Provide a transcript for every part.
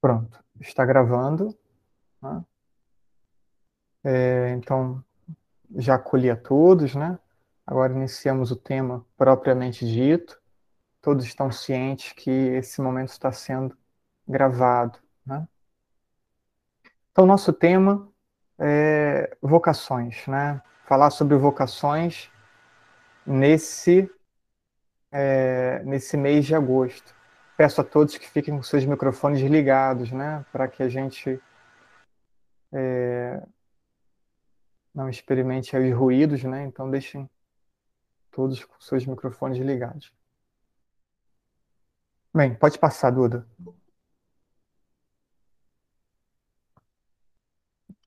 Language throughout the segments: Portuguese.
Pronto, está gravando. Né? É, então, já acolhi a todos, né? Agora iniciamos o tema propriamente dito. Todos estão cientes que esse momento está sendo gravado, né? Então, nosso tema é vocações, né? Falar sobre vocações nesse, é, nesse mês de agosto peço a todos que fiquem com seus microfones ligados, né, para que a gente é, não experimente os ruídos, né? Então deixem todos com seus microfones ligados. Bem, pode passar, Duda.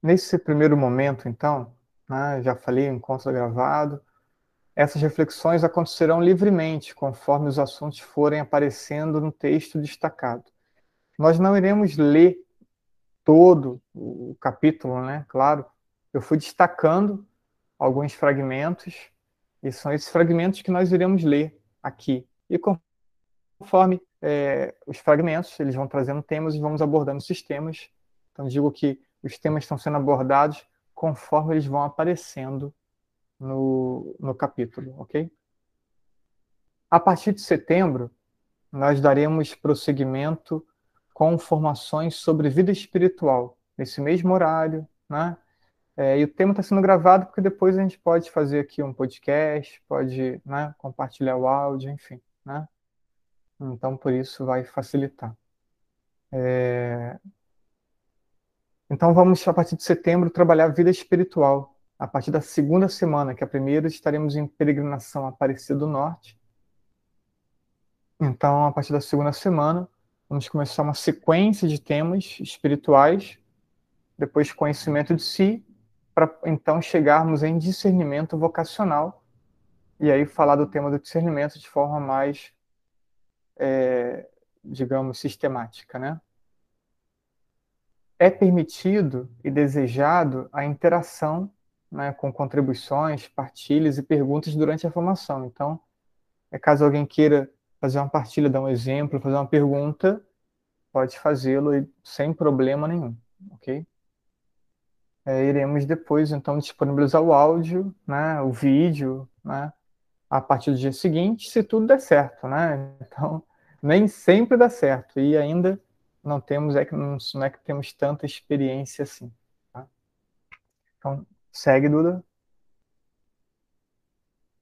Nesse primeiro momento, então, né, já falei, encontro gravado, essas reflexões acontecerão livremente, conforme os assuntos forem aparecendo no texto destacado. Nós não iremos ler todo o capítulo, né? Claro, eu fui destacando alguns fragmentos, e são esses fragmentos que nós iremos ler aqui. E conforme é, os fragmentos, eles vão trazendo temas e vamos abordando esses temas. Então, digo que os temas estão sendo abordados conforme eles vão aparecendo no, no capítulo, ok? A partir de setembro, nós daremos prosseguimento com informações sobre vida espiritual, nesse mesmo horário, né? É, e o tema está sendo gravado porque depois a gente pode fazer aqui um podcast, pode né, compartilhar o áudio, enfim, né? Então, por isso vai facilitar. É... Então, vamos, a partir de setembro, trabalhar vida espiritual, a partir da segunda semana, que é a primeira, estaremos em peregrinação Aparecida do Norte. Então, a partir da segunda semana, vamos começar uma sequência de temas espirituais, depois conhecimento de si, para então chegarmos em discernimento vocacional, e aí falar do tema do discernimento de forma mais, é, digamos, sistemática, né? É permitido e desejado a interação né, com contribuições, partilhas e perguntas durante a formação. Então, é caso alguém queira fazer uma partilha, dar um exemplo, fazer uma pergunta, pode fazê-lo sem problema nenhum, ok? É, iremos depois, então, disponibilizar o áudio, né, o vídeo, né, a partir do dia seguinte, se tudo der certo, né? Então, nem sempre dá certo e ainda não temos, é que não, não é que temos tanta experiência assim. Tá? Então, Segue, Duda.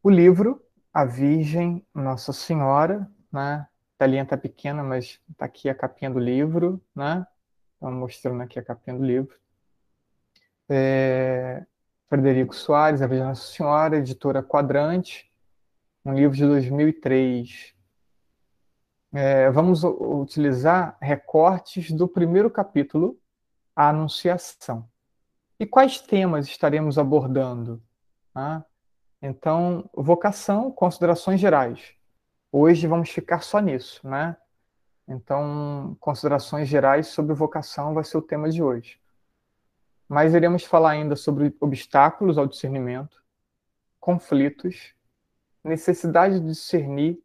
O livro, A Virgem Nossa Senhora, né? A linha tá pequena, mas tá aqui a capinha do livro, né? Estamos mostrando aqui a capinha do livro. É... Frederico Soares, A Virgem Nossa Senhora, editora Quadrante, um livro de 2003. É, vamos utilizar recortes do primeiro capítulo, A Anunciação. E quais temas estaremos abordando? Ah, então, vocação, considerações gerais. Hoje vamos ficar só nisso, né? Então, considerações gerais sobre vocação vai ser o tema de hoje. Mas iremos falar ainda sobre obstáculos ao discernimento, conflitos, necessidade de discernir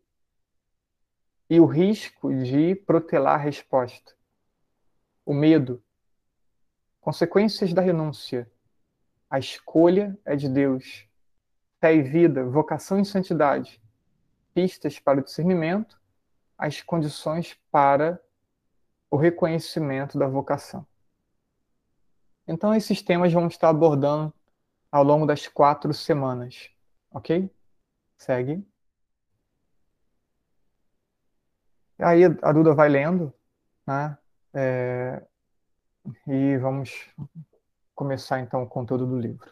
e o risco de protelar a resposta, o medo, Consequências da renúncia. A escolha é de Deus. Fé e vida, vocação e santidade. Pistas para o discernimento, as condições para o reconhecimento da vocação. Então, esses temas vamos estar abordando ao longo das quatro semanas. Ok? Segue. Aí a Duda vai lendo, né? É, e vamos começar então o conteúdo do livro.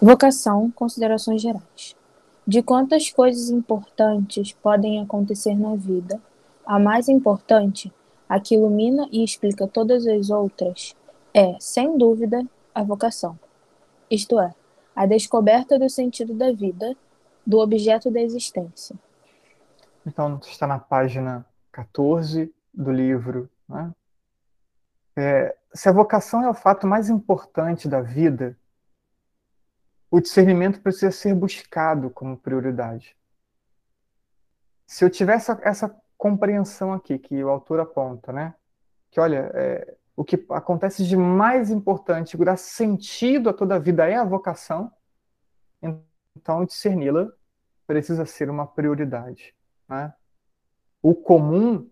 Vocação, considerações gerais. De quantas coisas importantes podem acontecer na vida, a mais importante, a que ilumina e explica todas as outras, é, sem dúvida, a vocação. Isto é, a descoberta do sentido da vida, do objeto da existência. Então, está na página 14 do livro. Né? É, se a vocação é o fato mais importante da vida, o discernimento precisa ser buscado como prioridade. Se eu tiver essa, essa compreensão aqui que o autor aponta, né? Que olha, é, o que acontece de mais importante, que dá sentido a toda a vida é a vocação, então discerni-la precisa ser uma prioridade, né? O comum,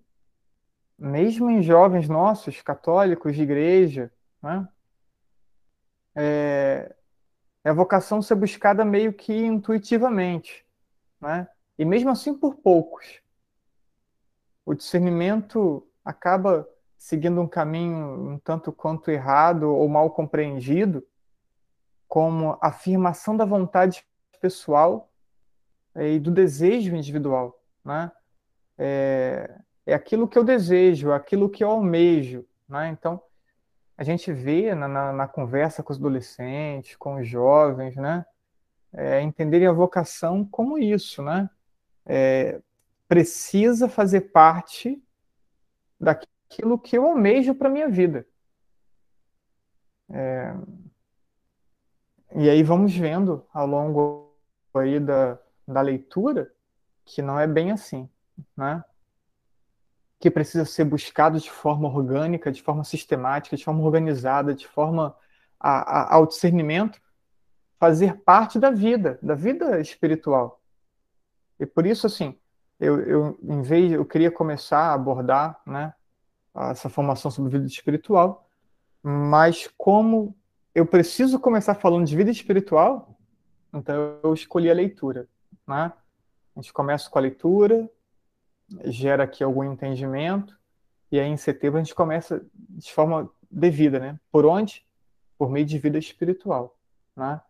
mesmo em jovens nossos, católicos de igreja, né? É, é a vocação ser buscada meio que intuitivamente, né? E mesmo assim por poucos. O discernimento acaba seguindo um caminho um tanto quanto errado ou mal compreendido, como afirmação da vontade pessoal é, e do desejo individual, né? É, é aquilo que eu desejo, aquilo que eu almejo, né? Então, a gente vê na, na, na conversa com os adolescentes, com os jovens, né? É, entenderem a vocação como isso, né? É, precisa fazer parte daquilo que eu almejo para minha vida. É, e aí vamos vendo ao longo aí da, da leitura que não é bem assim, né? Que precisa ser buscado de forma orgânica, de forma sistemática, de forma organizada, de forma a, a, ao discernimento fazer parte da vida, da vida espiritual. E por isso, assim, eu, eu em vez, eu queria começar a abordar, né, essa formação sobre vida espiritual, mas como eu preciso começar falando de vida espiritual, então eu escolhi a leitura, né? A gente começa com a leitura, gera aqui algum entendimento, e aí em setembro a gente começa de forma devida, né? Por onde? Por meio de vida espiritual, né?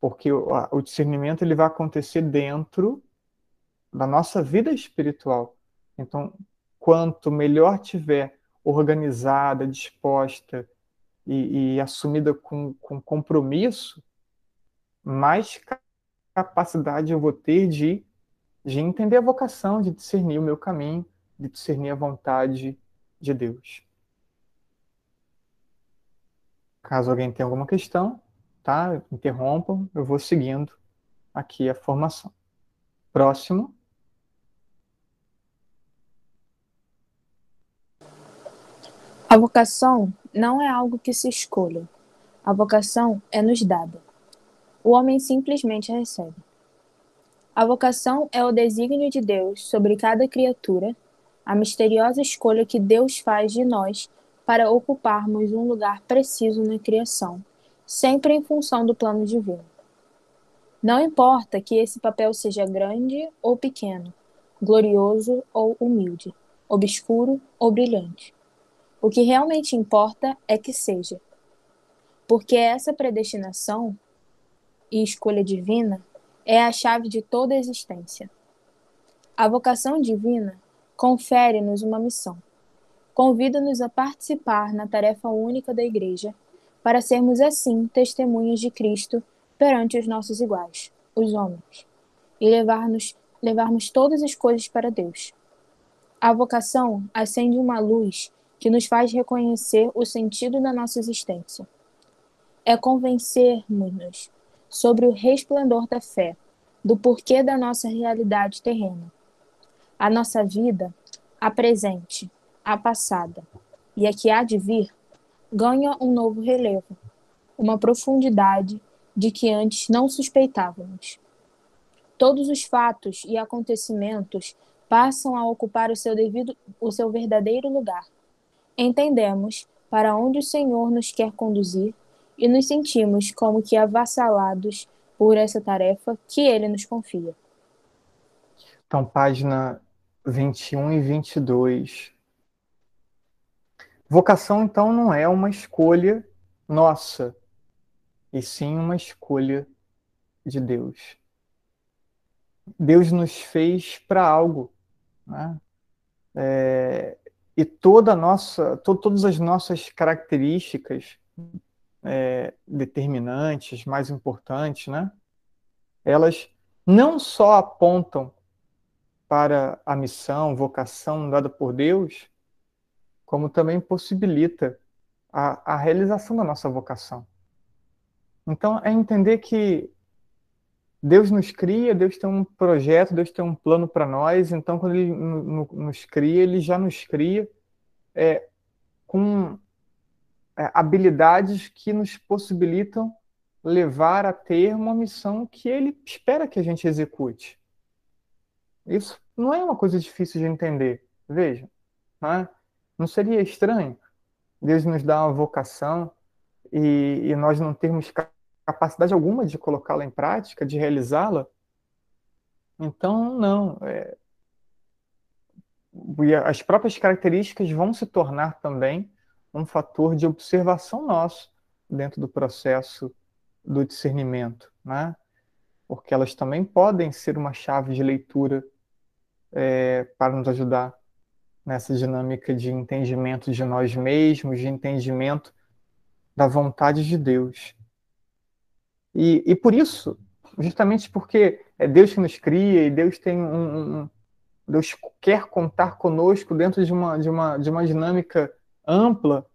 Porque o, o discernimento ele vai acontecer dentro da nossa vida espiritual. Então, quanto melhor tiver organizada, disposta e, e assumida com, com compromisso, mais capacidade eu vou ter de, de entender a vocação, de discernir o meu caminho, de discernir a vontade de Deus. Caso alguém tenha alguma questão, tá? Interrompam, eu vou seguindo aqui a formação. Próximo. A vocação não é algo que se escolha. A vocação é nos dada. O homem simplesmente recebe. A vocação é o desígnio de Deus sobre cada criatura, a misteriosa escolha que Deus faz de nós para ocuparmos um lugar preciso na criação, sempre em função do plano divino. Não importa que esse papel seja grande ou pequeno, glorioso ou humilde, obscuro ou brilhante. O que realmente importa é que seja. Porque essa predestinação e escolha divina é a chave de toda a existência. A vocação divina confere-nos uma missão. Convida-nos a participar na tarefa única da Igreja, para sermos assim testemunhas de Cristo perante os nossos iguais, os homens, e levar-nos levarmos todas as coisas para Deus. A vocação acende uma luz que nos faz reconhecer o sentido da nossa existência. É convencermos-nos sobre o resplendor da fé, do porquê da nossa realidade terrena. A nossa vida, a presente, a passada e a que há de vir, ganha um novo relevo, uma profundidade de que antes não suspeitávamos. Todos os fatos e acontecimentos passam a ocupar o seu devido, o seu verdadeiro lugar entendemos para onde o Senhor nos quer conduzir e nos sentimos como que avassalados por essa tarefa que ele nos confia. Então, página 21 e 22. Vocação, então, não é uma escolha nossa, e sim uma escolha de Deus. Deus nos fez para algo. Né? É, e toda nossa, to, todas as nossas características é, determinantes, mais importantes, né? Elas não só apontam para a missão, vocação dada por Deus, como também possibilita a, a realização da nossa vocação. Então, é entender que Deus nos cria, Deus tem um projeto, Deus tem um plano para nós, então quando Ele nos cria, Ele já nos cria é, com habilidades que nos possibilitam levar a ter uma missão que Ele espera que a gente execute. Isso não é uma coisa difícil de entender, veja. Não, é? não seria estranho Deus nos dar uma vocação e, e nós não termos capacidade alguma de colocá-la em prática, de realizá-la? Então, não. É... As próprias características vão se tornar também um fator de observação nosso dentro do processo do discernimento, né? porque elas também podem ser uma chave de leitura é, para nos ajudar nessa dinâmica de entendimento de nós mesmos, de entendimento da vontade de Deus. E, e por isso, justamente porque é Deus que nos cria e Deus tem um, um Deus quer contar conosco dentro de uma, de uma, de uma dinâmica ampla,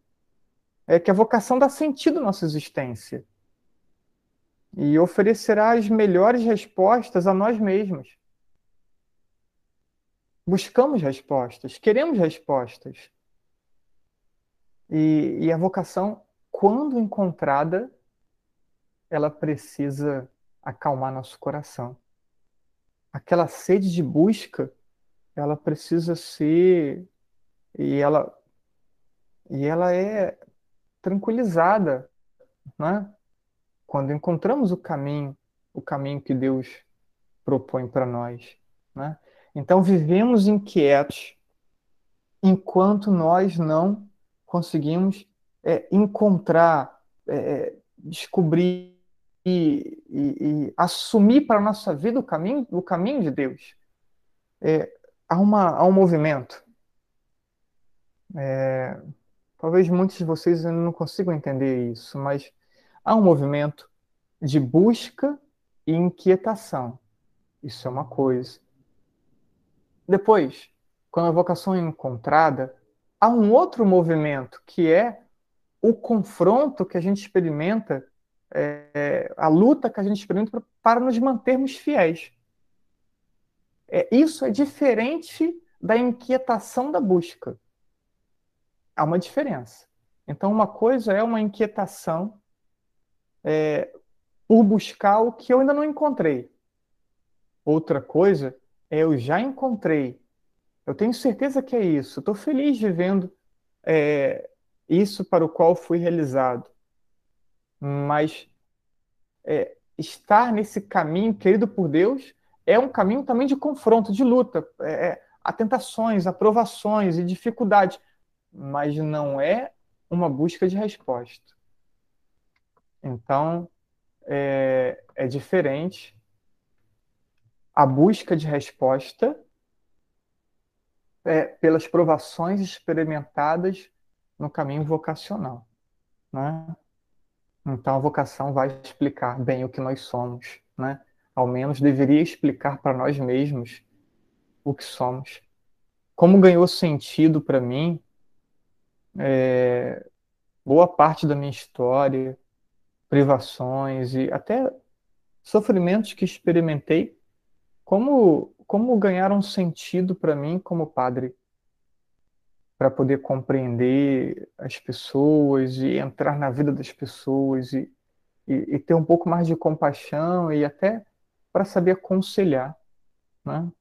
é que a vocação dá sentido à nossa existência e oferecerá as melhores respostas a nós mesmos. Buscamos respostas, queremos respostas. E, e a vocação, quando encontrada, ela precisa acalmar nosso coração. Aquela sede de busca, ela precisa ser e ela e ela é tranquilizada, né? Quando encontramos o caminho, o caminho que Deus propõe para nós, né? Então vivemos inquietos enquanto nós não conseguimos é, encontrar, é, descobrir e, e, e, assumir para a nossa vida o caminho, o caminho de Deus. É, há, uma, há um movimento. É, talvez muitos de vocês ainda não consigam entender isso, mas há um movimento de busca e inquietação. Isso é uma coisa. Depois, quando a vocação é encontrada, há um outro movimento que é o confronto que a gente experimenta é, a luta que a gente experimenta para nos mantermos fiéis. É, isso é diferente da inquietação da busca. Há uma diferença. Então, uma coisa é uma inquietação é, por buscar o que eu ainda não encontrei. Outra coisa é eu já encontrei. Eu tenho certeza que é isso. Estou feliz de vendo é, isso para o qual fui realizado mas é, estar nesse caminho querido por Deus é um caminho também de confronto, de luta. É, é há tentações, aprovações e dificuldades, mas não é uma busca de resposta. Então, é, é diferente a busca de resposta é, pelas provações experimentadas no caminho vocacional. Né? Então a vocação vai explicar bem o que nós somos, né? Ao menos deveria explicar para nós mesmos o que somos. Como ganhou sentido para mim é, boa parte da minha história, privações e até sofrimentos que experimentei, como como ganharam sentido para mim como padre para poder compreender as pessoas e entrar na vida das pessoas e, e, e ter um pouco mais de compaixão e até para saber aconselhar, né?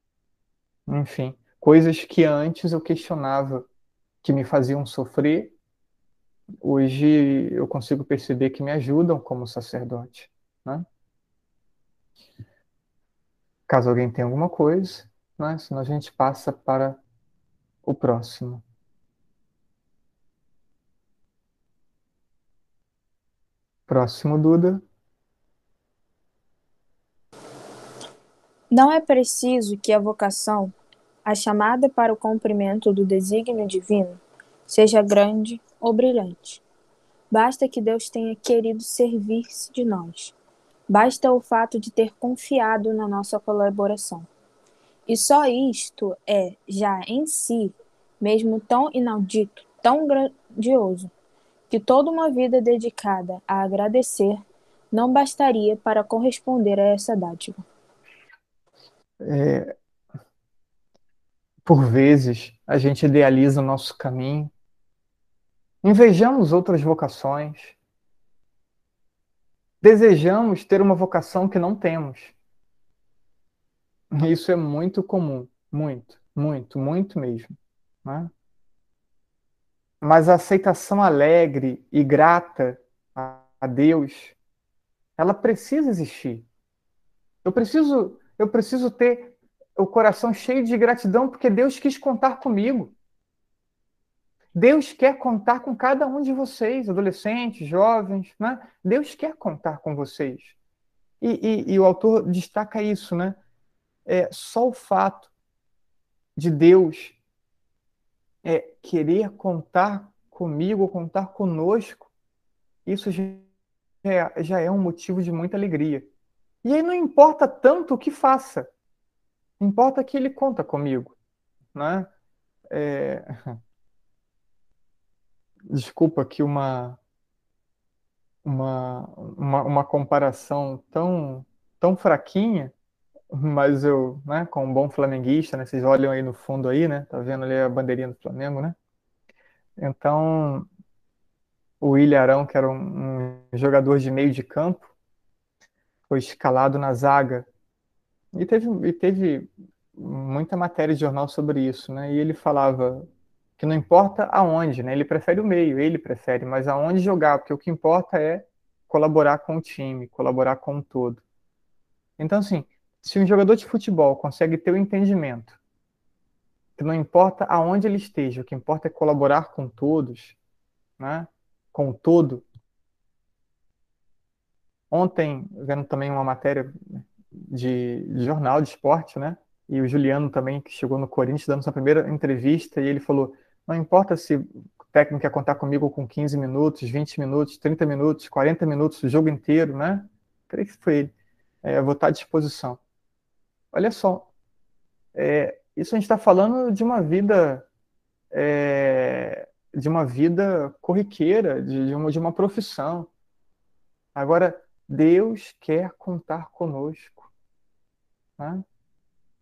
Enfim, coisas que antes eu questionava que me faziam sofrer, hoje eu consigo perceber que me ajudam como sacerdote, né? Caso alguém tenha alguma coisa, né? senão a gente passa para o próximo. Próximo, Duda. Não é preciso que a vocação, a chamada para o cumprimento do desígnio divino, seja grande ou brilhante. Basta que Deus tenha querido servir-se de nós. Basta o fato de ter confiado na nossa colaboração. E só isto é, já em si, mesmo tão inaudito, tão grandioso, que toda uma vida dedicada a agradecer não bastaria para corresponder a essa dádiva. É, por vezes, a gente idealiza o nosso caminho, invejamos outras vocações, desejamos ter uma vocação que não temos. Isso é muito comum, muito, muito, muito mesmo. Né? Mas a aceitação alegre e grata a Deus, ela precisa existir. Eu preciso, eu preciso ter o coração cheio de gratidão porque Deus quis contar comigo. Deus quer contar com cada um de vocês, adolescentes, jovens, né? Deus quer contar com vocês. E, e, e o autor destaca isso, né? É, só o fato de Deus é, querer contar comigo, contar conosco, isso já é, já é um motivo de muita alegria. E aí não importa tanto o que faça, importa que ele conta comigo, né? É... Desculpa aqui uma, uma, uma, uma comparação tão, tão fraquinha, mas eu, né, como um bom flamenguista, né, vocês olham aí no fundo aí, né, tá vendo ali a bandeirinha do Flamengo, né? Então, o Ilharão, que era um, um jogador de meio de campo, foi escalado na zaga. E teve, e teve muita matéria de jornal sobre isso, né? E ele falava que não importa aonde, né? Ele prefere o meio, ele prefere, mas aonde jogar, porque o que importa é colaborar com o time, colaborar com o todo. Então, assim, se um jogador de futebol consegue ter o entendimento que não importa aonde ele esteja, o que importa é colaborar com todos, né? com o todo. Ontem, vendo também uma matéria de, de, jornal de esporte, né? E o Juliano também, que chegou no Corinthians, dando sua primeira entrevista, e ele falou: não importa se o técnico quer contar comigo com 15 minutos, 20 minutos, 30 minutos, 40 minutos, o jogo inteiro, né? Creio que foi ele. É, vou estar à disposição. Olha só, é, isso a gente está falando de uma vida é, de uma vida corriqueira, de, de, uma, de uma profissão. Agora, Deus quer contar conosco. Né?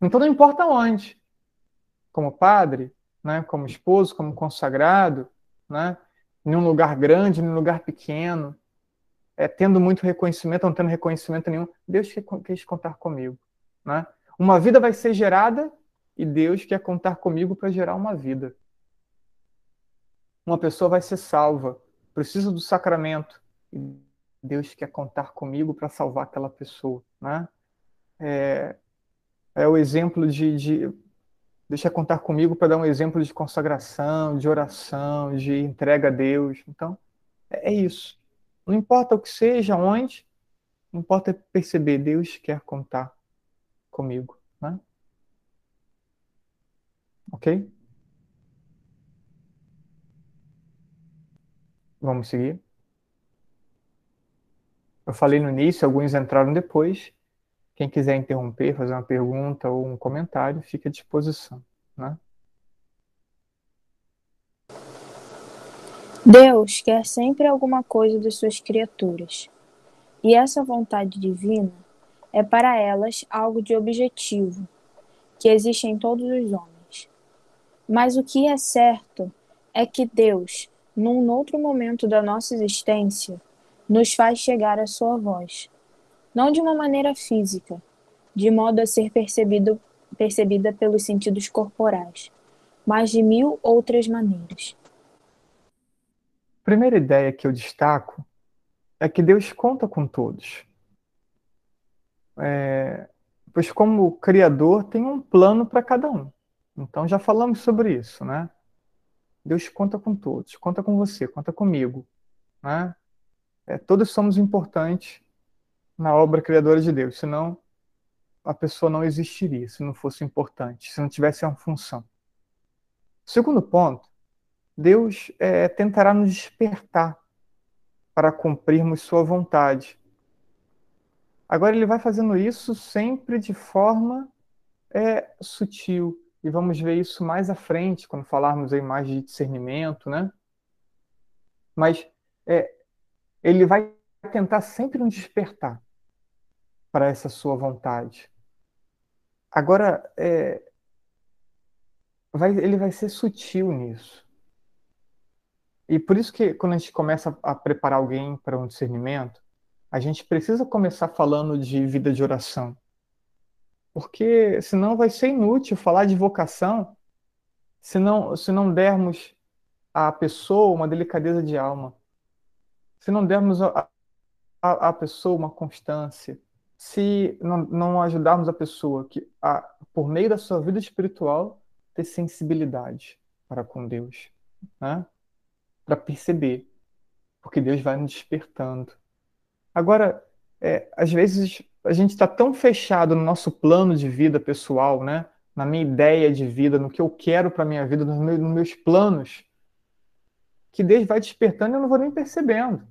Então, não importa onde, como padre, né, como esposo, como consagrado, né, em um lugar grande, em um lugar pequeno, é, tendo muito reconhecimento, não tendo reconhecimento nenhum, Deus quer contar comigo. Né? Uma vida vai ser gerada e Deus quer contar comigo para gerar uma vida uma pessoa vai ser salva, precisa do sacramento. E Deus quer contar comigo para salvar aquela pessoa. Né? É, é o exemplo de, de. Deixa contar comigo para dar um exemplo de consagração, de oração, de entrega a Deus. Então, é, é isso. Não importa o que seja, onde, não importa perceber, Deus quer contar comigo. Né? Ok? Vamos seguir. Eu falei no início, alguns entraram depois. Quem quiser interromper, fazer uma pergunta ou um comentário, fique à disposição. Né? Deus quer sempre alguma coisa das suas criaturas. E essa vontade divina é para elas algo de objetivo, que existe em todos os homens. Mas o que é certo é que Deus num outro momento da nossa existência, nos faz chegar a sua voz, não de uma maneira física, de modo a ser percebido, percebida pelos sentidos corporais, mas de mil outras maneiras. A primeira ideia que eu destaco é que Deus conta com todos. É, pois, como Criador, tem um plano para cada um. Então, já falamos sobre isso, né? Deus conta com todos, conta com você, conta comigo. Né? É, todos somos importantes na obra criadora de Deus, senão a pessoa não existiria, se não fosse importante, se não tivesse uma função. Segundo ponto, Deus é, tentará nos despertar para cumprirmos Sua vontade. Agora, Ele vai fazendo isso sempre de forma é, sutil, e vamos ver isso mais à frente, quando falarmos aí mais de discernimento, né? Mas é, ele vai tentar sempre nos despertar para essa sua vontade. Agora, é, vai, ele vai ser sutil nisso. E por isso que quando a gente começa a preparar alguém para um discernimento, a gente precisa começar falando de vida de oração. Porque senão vai ser inútil falar de vocação se não, se não dermos à pessoa uma delicadeza de alma. Se não dermos à, à, pessoa uma constância. Se não, não ajudarmos a pessoa que, a, por meio da sua vida espiritual, ter sensibilidade para com Deus. Né? Para perceber. Porque Deus vai nos despertando. Agora, é, às vezes a gente está tão fechado no nosso plano de vida pessoal, né? na minha ideia de vida, no que eu quero para minha vida, nos meus, nos meus planos, que Deus vai despertando e eu não vou nem percebendo.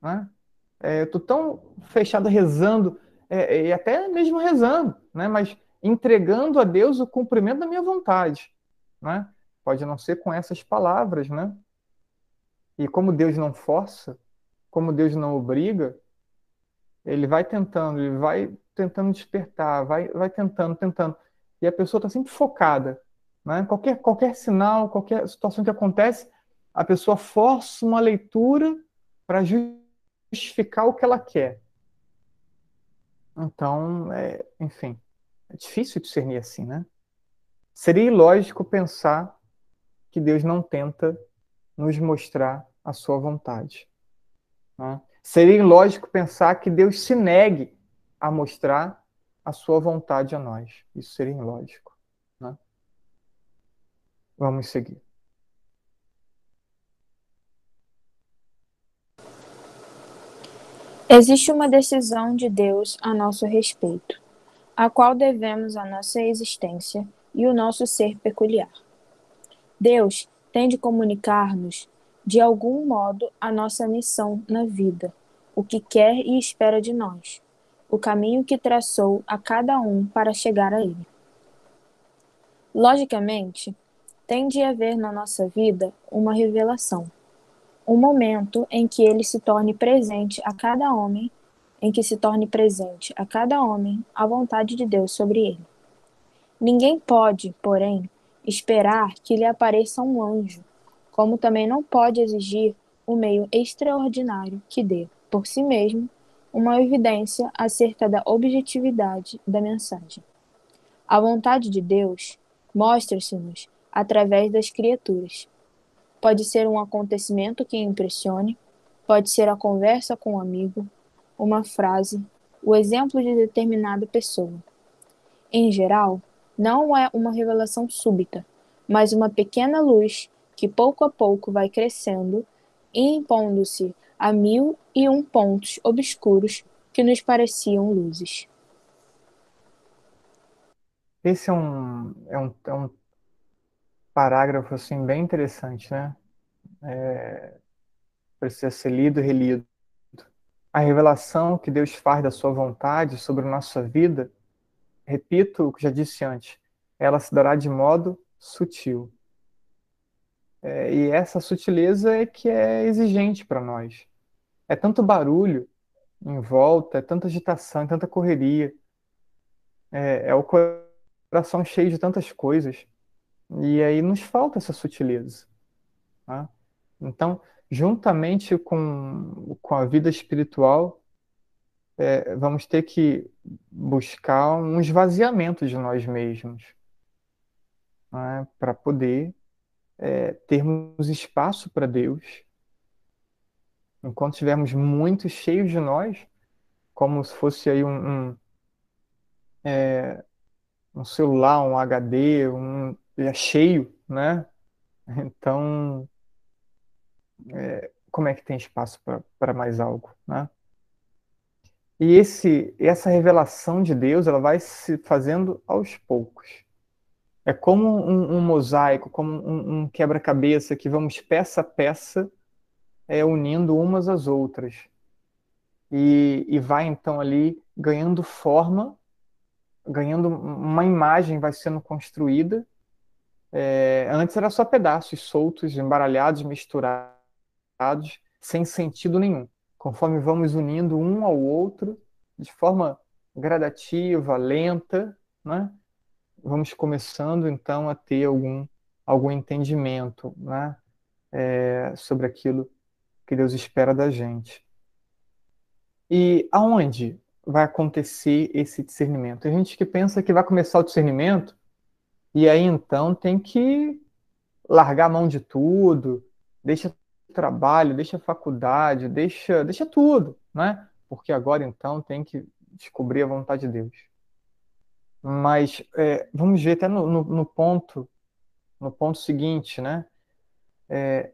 Né? É, eu estou tão fechado rezando, é, e até mesmo rezando, né? mas entregando a Deus o cumprimento da minha vontade. Né? Pode não ser com essas palavras, né? E como Deus não força, como Deus não obriga, ele vai tentando, ele vai tentando despertar, vai, vai tentando, tentando. E a pessoa está sempre focada. Né? Qualquer, qualquer sinal, qualquer situação que acontece, a pessoa força uma leitura para justificar o que ela quer. Então, é, enfim, é difícil discernir assim, né? Seria ilógico pensar que Deus não tenta nos mostrar a sua vontade. Né? Seria ilógico pensar que Deus se negue a mostrar a sua vontade a nós. Isso seria ilógico. Né? Vamos seguir. Existe uma decisão de Deus a nosso respeito, a qual devemos a nossa existência e o nosso ser peculiar. Deus tem de comunicar-nos de algum modo, a nossa missão na vida, o que quer e espera de nós, o caminho que traçou a cada um para chegar a ele. Logicamente, tem de haver na nossa vida uma revelação, um momento em que ele se torne presente a cada homem, em que se torne presente a cada homem a vontade de Deus sobre ele. Ninguém pode, porém, esperar que lhe apareça um anjo como também não pode exigir o um meio extraordinário que dê, por si mesmo, uma evidência acerca da objetividade da mensagem. A vontade de Deus mostra-se-nos através das criaturas. Pode ser um acontecimento que impressione, pode ser a conversa com um amigo, uma frase, o exemplo de determinada pessoa. Em geral, não é uma revelação súbita, mas uma pequena luz que pouco a pouco vai crescendo e impondo-se a mil e um pontos obscuros que nos pareciam luzes. Esse é um, é um, é um parágrafo assim, bem interessante, né? É, precisa ser lido e relido. A revelação que Deus faz da sua vontade sobre a nossa vida, repito o que já disse antes, ela se dará de modo sutil. É, e essa sutileza é que é exigente para nós. É tanto barulho em volta, é tanta agitação, é tanta correria. É, é o coração cheio de tantas coisas. E aí nos falta essa sutileza. Tá? Então, juntamente com, com a vida espiritual, é, vamos ter que buscar um esvaziamento de nós mesmos né, para poder é, termos espaço para Deus. Enquanto estivermos muito cheios de nós, como se fosse aí um, um, é, um celular, um HD, um, é cheio, né? Então, é, como é que tem espaço para mais algo, né? E esse, essa revelação de Deus, ela vai se fazendo aos poucos. É como um, um mosaico, como um, um quebra-cabeça que vamos peça a peça é, unindo umas às outras. E, e vai então ali ganhando forma, ganhando uma imagem, vai sendo construída. É, antes era só pedaços soltos, embaralhados, misturados, sem sentido nenhum. conforme vamos unindo um ao outro de forma gradativa, lenta, né? vamos começando então a ter algum, algum entendimento né? É, sobre aquilo que Deus espera da gente. E aonde vai acontecer esse discernimento? Tem gente que pensa que vai começar o discernimento e aí então tem que largar a mão de tudo, deixa trabalho, deixa faculdade, deixa, deixa tudo, né? Porque agora então tem que descobrir a vontade de Deus. Mas é, vamos ver até no, no, no, ponto no ponto seguinte, né? É,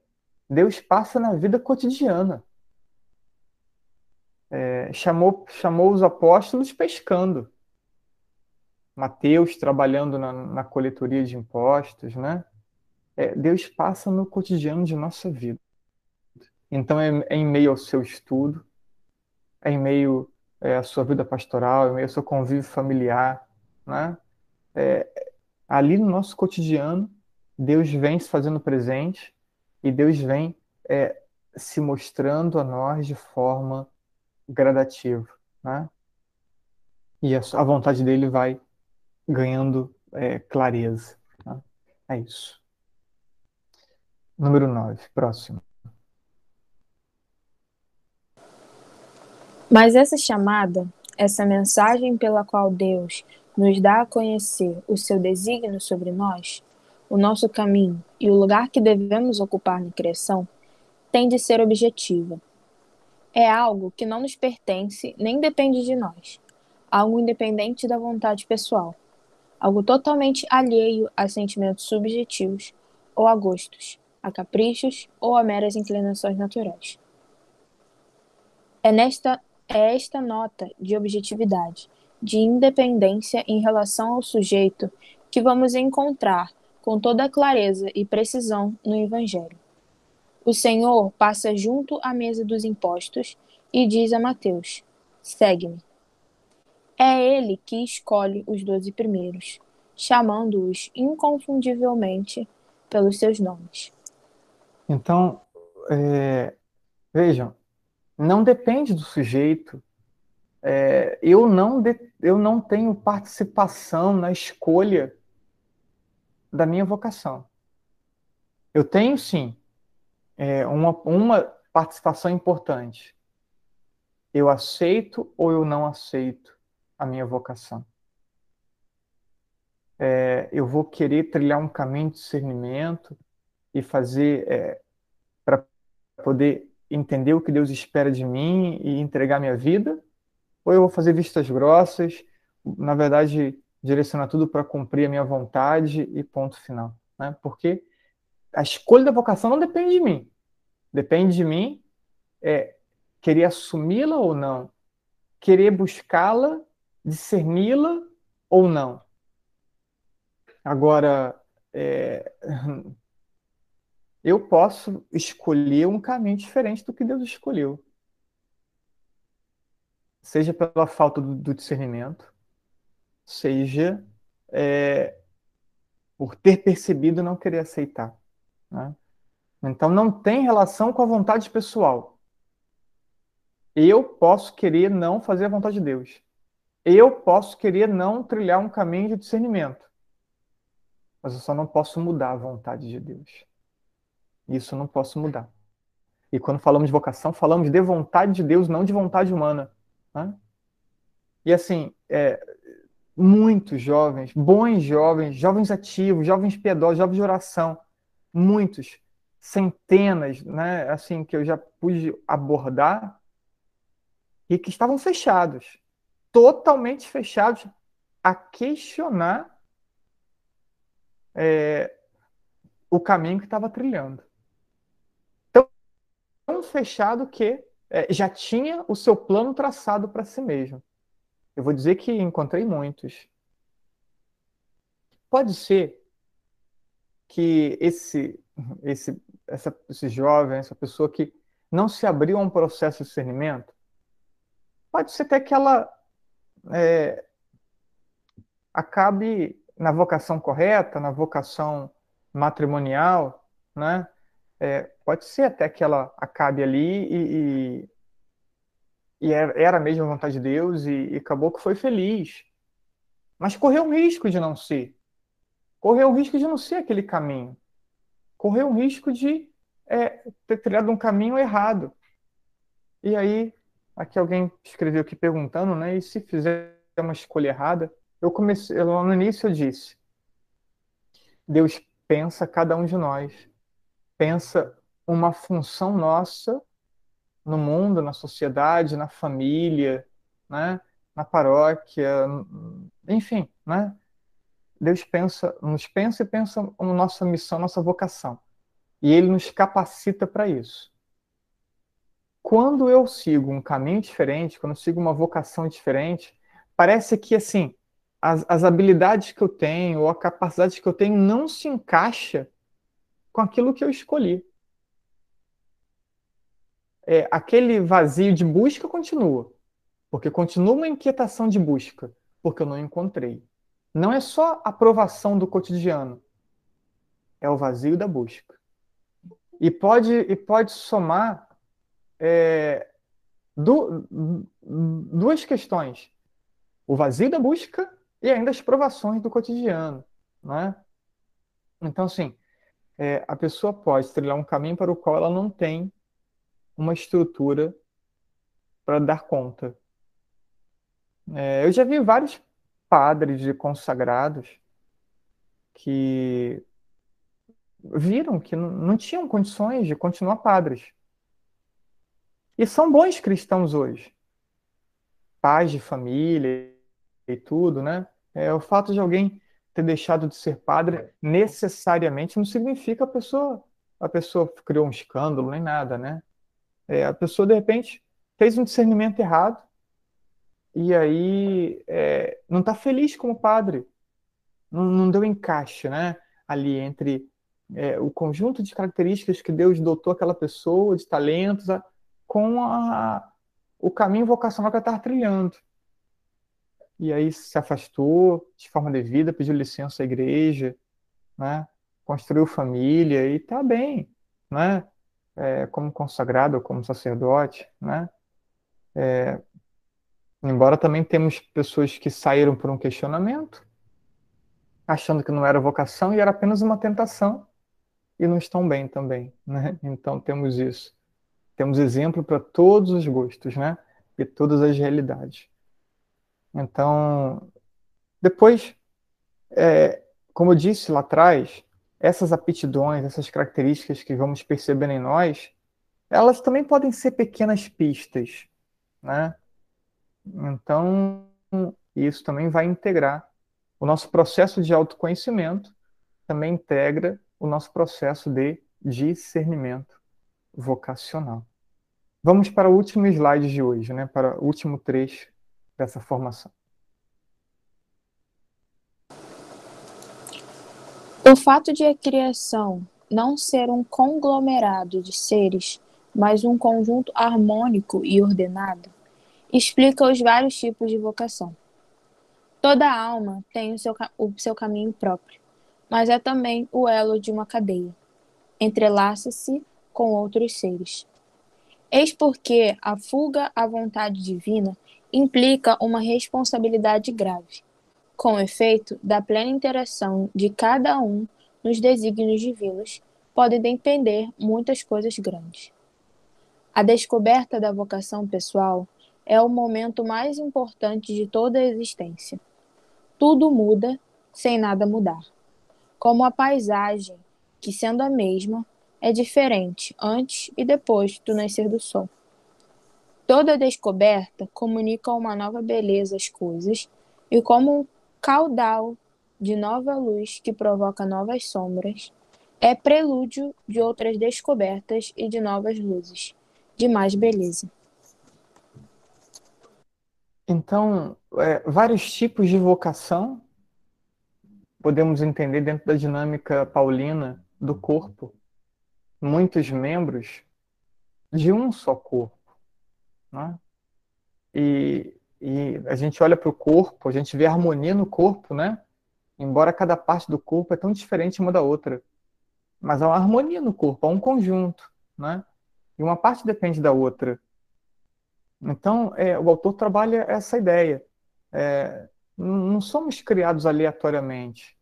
Deus passa na vida cotidiana. É, chamou, chamou os apóstolos pescando. Mateus trabalhando na, na coletoria de impostos, né? É, Deus passa no cotidiano de nossa vida. Então é, é em meio ao seu estudo, é em meio é, à sua vida pastoral, é em meio ao seu convívio familiar, né? É, ali no nosso cotidiano, Deus vem se fazendo presente e Deus vem é, se mostrando a nós de forma gradativa, né? E a, a vontade dele vai ganhando é, clareza. Né? É isso. Número 9, próximo. Mas essa chamada, essa mensagem pela qual Deus nos dá a conhecer o seu desígnio sobre nós, o nosso caminho e o lugar que devemos ocupar na criação, tem de ser objetiva. É algo que não nos pertence nem depende de nós, algo independente da vontade pessoal, algo totalmente alheio a sentimentos subjetivos ou a gostos, a caprichos ou a meras inclinações naturais. É nesta é esta nota de objetividade, de independência em relação ao sujeito que vamos encontrar com toda clareza e precisão no Evangelho. O Senhor passa junto à mesa dos impostos e diz a Mateus: Segue-me. É ele que escolhe os doze primeiros, chamando-os inconfundivelmente pelos seus nomes. Então, é, vejam, não depende do sujeito. É, eu, não de, eu não tenho participação na escolha da minha vocação. Eu tenho, sim, é, uma, uma participação importante. Eu aceito ou eu não aceito a minha vocação. É, eu vou querer trilhar um caminho de discernimento e fazer é, para poder entender o que Deus espera de mim e entregar minha vida? Ou eu vou fazer vistas grossas, na verdade, direcionar tudo para cumprir a minha vontade e ponto final? Né? Porque a escolha da vocação não depende de mim. Depende de mim é, querer assumi-la ou não, querer buscá-la, discerni-la ou não. Agora, é, eu posso escolher um caminho diferente do que Deus escolheu. Seja pela falta do, do discernimento, seja é, por ter percebido não querer aceitar. Né? Então não tem relação com a vontade pessoal. Eu posso querer não fazer a vontade de Deus. Eu posso querer não trilhar um caminho de discernimento. Mas eu só não posso mudar a vontade de Deus. Isso eu não posso mudar. E quando falamos de vocação, falamos de vontade de Deus, não de vontade humana. Né? E assim, é, muitos jovens, bons jovens, jovens ativos, jovens piedosos, jovens de oração, muitos, centenas, né, assim, que eu já pude abordar, e que estavam fechados, totalmente fechados a questionar é, o caminho que estava trilhando tão fechado que é, já tinha o seu plano traçado para si mesmo. Eu vou dizer que encontrei muitos. Pode ser que esse, esse, essa, esse jovem, essa pessoa que não se abriu a um processo de discernimento, pode ser até que ela é, acabe na vocação correta, na vocação matrimonial, né? É, pode ser até que ela acabe ali e, e, e era mesmo a vontade de Deus e, e acabou que foi feliz. Mas correu um risco de não ser. Correu um risco de não ser aquele caminho. Correu um risco de é, ter trilhado um caminho errado. E aí, aqui alguém escreveu aqui perguntando, né? E se fizer uma escolha errada? Eu comecei, lá no início eu disse, Deus pensa cada um de nós, pensa uma função nossa no mundo, na sociedade, na família, né? na paróquia, enfim, né? Deus pensa, nos pensa e pensa na nossa missão, nossa vocação. E ele nos capacita para isso. Quando eu sigo um caminho diferente, quando eu sigo uma vocação diferente, parece que assim, as, as habilidades que eu tenho ou a capacidade que eu tenho não se encaixa com aquilo que eu escolhi é, aquele vazio de busca continua. Porque continua uma inquietação de busca, porque eu não encontrei. Não é só a aprovação do cotidiano, é o vazio da busca. E pode, e pode somar é, du, duas questões: o vazio da busca e ainda as provações do cotidiano. Né? Então, assim, é, a pessoa pode trilhar um caminho para o qual ela não tem uma estrutura para dar conta. É, eu já vi vários padres consagrados que viram que não tinham condições de continuar padres. E são bons cristãos hoje. Pais de família e tudo, né? É, o fato de alguém ter deixado de ser padre necessariamente não significa a pessoa a pessoa criou um escândalo nem nada, né? É, a pessoa, de repente, fez um discernimento errado e aí é, não está feliz como padre. Não, não, deu encaixe né, ali entre é, o conjunto de características que Deus dotou aquela pessoa, de talentos, a, com a, o caminho vocacional que ela estava trilhando. E aí se afastou de forma devida, pediu licença à igreja, né? construiu família e está bem. Né? é, como consagrado como sacerdote, né? É, embora também temos pessoas que saíram por um questionamento, achando que não era vocação e era apenas uma tentação e não estão bem também, né? Então temos isso. Temos exemplo para todos os gostos, né? E todas as realidades. Então, depois, é, como eu disse lá atrás, essas aptidões, essas características que vamos percebendo em nós, elas também podem ser pequenas pistas, né? Então, isso também vai integrar o nosso processo de autoconhecimento, também integra o nosso processo de discernimento vocacional. Vamos para o último slide de hoje, né? Para o último trecho dessa formação. O fato de a criação não ser um conglomerado de seres, mas um conjunto harmônico e ordenado, explica os vários tipos de vocação. Toda alma tem o seu, o seu caminho próprio, mas é também o elo de uma cadeia. Entrelaça-se com outros seres. Eis porque a fuga à vontade divina implica uma responsabilidade grave com efeito, da plena interação de cada um nos desígnios divinos, podem depender muitas coisas grandes. A descoberta da vocação pessoal é o momento mais importante de toda a existência. Tudo muda sem nada mudar. Como a paisagem, que sendo a mesma, é diferente antes e depois do nascer do sol. Toda descoberta comunica uma nova beleza às coisas, e como caudal de nova luz que provoca novas sombras, é prelúdio de outras descobertas e de novas luzes, de mais beleza. Então, é, vários tipos de vocação podemos entender dentro da dinâmica paulina do corpo. Muitos membros de um só corpo. Né? E e a gente olha para o corpo, a gente vê harmonia no corpo, né? Embora cada parte do corpo é tão diferente uma da outra. Mas há uma harmonia no corpo, há um conjunto, né? E uma parte depende da outra. Então, é, o autor trabalha essa ideia. É, não somos criados aleatoriamente.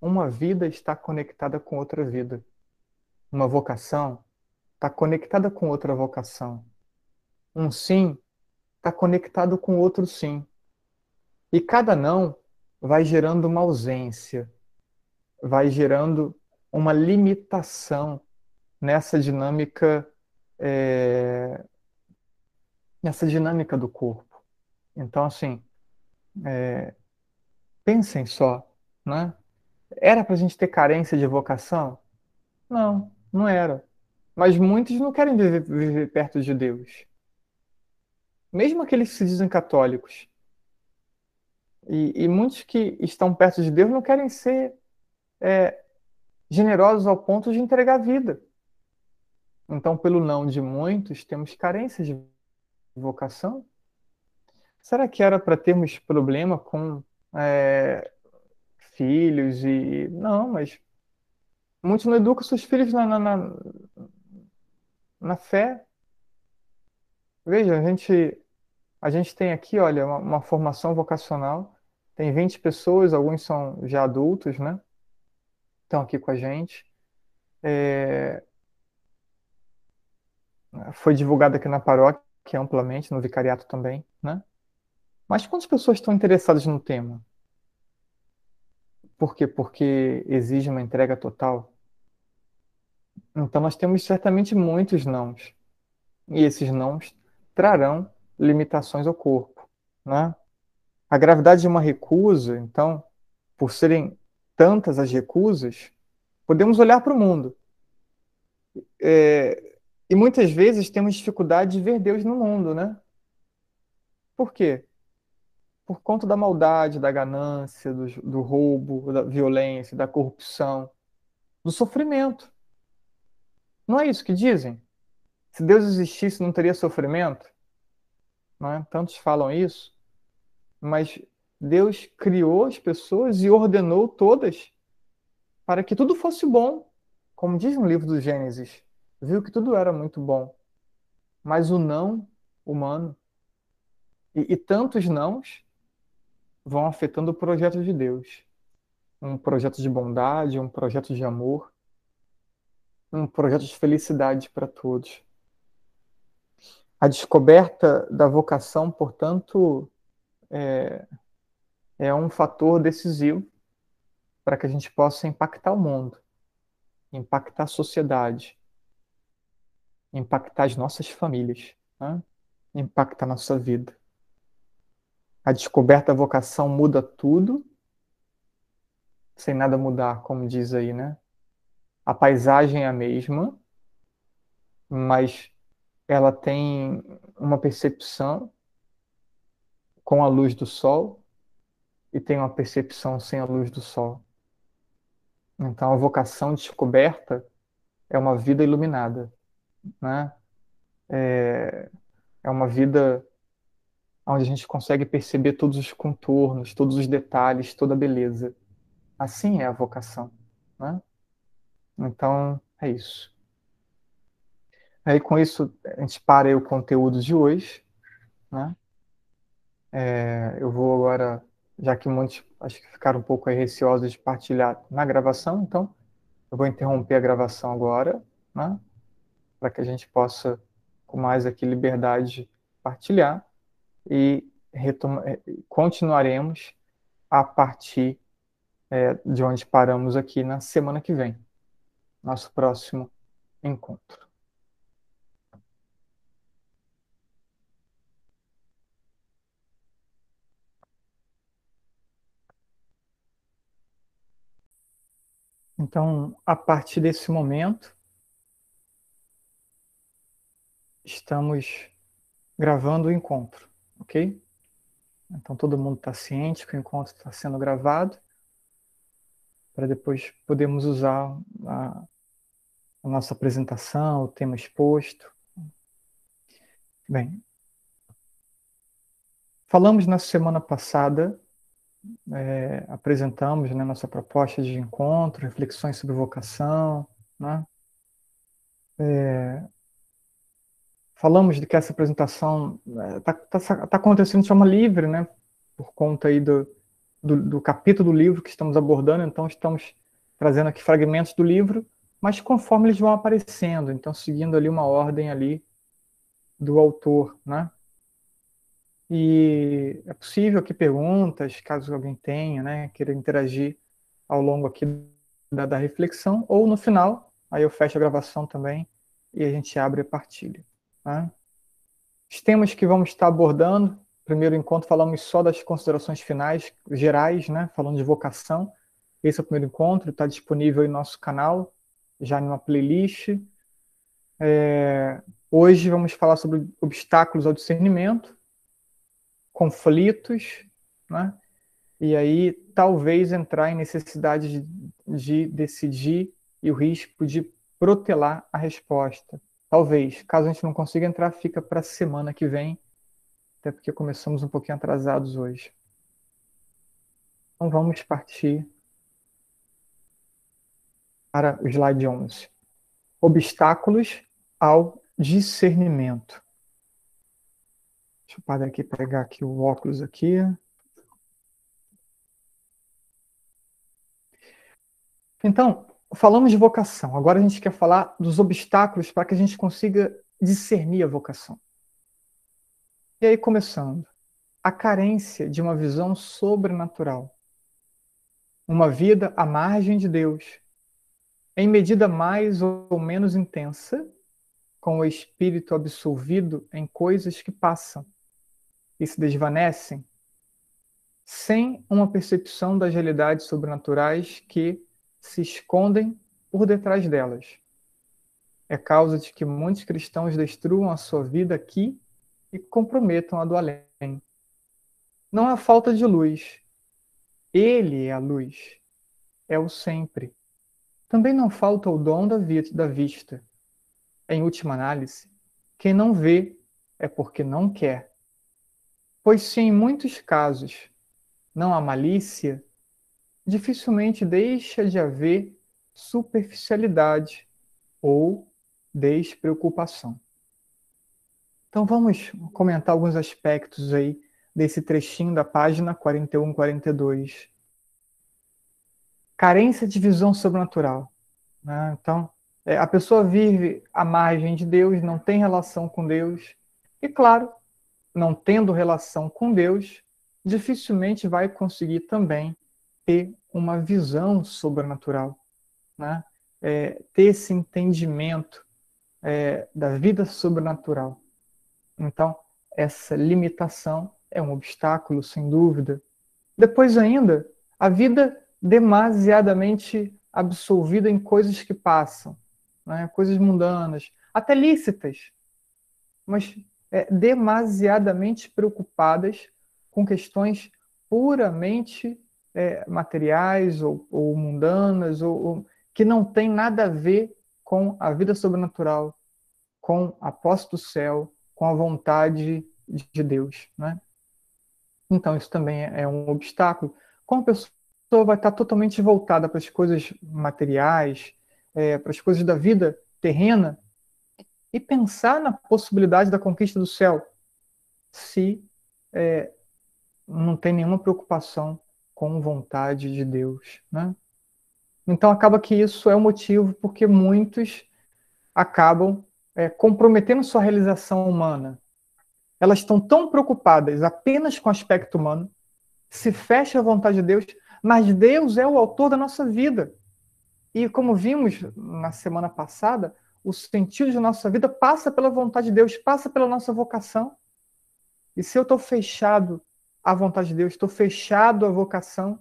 Uma vida está conectada com outra vida. Uma vocação está conectada com outra vocação. Um sim está conectado com outro sim. E cada não vai gerando uma ausência, vai gerando uma limitação nessa dinâmica é, nessa dinâmica do corpo. Então, assim, é, pensem só, né? Era para a gente ter carência de vocação? Não, não era. Mas muitos não querem viver, viver perto de Deus. Mesmo aqueles que se dizem católicos. E, e muitos que estão perto de Deus não querem ser é, generosos ao ponto de entregar a vida. Então, pelo não de muitos, temos carência de vocação? Será que era para termos problema com é, filhos e. Não, mas muitos não educam seus filhos na, na, na, na fé. Veja, a gente, a gente tem aqui, olha, uma, uma formação vocacional. Tem 20 pessoas, alguns são já adultos, né? Estão aqui com a gente. É, foi divulgado aqui na paróquia amplamente, no vicariato também, né? Mas quantas pessoas estão interessadas no tema? Por quê? Porque exige uma entrega total. Então nós temos certamente muitos nãos. E esses nãos trarão limitações ao corpo, né? A gravidade de uma recusa, então, por serem tantas as recusas, podemos olhar para o mundo. É, e muitas vezes temos dificuldade de ver Deus no mundo, né? Por quê? Por conta da maldade, da ganância, do, do roubo, da violência, da corrupção, do sofrimento. Não é isso que dizem? Se Deus existisse, não teria sofrimento? Não é? Tantos falam isso. Mas Deus criou as pessoas e ordenou todas para que tudo fosse bom, como diz no livro do Gênesis viu que tudo era muito bom, mas o não humano e, e tantos nãos vão afetando o projeto de Deus. Um projeto de bondade, um projeto de amor, um projeto de felicidade para todos. A descoberta da vocação, portanto, é, é um fator decisivo para que a gente possa impactar o mundo, impactar a sociedade, impactar as nossas famílias, né? impactar a nossa vida. A descoberta da vocação muda tudo, sem nada mudar, como diz aí, né? A paisagem é a mesma, mas ela tem uma percepção com a luz do sol e tem uma percepção sem a luz do sol. Então, a vocação descoberta é uma vida iluminada né? É, é uma vida onde a gente consegue perceber todos os contornos, todos os detalhes, toda a beleza. Assim é a vocação, né? Então, é isso. Aí, com isso, a gente para aí o conteúdo de hoje, né? É, eu vou agora, já que muitos acho que ficaram um pouco receosos de partilhar na gravação, então eu vou interromper a gravação agora, né? para que a gente possa, com mais aqui liberdade, partilhar e eh, continuaremos a partir é, de onde paramos aqui na semana que vem, nosso próximo encontro. Então, a partir desse momento, estamos gravando o encontro, ok? Então todo mundo está ciente que o encontro está sendo gravado para depois podermos usar a, a, nossa apresentação, o tema exposto. Bem, falamos na semana passada, é, apresentamos né, nossa proposta de encontro, reflexões sobre vocação, né? É, falamos de que essa apresentação está é, tá, tá, acontecendo de forma livre, né? Por conta aí do, do, do capítulo do livro que estamos abordando, então estamos trazendo aqui fragmentos do livro, mas conforme eles vão aparecendo, então seguindo ali uma ordem ali do autor, né? E é possível aqui perguntas, caso alguém tenha, né, queira interagir ao longo aqui da, da reflexão, ou no final, aí eu fecho a gravação também e a gente abre a partilha. Né? Os temas que vamos estar abordando, primeiro encontro falamos só das considerações finais, gerais, né, falando de vocação. Esse é o primeiro encontro, está disponível em nosso canal, já em uma playlist. É, hoje vamos falar sobre obstáculos ao discernimento, conflitos, né? e aí talvez entrar em necessidade de, de decidir e o risco de protelar a resposta. Talvez, caso a gente não consiga entrar, fica para a semana que vem, até porque começamos um pouquinho atrasados hoje. Então vamos partir para o slide 11. Obstáculos ao discernimento. Deixa eu parar aqui, pegar aqui o óculos aqui. Então, falamos de vocação. Agora a gente quer falar dos obstáculos para que a gente consiga discernir a vocação. E aí, começando, a carência de uma visão sobrenatural. Uma vida à margem de Deus, em medida mais ou menos intensa, com o espírito absolvido em coisas que passam e se desvanecem, sem uma percepção das realidades sobrenaturais que se escondem por detrás delas. É causa de que muitos cristãos destruam a sua vida aqui e comprometam a do além. Não há falta de luz. Ele é a luz. É o sempre. Também não falta o dom da, vista. Em última análise, quem não vê é porque não quer. Pois se em muitos casos não há malícia, dificilmente deixa de haver superficialidade ou despreocupação. Então vamos comentar alguns aspectos aí desse trechinho da página 41 42. Carência de visão sobrenatural. Né? Então, é, a pessoa vive à margem de Deus, não tem relação com Deus, e claro, não tendo relação com Deus, dificilmente vai conseguir também ter uma visão sobrenatural, né? É, ter esse entendimento é, da vida sobrenatural. Então, essa limitação é um obstáculo, sem dúvida. Depois ainda, a vida demasiadamente absolvida em coisas que passam, né? coisas mundanas, até lícitas, mas é, demasiadamente preocupadas com questões puramente é, materiais ou, ou mundanas, ou, ou, que não tem nada a ver com a vida sobrenatural, com a posse do céu, com a vontade de Deus. Né? Então, isso também é, é um obstáculo. Como a pessoa vai estar totalmente voltada para as coisas materiais, é, para as coisas da vida terrena, e pensar na possibilidade da conquista do céu, se é, não tem nenhuma preocupação com vontade de Deus, né? Então acaba que isso é o motivo porque muitos acabam é, comprometendo sua realização humana. Elas estão tão preocupadas apenas com o aspecto humano, se fecha a vontade de Deus, mas Deus é o autor da nossa vida. E como vimos na semana passada, o sentido de nossa vida passa pela vontade de Deus, passa pela nossa vocação. E se eu estou fechado à vontade de Deus, estou fechado à vocação,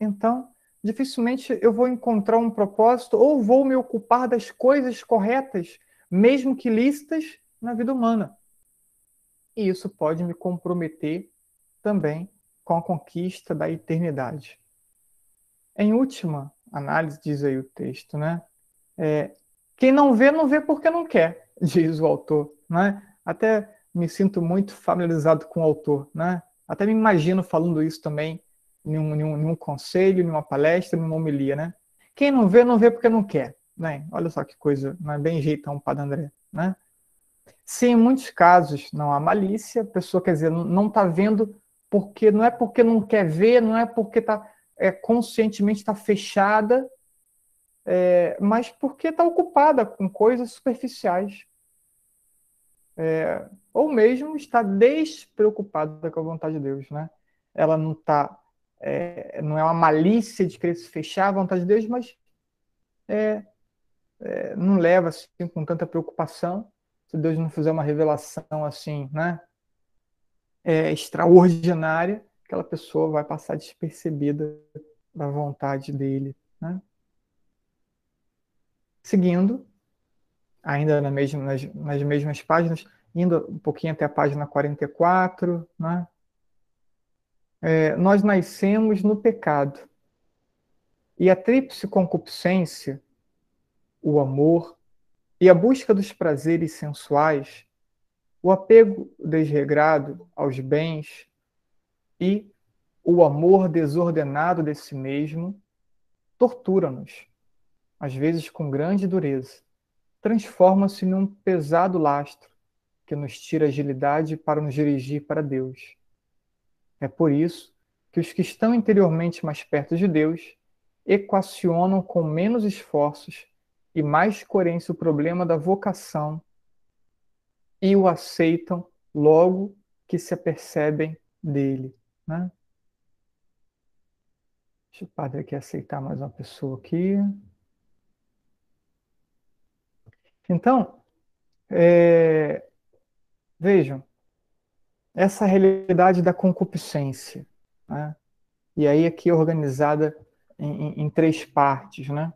então dificilmente eu vou encontrar um propósito ou vou me ocupar das coisas corretas, mesmo que lícitas, na vida humana. E isso pode me comprometer também com a conquista da eternidade. Em última análise, diz aí o texto, né? É, quem não vê, não vê porque não quer, diz o autor. Né? Até me sinto muito familiarizado com o autor. Né? Até me imagino falando isso também em um, em um, em um conselho, em uma palestra, em uma homilia. Né? Quem não vê, não vê porque não quer. Né? Olha só que coisa, é bem jeitão, Padre André. Né? Se em muitos casos não há malícia, a pessoa, quer dizer, não está vendo porque não é porque não quer ver, não é porque está é, conscientemente está fechada, é, mas porque está ocupada com coisas superficiais. É, ou mesmo está despreocupada com a vontade de Deus, né? Ela não está, é, não é uma malícia de querer se fechar à vontade de Deus, mas é, é, não leva assim com tanta preocupação se Deus não fizer uma revelação assim, né? É, extraordinária, aquela pessoa vai passar despercebida da vontade dele, né? Seguindo, ainda na mesma, nas, nas mesmas páginas, indo um pouquinho até a página 44, né? É, nós nascemos no pecado. E a tríplice concupiscência, o amor e a busca dos prazeres sensuais, o apego desregrado aos bens e o amor desordenado de si mesmo tortura-nos, às vezes com grande dureza transforma-se num pesado lastro que nos tira agilidade para nos dirigir para Deus. É por isso que os que estão interiormente mais perto de Deus equacionam com menos esforços e mais coerência o problema da vocação e o aceitam logo que se apercebem dele. Né? Deixa o padre aqui aceitar mais uma pessoa aqui. Então, é, vejam, essa realidade da concupiscência, né? e aí aqui organizada em, em, em três partes, né?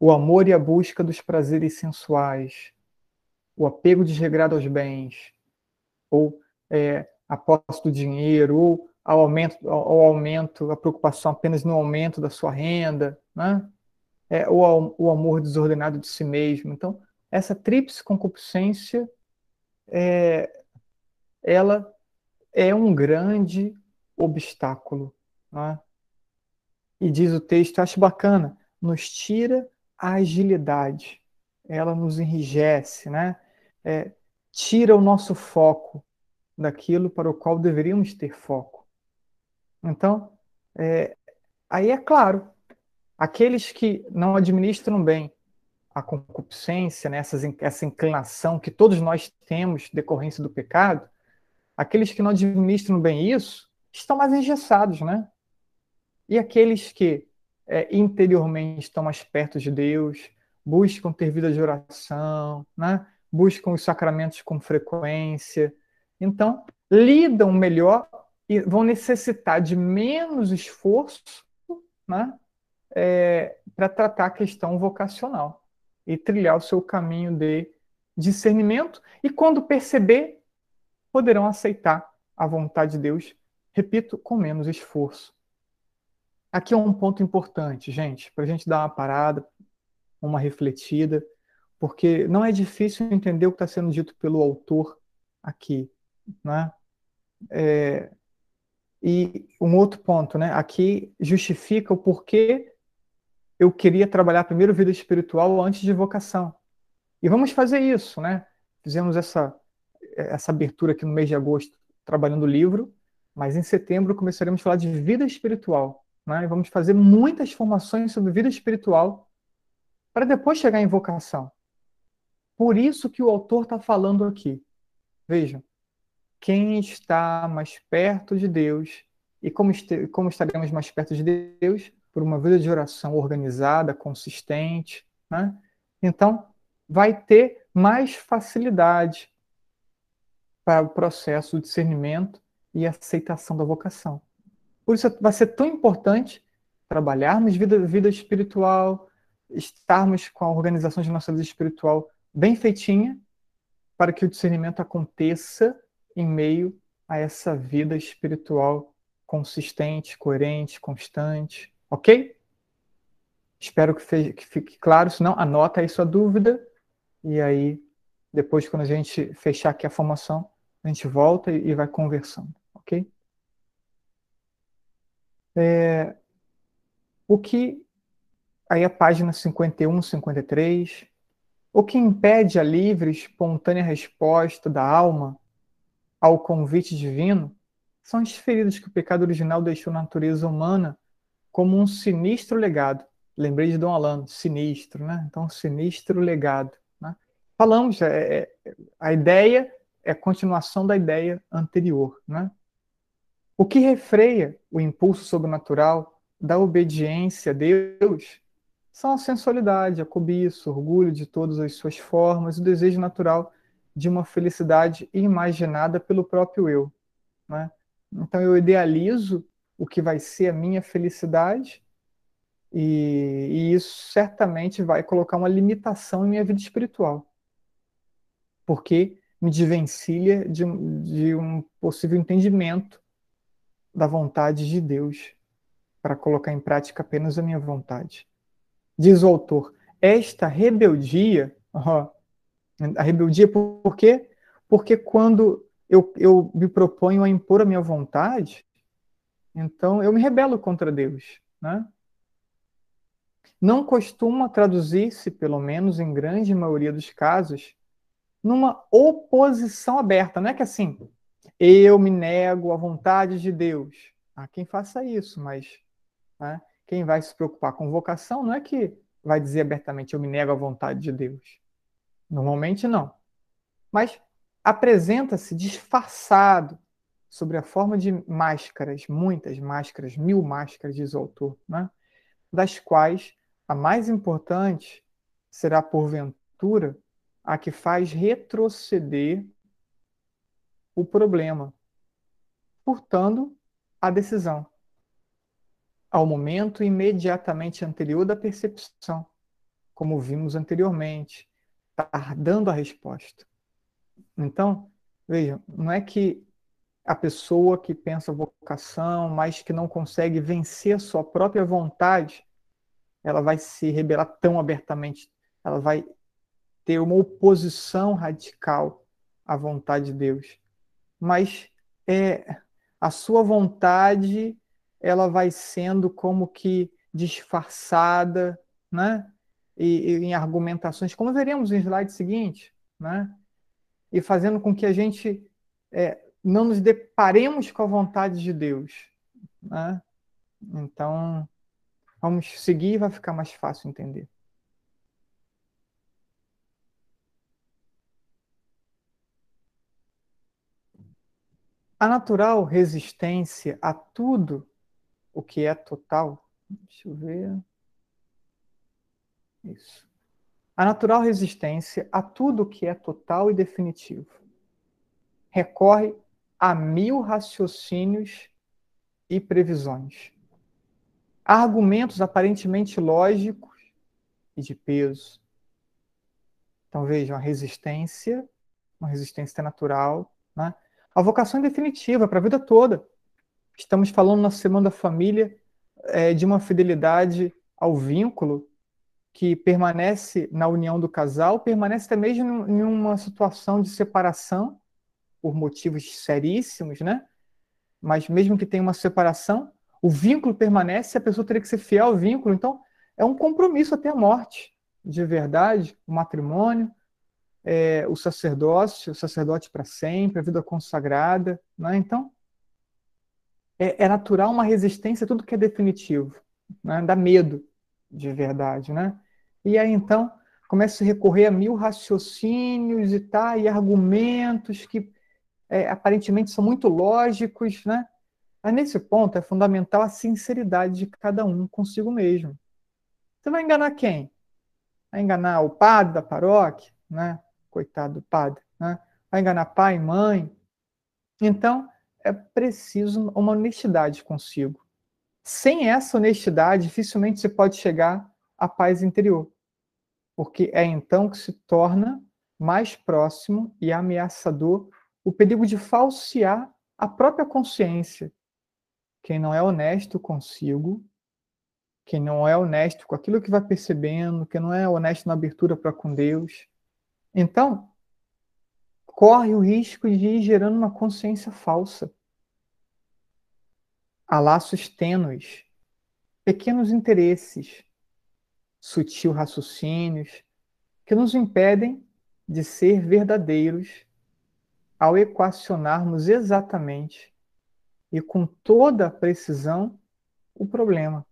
O amor e a busca dos prazeres sensuais, o apego desregrado aos bens, ou é, a posse do dinheiro, ou ao aumento, ao aumento, a preocupação apenas no aumento da sua renda, né? É, ou o amor desordenado de si mesmo. Então, essa tríplice concupiscência, é, ela é um grande obstáculo. Né? E diz o texto, acho bacana, nos tira a agilidade, ela nos enrijece, né? É, tira o nosso foco daquilo para o qual deveríamos ter foco. Então, é, aí é claro, aqueles que não administram bem a concupiscência, né, essa inclinação que todos nós temos decorrência do pecado, aqueles que não administram bem isso estão mais engessados, né? E aqueles que é, interiormente estão mais perto de Deus, buscam ter vida de oração, né? Buscam os sacramentos com frequência, então lidam melhor e vão necessitar de menos esforço né? É, para tratar a questão vocacional e trilhar o seu caminho de discernimento, e quando perceber, poderão aceitar a vontade de Deus, repito, com menos esforço. Aqui é um ponto importante, gente, para a gente dar uma parada, uma refletida, porque não é difícil entender o que está sendo dito pelo autor aqui, né? É, e um outro ponto, né? Aqui justifica o porquê eu queria trabalhar primeiro vida espiritual antes de vocação. E vamos fazer isso, né? Fizemos essa, essa abertura aqui no mês de agosto, trabalhando o livro, mas em setembro começaremos a falar de vida espiritual. Né? E vamos fazer muitas formações sobre vida espiritual para depois chegar em vocação. Por isso que o autor está falando aqui. Vejam, quem está mais perto de Deus, e como, como estaremos mais perto de Deus? por uma vida de oração organizada, consistente, né? então vai ter mais facilidade para o processo de discernimento e aceitação da vocação. Por isso vai ser tão importante trabalharmos vida, vida espiritual, estarmos com a organização de nossa vida espiritual bem feitinha, para que o discernimento aconteça em meio a essa vida espiritual consistente, coerente, constante, Ok? Espero que, que fique claro. Se não, anota aí sua dúvida. E aí, depois, quando a gente fechar aqui a formação, a gente volta e, vai conversando. Ok? É, o que. Aí a página 51, 53. O que impede a livre, espontânea resposta da alma ao convite divino são as feridas que o pecado original deixou na natureza humana como um sinistro legado. Lembrei de Dom Alano, sinistro, né? Então, sinistro legado. Né? Falamos, é, é, a ideia é a continuação da ideia anterior, né? O que refreia o impulso sobrenatural da obediência a Deus são a sensualidade, a cobiça, o orgulho de todas as suas formas, o desejo natural de uma felicidade imaginada pelo próprio eu. Né? Então eu idealizo o que vai ser a minha felicidade e, e, isso certamente vai colocar uma limitação em minha vida espiritual, porque me desvencilha de, de um possível entendimento da vontade de Deus para colocar em prática apenas a minha vontade. Diz o autor, esta rebeldia, ó, a rebeldia por quê? Porque quando eu, eu me proponho a impor a minha vontade, então eu me rebelo contra Deus, né? Não costuma traduzir-se, pelo menos em grande maioria dos casos, numa oposição aberta. Não é que assim, eu me nego à vontade de Deus. Há quem faça isso, mas né, quem vai se preocupar com vocação não é que vai dizer abertamente eu me nego à vontade de Deus. Normalmente não. Mas apresenta-se disfarçado sobre a forma de máscaras, muitas máscaras, mil máscaras, diz o autor, né? das quais a mais importante será, porventura, a que faz retroceder o problema, furtando a decisão ao momento imediatamente anterior da percepção, como vimos anteriormente, tardando a resposta. Então, veja, não é que a pessoa que pensa vocação, mas que não consegue vencer a sua própria vontade, ela vai se rebelar tão abertamente, ela vai ter uma oposição radical à vontade de Deus. Mas é a sua vontade ela vai sendo como que disfarçada, né? E, e, em argumentações, como veremos no slide seguinte, né? E fazendo com que a gente é, não nos deparemos com a vontade de Deus, né? Então, vamos seguir e vai ficar mais fácil entender. A natural resistência a tudo o que é total. Deixa eu ver. Isso. A natural resistência a tudo que é total e definitivo recorre a mil raciocínios e previsões. Argumentos aparentemente lógicos e de peso. Então vejam, a resistência, uma resistência natural, né? a vocação definitiva para a vida toda. Estamos falando na Semana da Família é, de uma fidelidade ao vínculo que permanece na união do casal, permanece até mesmo em uma situação de separação por motivos seríssimos, né? Mas mesmo que tenha uma separação, o vínculo permanece, a pessoa teria que ser fiel ao vínculo. Então, é um compromisso até a morte, de verdade, o matrimônio, é, o sacerdócio, o sacerdote para sempre, a vida consagrada, né? Então, é, é, natural uma resistência a tudo que é definitivo, né? dá medo de verdade, né? E aí então começa a recorrer a mil raciocínios e tá, e argumentos que é, aparentemente são muito lógicos, né? Mas nesse ponto é fundamental a sinceridade de cada um consigo mesmo. Você vai enganar quem? Vai enganar o padre da paróquia, né? Coitado do padre, né? Vai enganar pai e mãe. Então, é preciso uma honestidade consigo. Sem essa honestidade, dificilmente você pode chegar à paz interior, porque é então que se torna mais próximo e ameaçador o perigo de falsear a própria consciência. Quem não é honesto consigo, quem não é honesto com aquilo que vai percebendo, quem não é honesto na abertura para com Deus, então corre o risco de ir gerando uma consciência falsa. Há laços tênues, pequenos interesses, sutil raciocínios, que nos impedem de ser verdadeiros ao equacionarmos exatamente e com toda a precisão o problema.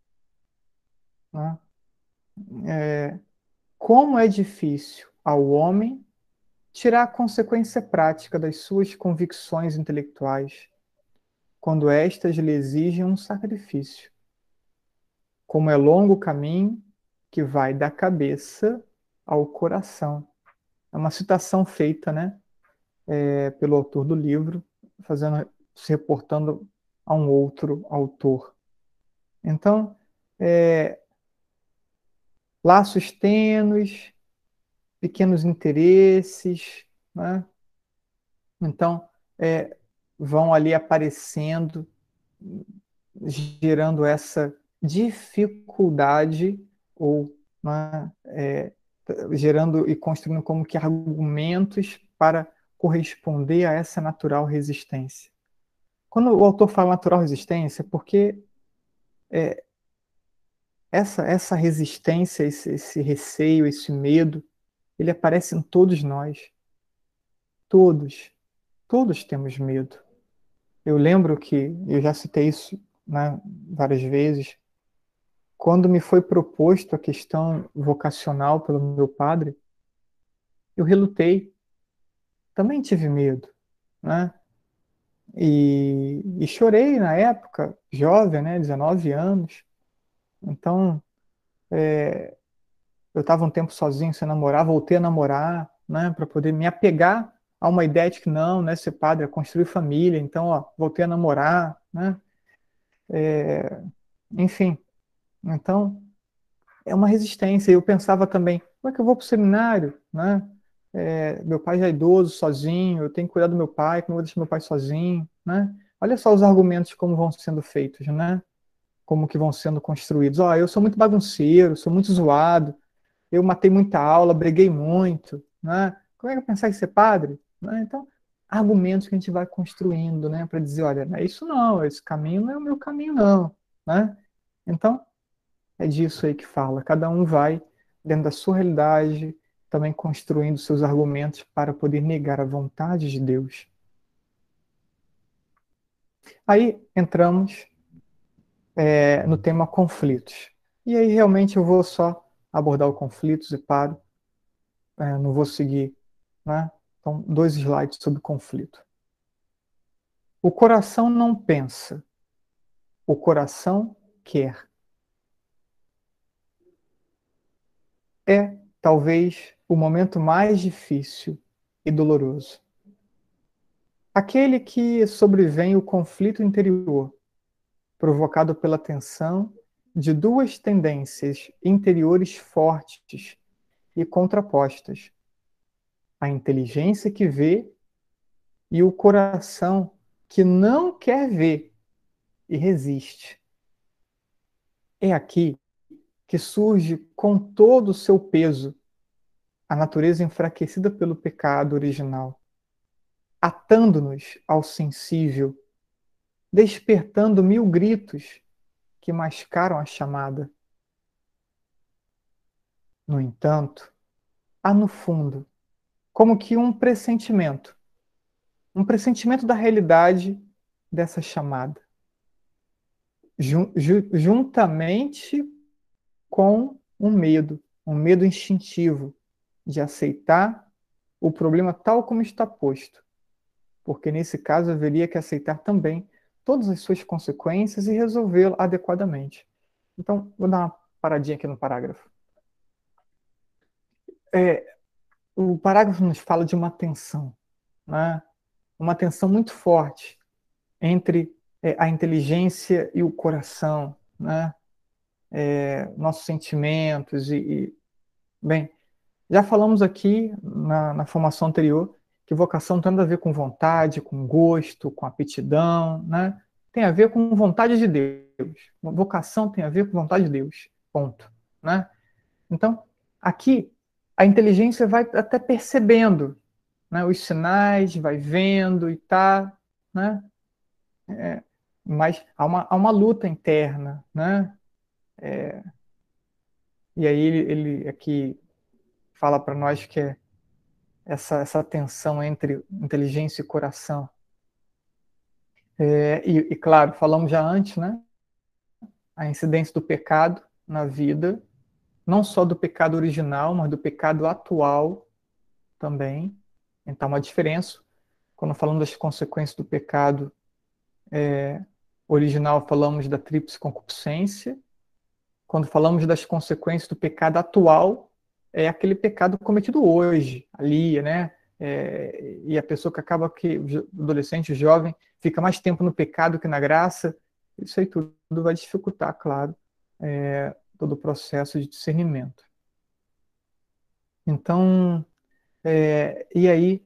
Né? É, como é difícil ao homem tirar a consequência prática das suas convicções intelectuais, quando estas lhe exigem um sacrifício. Como é longo o caminho que vai da cabeça ao coração. É uma citação feita, né, é, pelo autor do livro, fazendo, se reportando a um outro autor. Então, é, laços tênues, pequenos interesses, né? então é, vão ali aparecendo, gerando essa dificuldade ou né, é, gerando e construindo como que argumentos para corresponder a essa natural resistência. Quando o autor fala natural resistência, é porque é, essa, essa resistência, esse, esse receio, esse medo, ele aparece em todos nós. Todos. Todos temos medo. Eu lembro que, eu já citei isso né, várias vezes, quando me foi proposto a questão vocacional pelo meu padre, eu relutei. Também tive medo, né? E, e chorei na época, jovem, né, 19 anos. Então, é, eu estava um tempo sozinho sem namorar, voltei a namorar, né, para poder me apegar a uma ideia de que não, né, ser padre é construir família, então, ó, voltei a namorar, né, é, enfim, então, é uma resistência. Eu pensava também, como é que eu vou para o seminário, né, é, meu pai já é idoso, sozinho, eu tenho que cuidar do meu pai, como eu vou deixar meu pai sozinho, né, olha só os argumentos como vão sendo feitos, né, como que vão sendo construídos. Ó, eu sou muito bagunceiro, sou muito zoado, eu matei muita aula, breguei muito, né? Como é que eu pensar em ser padre? Né? Então, argumentos que a gente vai construindo, né, para dizer, olha, não é isso não, esse caminho não é o meu caminho não, né? Então, é disso aí que fala. Cada um vai dentro da sua realidade, também construindo seus argumentos para poder negar a vontade de Deus. Aí entramos é, no tema conflitos. E aí realmente eu vou só abordar os conflitos e paro. É, não vou seguir. Né? Então, dois slides sobre conflito. O coração não pensa, o coração quer. É, talvez, o momento mais difícil e doloroso. Aquele que sobrevém o conflito interior provocado pela tensão de duas tendências interiores fortes e contrapostas: a inteligência que vê e o coração que não quer ver e resiste. É aqui que surge com todo o seu peso a natureza enfraquecida pelo pecado original, atando-nos ao sensível despertando mil gritos que mascaram a chamada. No entanto, há no fundo como que um pressentimento, um pressentimento da realidade dessa chamada, juntamente com um medo, um medo instintivo de aceitar o problema tal como está posto, porque nesse caso haveria que aceitar também todas as suas consequências e resolvê-lo adequadamente. Então, vou dar uma paradinha aqui no parágrafo. É, o parágrafo nos fala de uma tensão, né? uma tensão muito forte entre é, a inteligência e o coração, né? É, nossos sentimentos e, e, bem, já falamos aqui na, na formação anterior que vocação tem a ver com vontade, com gosto, com aptidão, né? Tem a ver com vontade de Deus. Vocação tem a ver com vontade de Deus. Ponto, né? Então, aqui a inteligência vai até percebendo, né, os sinais, vai vendo e tá, né? É, mas há uma, há uma luta interna, né? É, e aí ele, ele aqui fala para nós que é essa, essa tensão entre inteligência e coração. É, e, e, claro, falamos já antes, né? A incidência do pecado na vida, não só do pecado original, mas do pecado atual também. Então, uma diferença. Quando falamos das consequências do pecado é, original, falamos da tríplice concupiscência. Quando falamos das consequências do pecado atual, é aquele pecado cometido hoje, ali, né? É, e a pessoa que acaba que, o adolescente, o jovem, fica mais tempo no pecado que na graça, isso aí tudo vai dificultar, claro, é, todo o processo de discernimento. Então, é, e aí,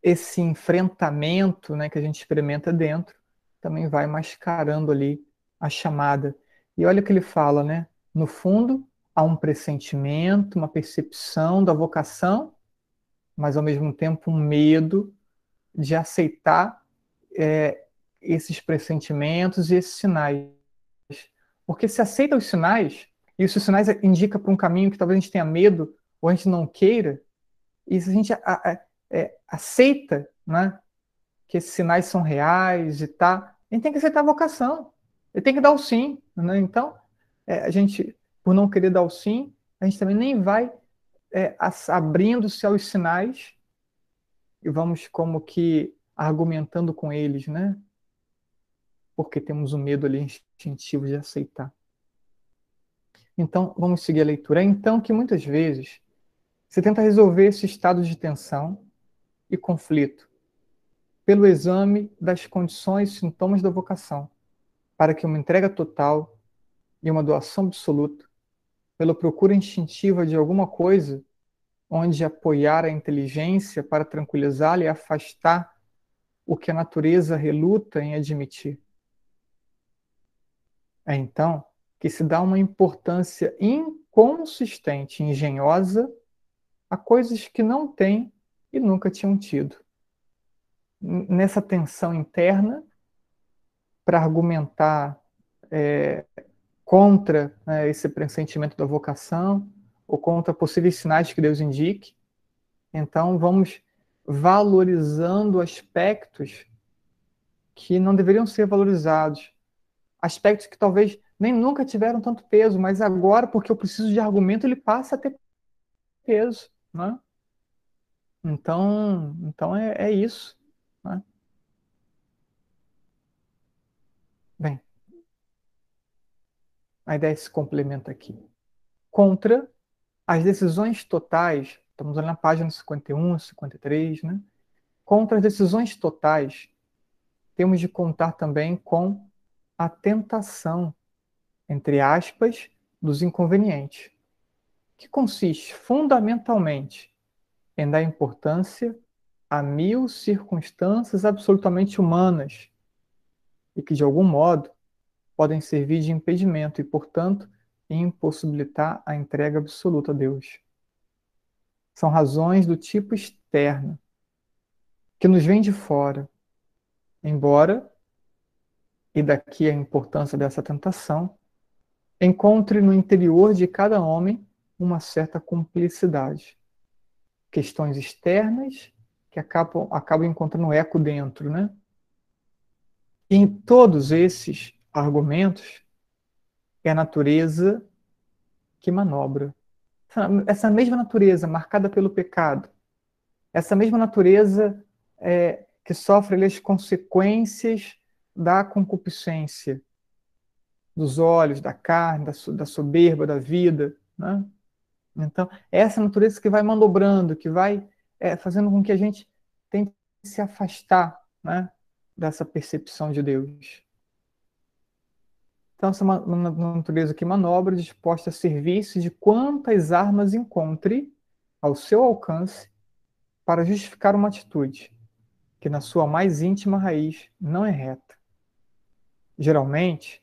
esse enfrentamento né, que a gente experimenta dentro também vai mascarando ali a chamada. E olha o que ele fala, né? No fundo, há um pressentimento, uma percepção da vocação, mas ao mesmo tempo um medo de aceitar é, esses pressentimentos e esses sinais. Porque se aceita os sinais, e os sinais indicam para um caminho que talvez a gente tenha medo ou a gente não queira, e se a gente a, a, é, aceita né, que esses sinais são reais e tá, a gente tem que aceitar a vocação. Ele tem que dar o sim. Né? Então, é, a gente por não querer dar o sim, a gente também nem vai é, abrindo-se aos sinais e vamos como que argumentando com eles, né? Porque temos o um medo ali instintivo de aceitar. Então, vamos seguir a leitura. É então que muitas vezes você tenta resolver esse estado de tensão e conflito pelo exame das condições e sintomas da vocação, para que uma entrega total e uma doação absoluta pela procura instintiva de alguma coisa onde apoiar a inteligência para tranquilizá-la e afastar o que a natureza reluta em admitir. É então que se dá uma importância inconsistente, engenhosa, a coisas que não têm e nunca tinham tido. Nessa tensão interna, para argumentar é, contra né, esse pressentimento da vocação ou contra possíveis sinais que Deus indique. Então, vamos valorizando aspectos que não deveriam ser valorizados. Aspectos que talvez nem nunca tiveram tanto peso, mas agora, porque eu preciso de argumento, ele passa a ter peso. Né? Então, então é, é isso. Né? Bem, a ideia se complementa aqui. Contra as decisões totais, estamos na página 51, 53, né? Contra as decisões totais, temos de contar também com a tentação, entre aspas, dos inconvenientes, que consiste fundamentalmente em dar importância a mil circunstâncias absolutamente humanas e que, de algum modo, podem servir de impedimento e, portanto, impossibilitar a entrega absoluta a Deus. São razões do tipo externo, que nos vêm de fora, embora, e daqui a importância dessa tentação, encontre no interior de cada homem uma certa cumplicidade. Questões externas que acabam, acabam encontrando eco dentro, né? E em todos esses argumentos é a natureza que manobra. Essa mesma natureza marcada pelo pecado, essa mesma natureza é, que sofre as consequências da concupiscência, dos olhos, da carne, da, da soberba da vida. Né? Então, é essa natureza que vai manobrando, que vai é, fazendo com que a gente tente se afastar né, dessa percepção de Deus. Então, essa natureza que manobra, disposta a servir-se de quantas armas encontre ao seu alcance para justificar uma atitude que, na sua mais íntima raiz, não é reta. Geralmente,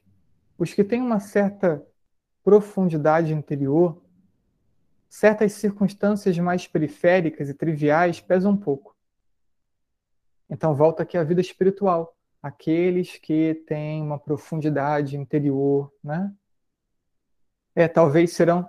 os que têm uma certa profundidade interior, certas circunstâncias mais periféricas e triviais pesam um pouco. Então, volta aqui à vida espiritual aqueles que têm uma profundidade interior, né? É, talvez serão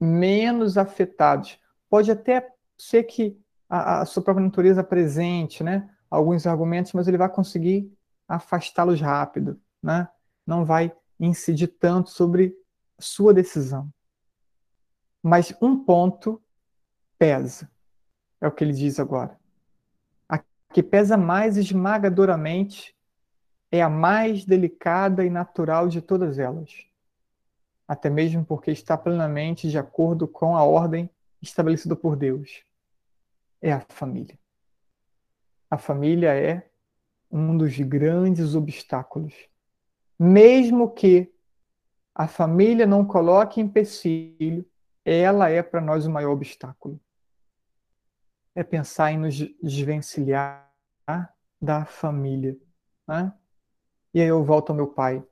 menos afetados pode até ser que a, a sua própria natureza apresente, né, alguns argumentos, mas ele vai conseguir afastá-los rápido, né? Não vai incidir tanto sobre sua decisão. Mas um ponto pesa, é o que ele diz agora. A que pesa mais esmagadoramente é a mais delicada e natural de todas elas, até mesmo porque está plenamente de acordo com a ordem estabelecida por Deus. É a família. A família é um dos grandes obstáculos. Mesmo que a família não coloque empecilho, ela é para nós o maior obstáculo. É pensar em nos desvencilhar da família. Né? E aí eu volto ao meu pai.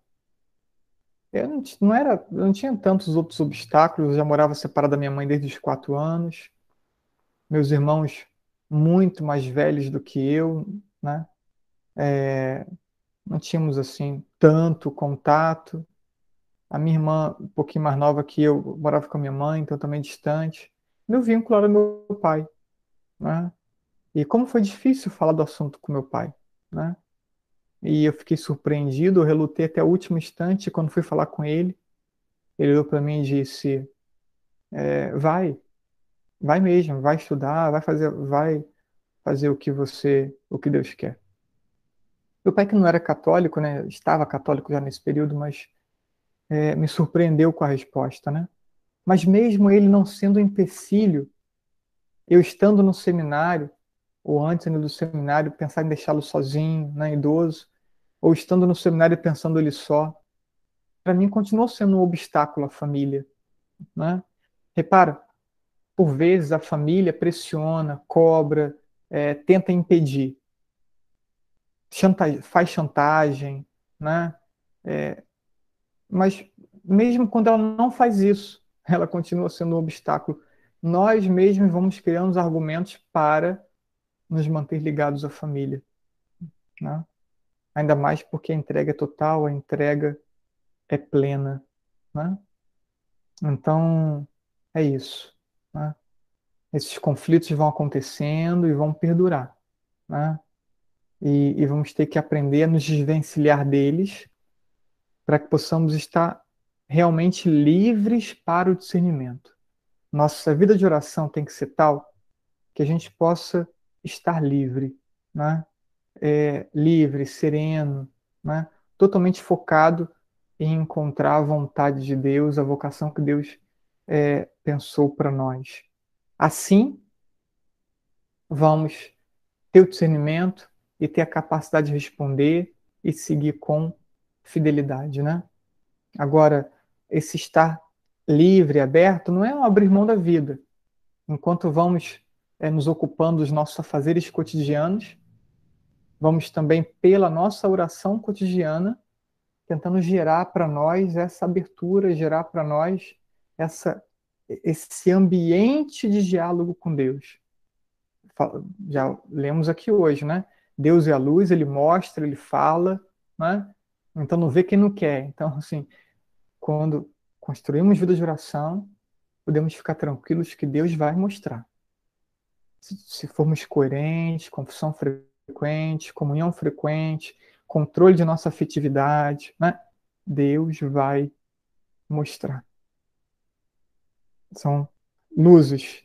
Eu não, não, era, eu não tinha tantos outros obstáculos, eu já morava separado da minha mãe desde os quatro anos. Meus irmãos muito mais velhos do que eu, né? É, não tínhamos assim tanto contato. A minha irmã, um pouquinho mais nova que eu, morava com a minha mãe, então também distante. Meu vínculo era meu pai, né? E como foi difícil falar do assunto com meu pai, né? E eu fiquei surpreendido, eu relutei até o último instante quando fui falar com ele. Ele olhou para mim e disse: é, "Vai, vai mesmo, vai estudar, vai fazer, vai fazer o que você, o que Deus quer." Meu pai que não era católico, né? Estava católico já nesse período, mas é, me surpreendeu com a resposta, né? Mas mesmo ele não sendo um empecilho, eu estando no seminário, ou antes do seminário, pensar em deixá-lo sozinho, né, idoso, ou estando no seminário pensando ele só, para mim continuou sendo um obstáculo a família, né? Repara, por vezes a família pressiona, cobra, é, tenta impedir, chantagem, faz chantagem, né? É, mas mesmo quando ela não faz isso, ela continua sendo um obstáculo. Nós mesmos vamos criando os argumentos para nos manter ligados à família. Né? Ainda mais porque a entrega é total, a entrega é plena. Né? Então, é isso. Né? Esses conflitos vão acontecendo e vão perdurar. Né? E, e vamos ter que aprender a nos desvencilhar deles para que possamos estar realmente livres para o discernimento. Nossa vida de oração tem que ser tal que a gente possa estar livre, né? É, livre, sereno, né? totalmente focado em encontrar a vontade de Deus, a vocação que Deus é, pensou para nós. Assim, vamos ter o discernimento e ter a capacidade de responder e seguir com fidelidade, né? Agora, esse estar livre, aberto, não é um abrir mão da vida. Enquanto vamos é, nos ocupando dos nossos afazeres cotidianos, vamos também, pela nossa oração cotidiana, tentando gerar para nós essa abertura, gerar para nós essa, esse ambiente de diálogo com Deus. Já lemos aqui hoje, né? Deus é a luz, ele mostra, ele fala, né? Então não vê quem não quer. Então, assim, quando construímos vida de oração, podemos ficar tranquilos que Deus vai mostrar se formos coerentes, confissão frequente, comunhão frequente, controle de nossa afetividade, né? Deus vai mostrar. São luzes,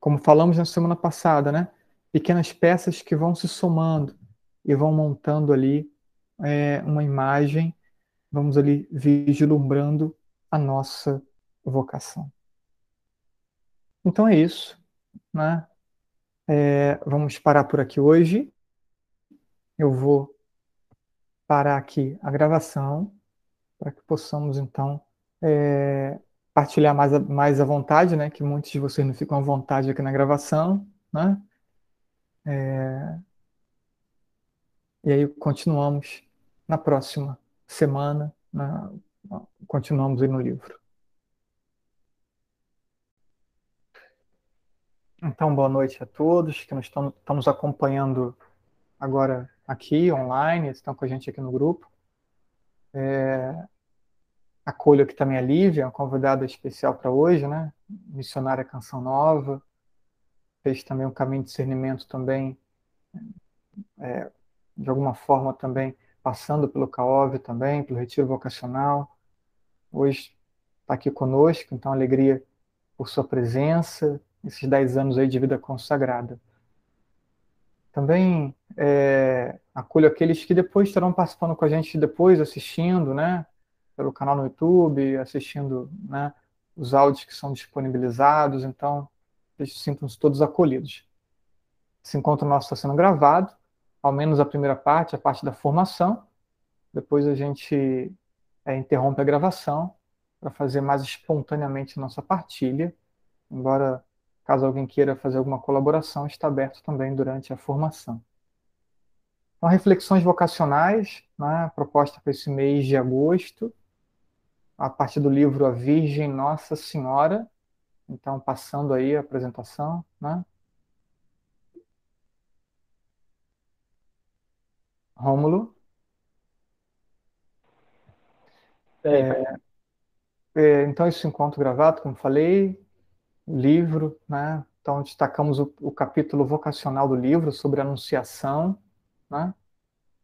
como falamos na semana passada, né? Pequenas peças que vão se somando e vão montando ali é, uma imagem, vamos ali vislumbrando a nossa vocação. Então é isso, né? É, vamos parar por aqui hoje. Eu vou parar aqui a gravação para que possamos então é, partilhar mais, mais à vontade, né? Que muitos de vocês não ficam à vontade aqui na gravação, né? É, e aí continuamos na próxima semana, na, continuamos aí no livro. Então, boa noite a todos que nos estão, nos acompanhando agora aqui, online, estão com a gente aqui no grupo. É, acolho aqui também a Lívia, uma convidada especial para hoje, né? Missionária Canção Nova, fez também um caminho de discernimento também, é, de alguma forma também passando pelo CAOV também, pelo retiro vocacional. Hoje está aqui conosco, então alegria por sua presença, esses dez anos aí de vida consagrada. Também é, acolho aqueles que depois estarão participando com a gente depois, assistindo, né, pelo canal no YouTube, assistindo, né, os áudios que são disponibilizados, então sintam-se todos acolhidos. Esse encontro nosso está sendo gravado, ao menos a primeira parte, a parte da formação. Depois a gente é, interrompe a gravação para fazer mais espontaneamente nossa partilha, embora caso alguém queira fazer alguma colaboração, está aberto também durante a formação. Então, reflexões vocacionais, né, proposta para esse mês de agosto, a partir do livro A Virgem Nossa Senhora. Então, passando aí a apresentação, né? Rômulo. É, é, então, esse encontro gravado, como falei, livro, né? Então, destacamos o, o capítulo vocacional do livro sobre anunciação, né?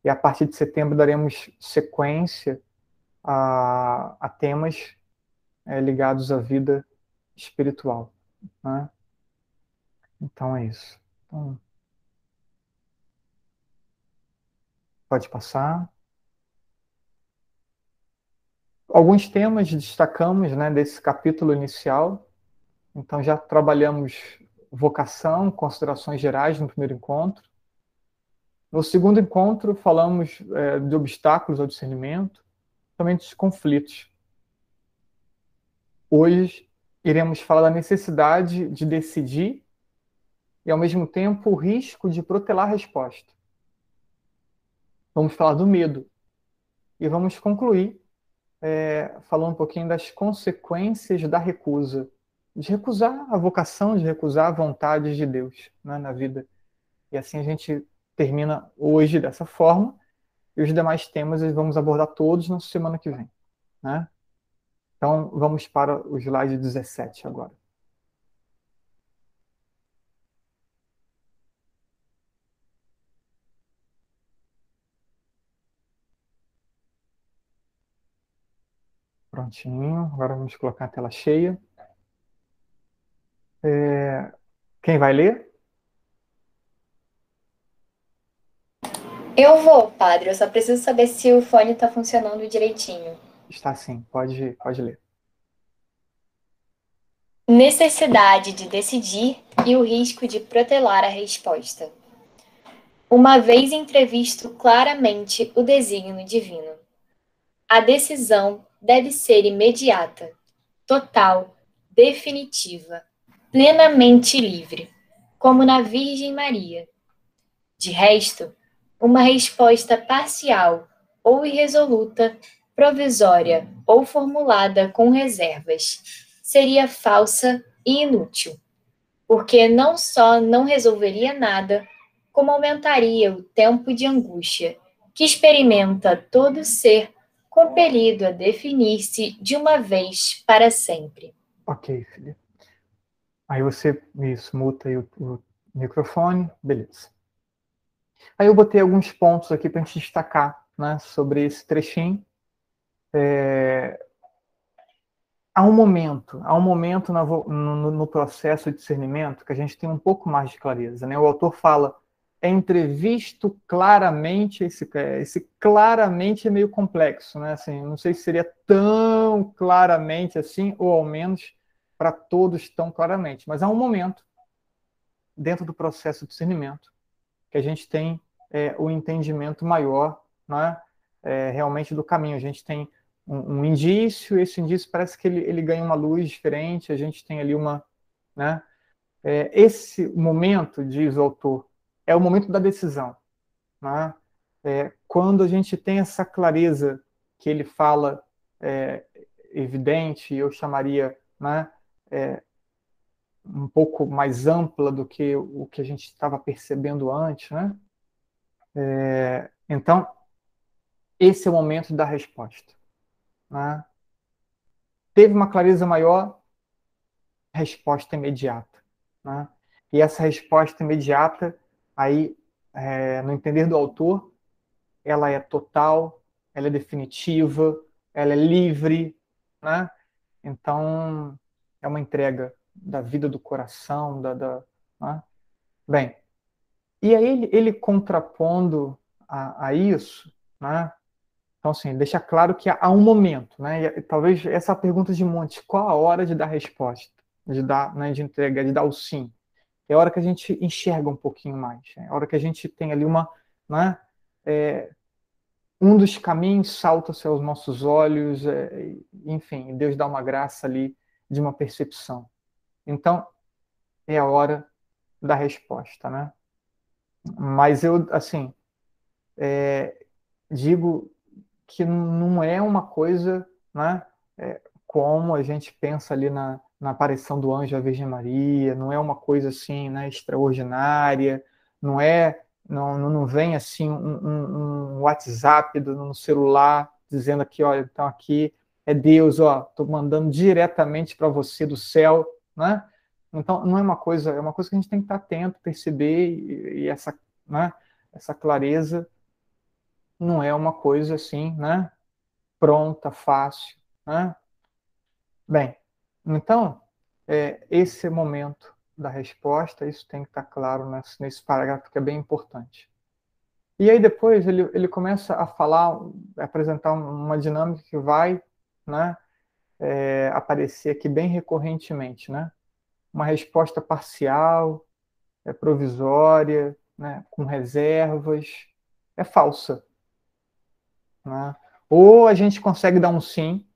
E a partir de setembro daremos sequência a, a temas é, ligados à vida espiritual. Né? Então é isso. Então, pode passar. Alguns temas destacamos né, desse capítulo inicial. Então já trabalhamos vocação, considerações gerais no primeiro encontro. No segundo encontro, falamos é, de obstáculos ao discernimento também dos conflitos. Hoje iremos falar da necessidade de decidir e, ao mesmo tempo, o risco de protelar a resposta. Vamos falar do medo e vamos concluir é, falando um pouquinho das consequências da recusa, de recusar a vocação, de recusar a vontade de Deus né, na vida. E assim a gente termina hoje dessa forma e os demais temas vamos abordar todos na semana que vem. Né? Então, vamos para o slide 17 agora. Prontinho, agora vamos colocar a tela cheia. É... Quem vai ler? Eu vou, padre. Eu só preciso saber se o fone está funcionando direitinho. Está sim, pode, pode ler. Necessidade de decidir e o risco de protelar a resposta. Uma vez entrevisto claramente o desígnio divino, a decisão deve ser imediata, total, definitiva, plenamente livre, como na Virgem Maria. De resto, uma resposta parcial ou irresoluta, provisória ou formulada com reservas seria falsa e inútil, porque não só não resolveria nada, como aumentaria o tempo de angústia que experimenta todo ser compelido a definir-se de uma vez para sempre. Ok, filha. Aí você isso, muta o, o microfone, beleza. Aí eu botei alguns pontos aqui para a gente destacar né, sobre esse trechinho. É... Há um momento, há um momento no, no, processo de discernimento que a gente tem um pouco mais de clareza. Né? O autor fala, é entrevisto claramente, esse, esse claramente é meio complexo, né? Assim, não sei se seria tão claramente assim, ou ao menos para todos tão claramente, mas há um momento dentro do processo de discernimento que a gente tem é, o entendimento maior né, é, realmente do caminho. A gente tem um, um, indício, esse indício parece que ele, ele ganha uma luz diferente, a gente tem ali uma. Né, é, esse momento, diz o autor, é o momento da decisão. Né? É, quando a gente tem essa clareza que ele fala é, evidente, eu chamaria né, é, um pouco mais ampla do que o que a gente estava percebendo antes, né? É, então, esse é o momento da resposta. Né? Teve uma clareza maior, resposta imediata. Né? E essa resposta imediata, aí, é, no entender do autor, ela é total, ela é definitiva, ela é livre, né? Então, é uma entrega da vida do coração, da, da né? bem. E aí ele, ele contrapondo a, a, isso, né? Então, assim, deixa claro que há um momento, né? E, talvez essa pergunta de monte, qual a hora de dar resposta, de dar, né, de entrega, de dar o sim? É a hora que a gente enxerga um pouquinho mais, é a hora que a gente tem ali uma, né? É, um dos caminhos salta-se aos nossos olhos, é, enfim, Deus dá uma graça ali de uma percepção. Então, é a hora da resposta, né? Mas eu, assim, é, digo que não é uma coisa, né? É, como a gente pensa ali na, na aparição do anjo à Virgem Maria, não é uma coisa assim, né? Extraordinária, não é, não, não vem assim um, um, um WhatsApp no celular dizendo aqui, olha, então aqui é Deus, ó, estou mandando diretamente para você do céu, né? Então, não é uma coisa, é uma coisa que a gente tem que estar atento, perceber, e, e essa, né, essa clareza não é uma coisa assim, né, pronta, fácil, né? Bem, então, é, esse momento da resposta, isso tem que estar claro nesse, nesse parágrafo que é bem importante. E aí depois ele, ele começa a falar, a apresentar uma dinâmica que vai né, é, aparecer aqui bem recorrentemente, né? uma resposta parcial, é provisória, né, com reservas, é falsa. Né? Ou a gente consegue dar um sim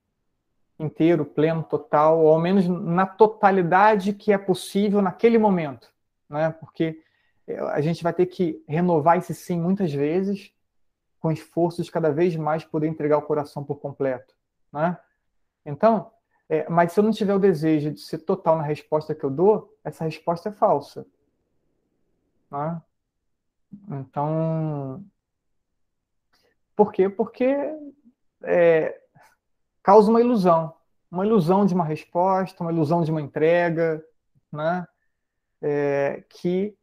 inteiro, pleno, total, ou ao menos na totalidade que é possível naquele momento, né? Porque a gente vai ter que renovar esse sim muitas vezes, com esforços cada vez mais poder entregar o coração por completo, né? Então, é, mas se eu não tiver o desejo de ser total na resposta que eu dou, essa resposta é falsa. Né? Então, por quê? Porque é, causa uma ilusão. Uma ilusão de uma resposta, uma ilusão de uma entrega, né? É, que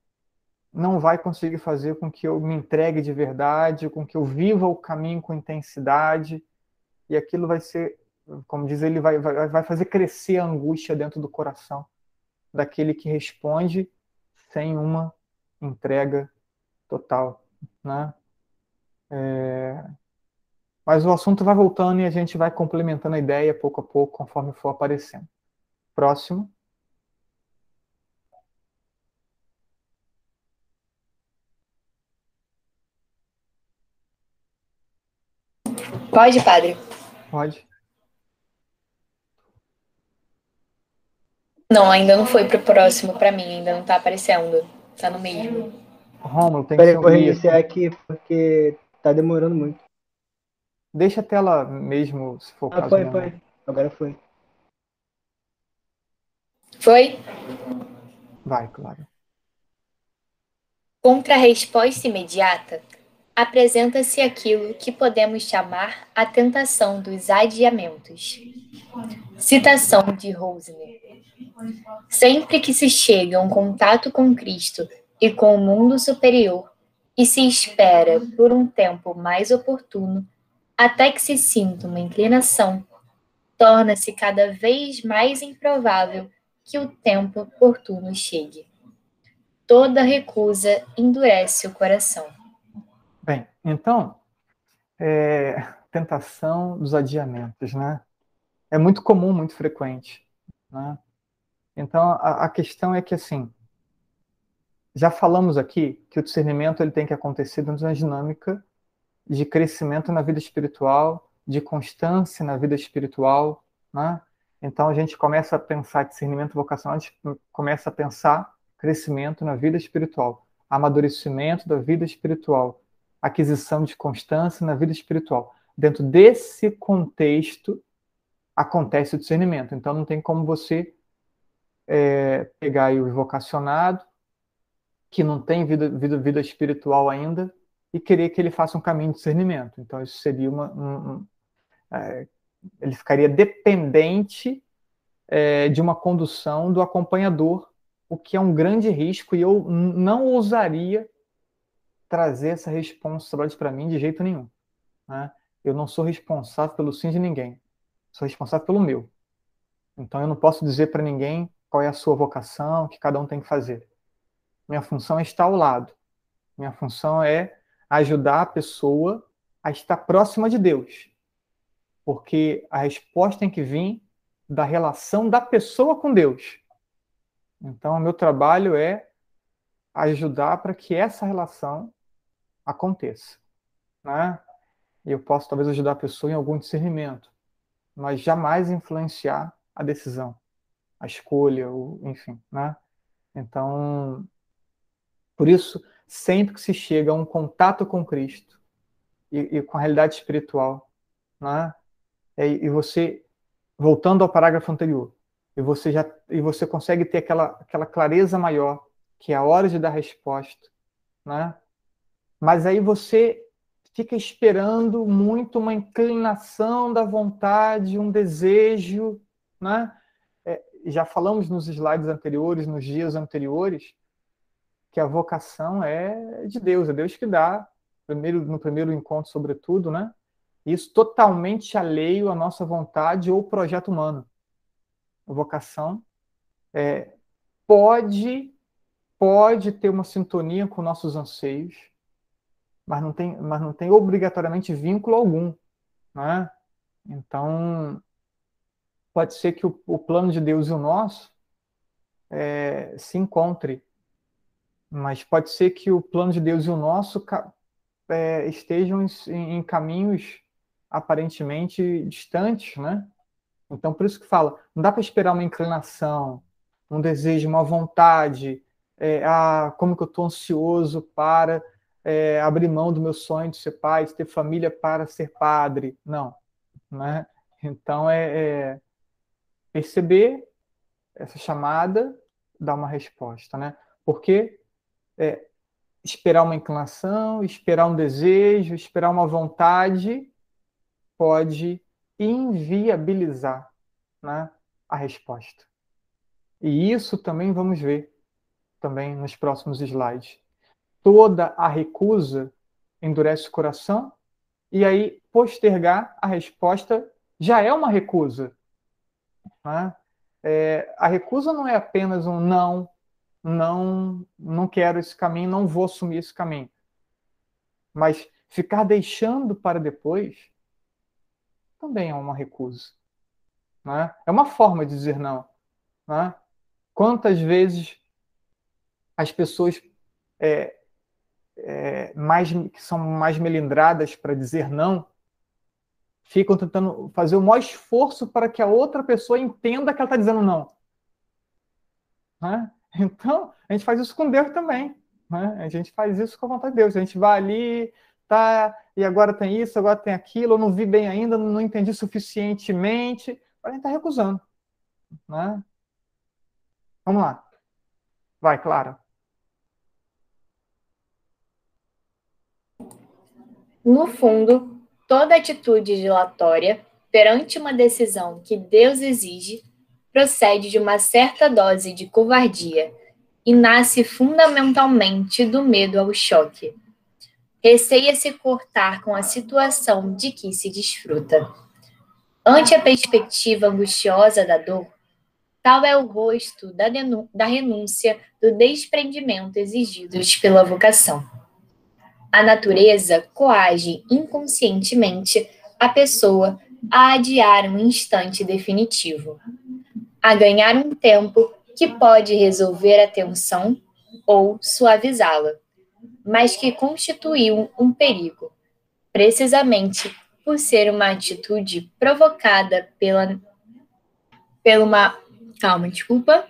não vai conseguir fazer com que eu me entregue de verdade, com que eu viva o caminho com intensidade, e aquilo vai ser como diz ele, vai, vai, vai fazer crescer a angústia dentro do coração daquele que responde sem uma entrega total, né? É... Mas o assunto vai voltando e a gente vai complementando a ideia pouco a pouco, conforme for aparecendo. Próximo. Pode, padre. Pode. Não, ainda não foi pro próximo para mim, ainda não tá aparecendo. Tá no mesmo. Romulo, tem que Peraí, vou reiniciar aqui porque tá demorando muito. Deixa a tela mesmo, se for o ah, caso. foi, foi. Agora foi. Foi? Vai, claro. Contra a resposta imediata, apresenta-se aquilo que podemos chamar a tentação dos adiamentos. Citação de Rosner. Sempre que se chega a um contato com Cristo e com o mundo superior, e se espera por um tempo mais oportuno, até que se sinta uma inclinação, torna-se cada vez mais improvável que o tempo oportuno chegue. Toda recusa endurece o coração. Então, é, tentação dos adiamentos, né? É muito comum, muito frequente, né? Então, a, a questão é que, assim, já falamos aqui que o discernimento ele tem que acontecer dentro de uma dinâmica de crescimento na vida espiritual, de constância na vida espiritual, né? Então a gente começa a pensar discernimento vocacional, a gente começa a pensar crescimento na vida espiritual, amadurecimento da vida espiritual, aquisição de constância na vida espiritual. Dentro desse contexto acontece o discernimento. Então não tem como você é, pegar aí o vocacionado, que não tem vida, vida, vida espiritual ainda, e querer que ele faça um caminho de discernimento. Então, isso seria uma. Um, um, é, ele ficaria dependente é, de uma condução do acompanhador o que é um grande risco e eu não ousaria trazer essa responsabilidade para mim de jeito nenhum. Né? Eu não sou responsável pelo sim de ninguém, sou responsável pelo meu. Então eu não posso dizer para ninguém qual é a sua vocação, o que cada um tem que fazer. Minha função é estar ao lado. Minha função é ajudar a pessoa a estar próxima de Deus. Porque a resposta tem que vir da relação da pessoa com Deus. Então, o meu trabalho é ajudar para que essa relação aconteça. Né? Eu posso talvez ajudar a pessoa em algum discernimento, mas jamais influenciar a decisão, a escolha, o, enfim. Né? Então, por isso, sempre que se chega a um contato com Cristo e, e com a realidade espiritual, né? e, e você, voltando ao parágrafo anterior, e você já e você consegue ter aquela, aquela clareza maior, que é a hora de dar resposta, né? Mas aí você fica esperando muito uma inclinação da vontade, um desejo, né? É, já falamos nos slides anteriores, nos dias anteriores, que a vocação é de Deus, é Deus que dá, primeiro, no primeiro encontro, sobretudo, né? Isso totalmente alheio à nossa vontade ou projeto humano. A vocação é, pode pode ter uma sintonia com nossos anseios, mas não tem, mas não tem obrigatoriamente vínculo algum, né? Então pode ser que o, o plano de Deus e o nosso é, se encontre, mas pode ser que o plano de Deus e o nosso é, estejam em, em caminhos aparentemente distantes, né? Então, por isso que fala, não dá para esperar uma inclinação, um desejo, uma vontade, é, ah, como que eu estou ansioso para é, abrir mão do meu sonho de ser pai, de ter família para ser padre. Não, né? Então, é, é perceber essa chamada, dar uma resposta, né? Porque é, esperar uma inclinação, esperar um desejo, esperar uma vontade pode inviabilizar né, a resposta. E isso também vamos ver também nos próximos slides. Toda a recusa endurece o coração e aí postergar a resposta já é uma recusa. Né? É, a recusa não é apenas um não, não, não quero esse caminho, não vou assumir esse caminho. Mas ficar deixando para depois também é uma recusa. Né? É uma forma de dizer não. Né? Quantas vezes as pessoas é, é, mais, que são mais melindradas para dizer não ficam tentando fazer o maior esforço para que a outra pessoa entenda que ela está dizendo não. Né? Então, a gente faz isso com Deus também. Né? A gente faz isso com a vontade de Deus. A gente vai ali, tá, e agora tem isso, agora tem aquilo, eu não vi bem ainda, não entendi suficientemente. A gente está recusando. Né? Vamos lá. Vai, Clara. No fundo, toda atitude dilatória perante uma decisão que Deus exige procede de uma certa dose de covardia e nasce fundamentalmente do medo ao choque. Receia-se cortar com a situação de que se desfruta. Ante a perspectiva angustiosa da dor, tal é o rosto da, da renúncia do desprendimento exigidos pela vocação. A natureza coage inconscientemente a pessoa a adiar um instante definitivo a ganhar um tempo que pode resolver a tensão ou suavizá-la, mas que constituiu um perigo, precisamente por ser uma atitude provocada pela pela uma calma, desculpa,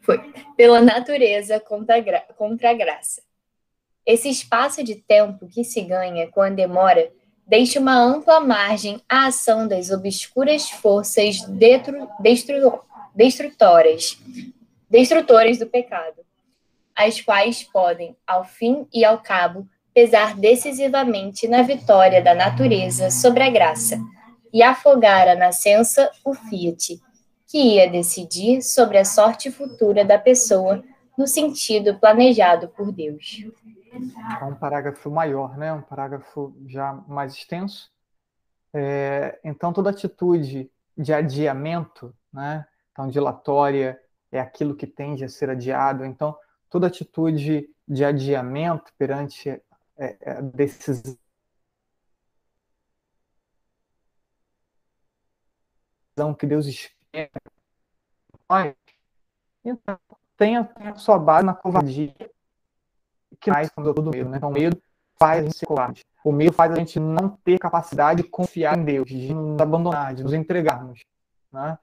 foi pela natureza contra contra a graça. Esse espaço de tempo que se ganha com a demora deixa uma ampla margem à ação das obscuras forças destru, destru, destrutoras, destrutoras do pecado, as quais podem, ao fim e ao cabo, pesar decisivamente na vitória da natureza sobre a graça e afogar a nascença o fiat, que ia decidir sobre a sorte futura da pessoa no sentido planejado por Deus. É um parágrafo maior, né? um parágrafo já mais extenso. É, então, toda atitude de adiamento, né? então, dilatória é aquilo que tende a ser adiado. Então, toda atitude de adiamento perante é, é, a decisão que Deus espera então, tenha, tenha sua base na covardia, que mais do medo, né? Então, o medo faz a gente ser covarde. O medo faz a gente não ter capacidade de confiar em Deus, de nos abandonar, de nos entregarmos, né?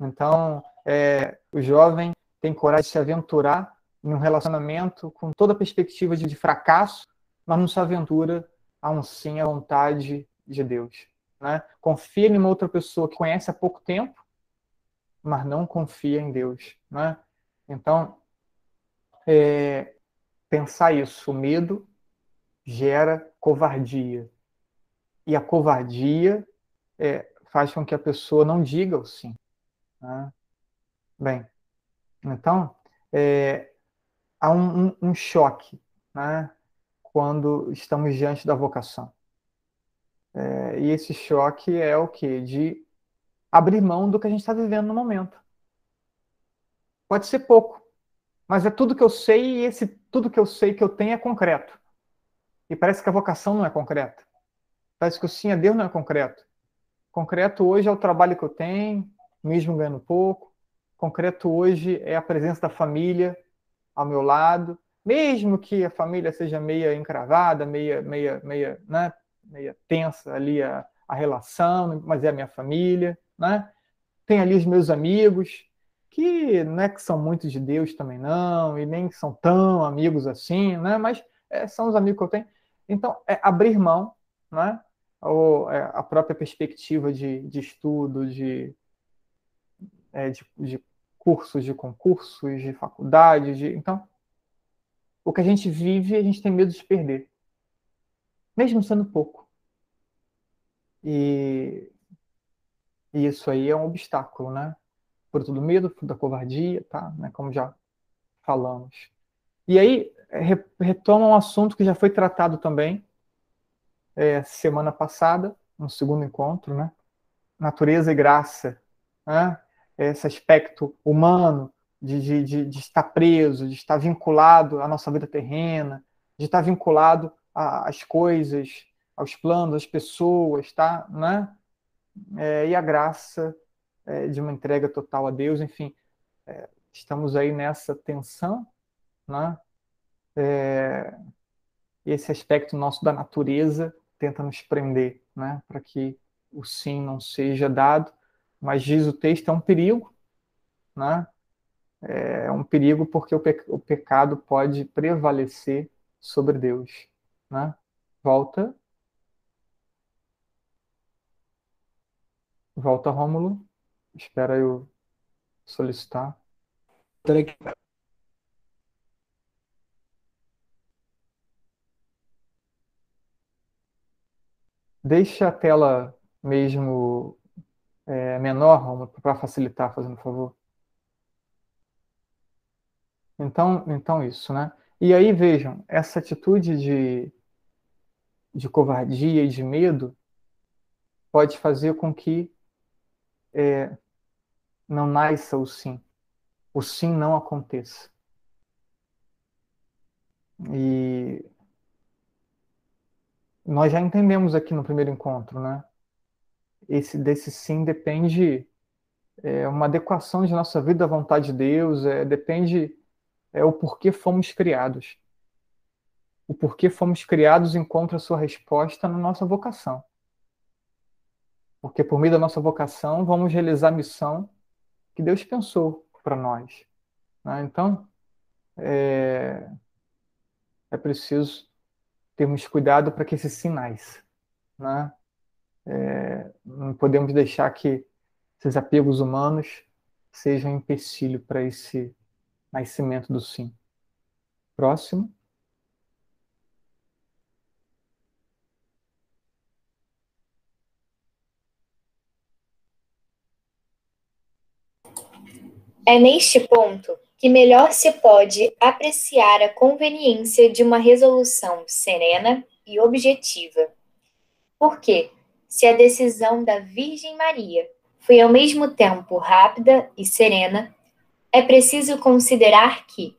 Então, é, o jovem tem coragem de se aventurar em um relacionamento com toda a perspectiva de, de fracasso, mas não se aventura a um sim à vontade de Deus. Né? Confia em uma outra pessoa que conhece há pouco tempo, mas não confia em Deus. Né? Então, é, pensar isso, o medo gera covardia. E a covardia é, faz com que a pessoa não diga o sim. Né? Bem, então, é, há um, um, um choque né, quando estamos diante da vocação. É, e esse choque é o que? De abrir mão do que a gente está vivendo no momento. Pode ser pouco, mas é tudo que eu sei e esse tudo que eu sei que eu tenho é concreto. E parece que a vocação não é concreta. Parece que o sim a Deus não é concreto. Concreto hoje é o trabalho que eu tenho, mesmo ganhando pouco. Concreto hoje é a presença da família ao meu lado, mesmo que a família seja meia encravada, meia, meia, meia, né, meia tensa ali a, a relação, mas é a minha família, né? Tem ali os meus amigos, que não é que são muitos de Deus também não, e nem são tão amigos assim, né? Mas é, são os amigos que eu tenho. Então, é abrir mão, né? Ou é, a própria perspectiva de, de estudo, de, é, de, de cursos, de concursos, de faculdade, de... então o que a gente vive, a gente tem medo de perder, mesmo sendo pouco. E, e isso aí é um obstáculo, né? Fruto do medo, fruto da covardia, tá? Né? Como já falamos. E aí retoma um assunto que já foi tratado também é, semana passada, no segundo encontro, né? Natureza e graça, né? esse aspecto humano de, de, de, de, estar preso, de estar vinculado à nossa vida terrena, de estar vinculado às coisas, aos planos, às pessoas, tá? Né? É, e a graça é, de uma entrega total a Deus, enfim, é, estamos aí nessa tensão, né? É, esse aspecto nosso da natureza tenta nos prender, né? Para que o sim não seja dado mas diz o texto, é um perigo, né? É um perigo porque o, pe o pecado pode prevalecer sobre Deus, né? Volta. Volta, Rômulo. Espera eu solicitar. Deixa a tela mesmo é, menor, para facilitar, fazendo favor. Então, então isso, né? E aí vejam, essa atitude de, de covardia e de medo pode fazer com que é, não nasça o sim, o sim não aconteça. E nós já entendemos aqui no primeiro encontro, né? esse desse sim depende é, uma adequação de nossa vida à vontade de Deus, é, depende é o porquê fomos criados. O porquê fomos criados encontra sua resposta na nossa vocação. Porque por meio da nossa vocação vamos realizar a missão que Deus pensou para nós. Né? Então, é, é preciso termos cuidado para que esses sinais, né? É, não podemos deixar que esses apegos humanos sejam empecilho para esse nascimento do sim. Próximo. É neste ponto que melhor se pode apreciar a conveniência de uma resolução serena e objetiva. Porque, se a decisão da Virgem Maria foi ao mesmo tempo rápida e serena, é preciso considerar que,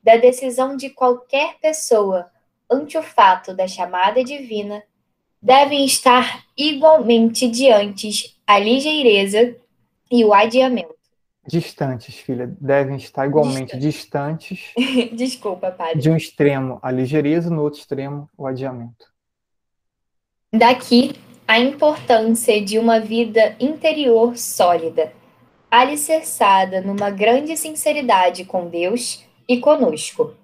da decisão de qualquer pessoa ante o fato da chamada divina, devem estar igualmente diante a ligeireza e o adiamento. Distantes, filha, devem estar igualmente distantes. Desculpa, padre. De um extremo a ligeireza, no outro extremo o adiamento. Daqui a importância de uma vida interior sólida, alicerçada numa grande sinceridade com Deus e conosco,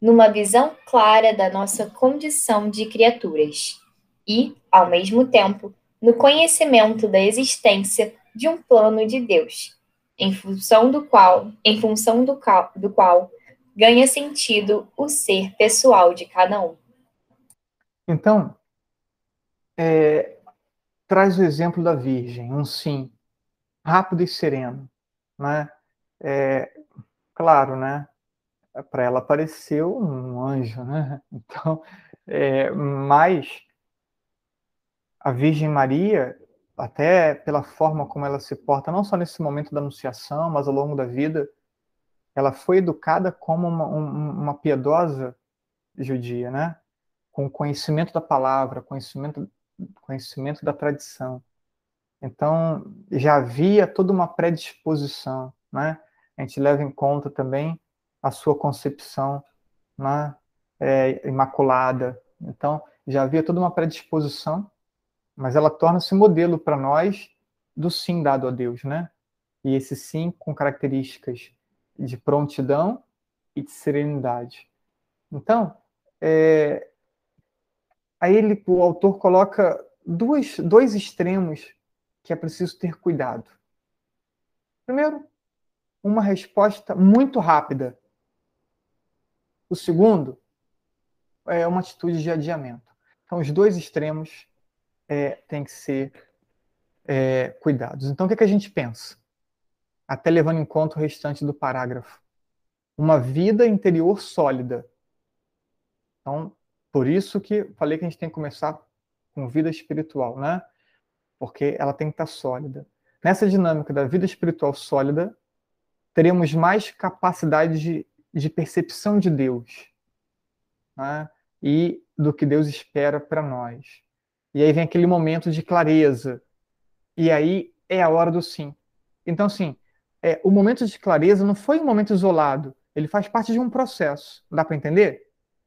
numa visão clara da nossa condição de criaturas e, ao mesmo tempo, no conhecimento da existência de um plano de Deus, em função do qual, em função do qual, do qual ganha sentido o ser pessoal de cada um. Então, é, traz o exemplo da Virgem, um sim, rápido e sereno, né? É, claro, né? Para ela apareceu um anjo, né? Então, é, mas a Virgem Maria, até pela forma como ela se porta, não só nesse momento da anunciação, mas ao longo da vida, ela foi educada como uma, uma piedosa judia, né? Com conhecimento da palavra, conhecimento, conhecimento da tradição. Então, já havia toda uma predisposição, né? A gente leva em conta também a sua concepção né? É, imaculada. Então, já havia toda uma predisposição mas ela torna-se modelo para nós do sim dado a Deus, né? E esse sim com características de prontidão e de serenidade. Então, é, aí ele, o autor coloca dois, dois extremos que é preciso ter cuidado. Primeiro, uma resposta muito rápida. O segundo é uma atitude de adiamento. Então, os dois extremos é, tem que ser é, cuidados. Então, o que, é que a gente pensa? Até levando em conta o restante do parágrafo. Uma vida interior sólida. Então, por isso que falei que a gente tem que começar com vida espiritual, né? Porque ela tem que estar sólida. Nessa dinâmica da vida espiritual sólida, teremos mais capacidade de, de percepção de Deus né? e do que Deus espera para nós. E aí vem aquele momento de clareza. E aí é a hora do sim. Então, assim, é, o momento de clareza não foi um momento isolado. Ele faz parte de um processo. Dá para entender?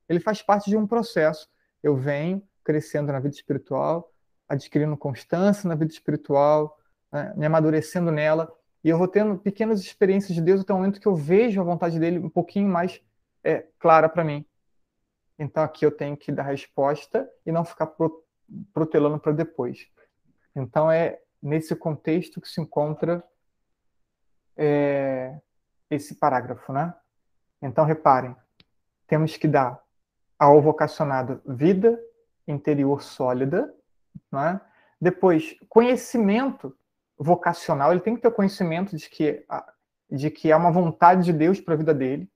Ele faz parte de um processo. Eu venho crescendo na vida espiritual, adquirindo constância na vida espiritual, né, me amadurecendo nela. E eu vou tendo pequenas experiências de Deus até o momento que eu vejo a vontade dele um pouquinho mais é, clara para mim. Então aqui eu tenho que dar resposta e não ficar protelando para depois. Então é nesse contexto que se encontra é, esse parágrafo, né? Então reparem, temos que dar ao vocacionado vida interior sólida, né? Depois conhecimento vocacional, ele tem que ter conhecimento de que de que há uma vontade de Deus para a vida dele,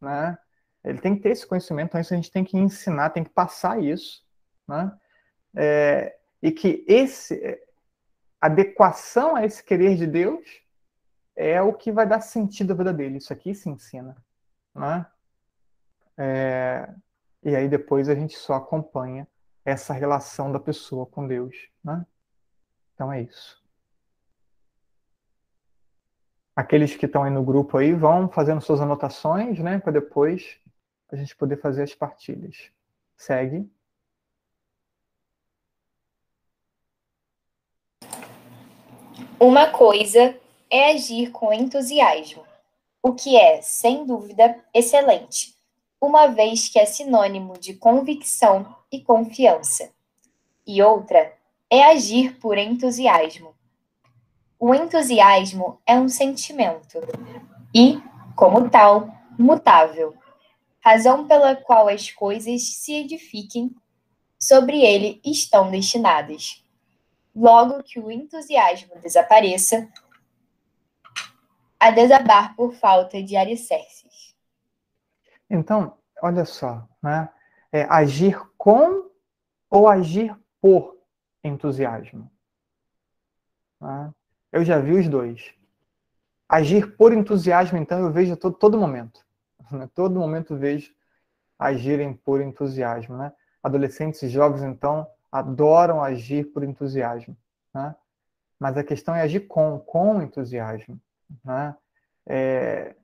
né? Ele tem que ter esse conhecimento, então isso a gente tem que ensinar, tem que passar isso, né? É, e que esse adequação a esse querer de Deus é o que vai dar sentido à vida dele. Isso aqui se ensina, né? É, e aí depois a gente só acompanha essa relação da pessoa com Deus, né? Então é isso. Aqueles que estão aí no grupo aí vão fazendo suas anotações, né, para depois a gente poder fazer as partilhas. Segue. Uma coisa é agir com entusiasmo, o que é, sem dúvida, excelente, uma vez que é sinônimo de convicção e confiança. E outra é agir por entusiasmo. O entusiasmo é um sentimento e, como tal, mutável, razão pela qual as coisas se edifiquem sobre ele estão destinadas. Logo que o entusiasmo desapareça, a desabar por falta de alicerces. Então, olha só, né? É agir com ou agir por entusiasmo. Né? Eu já vi os dois. Agir por entusiasmo, então, eu vejo todo, todo momento. Né? Todo momento vejo agirem por entusiasmo. Né? Adolescentes e jovens, então, adoram agir por entusiasmo. Né? Mas a questão é agir com, com entusiasmo. Né? É...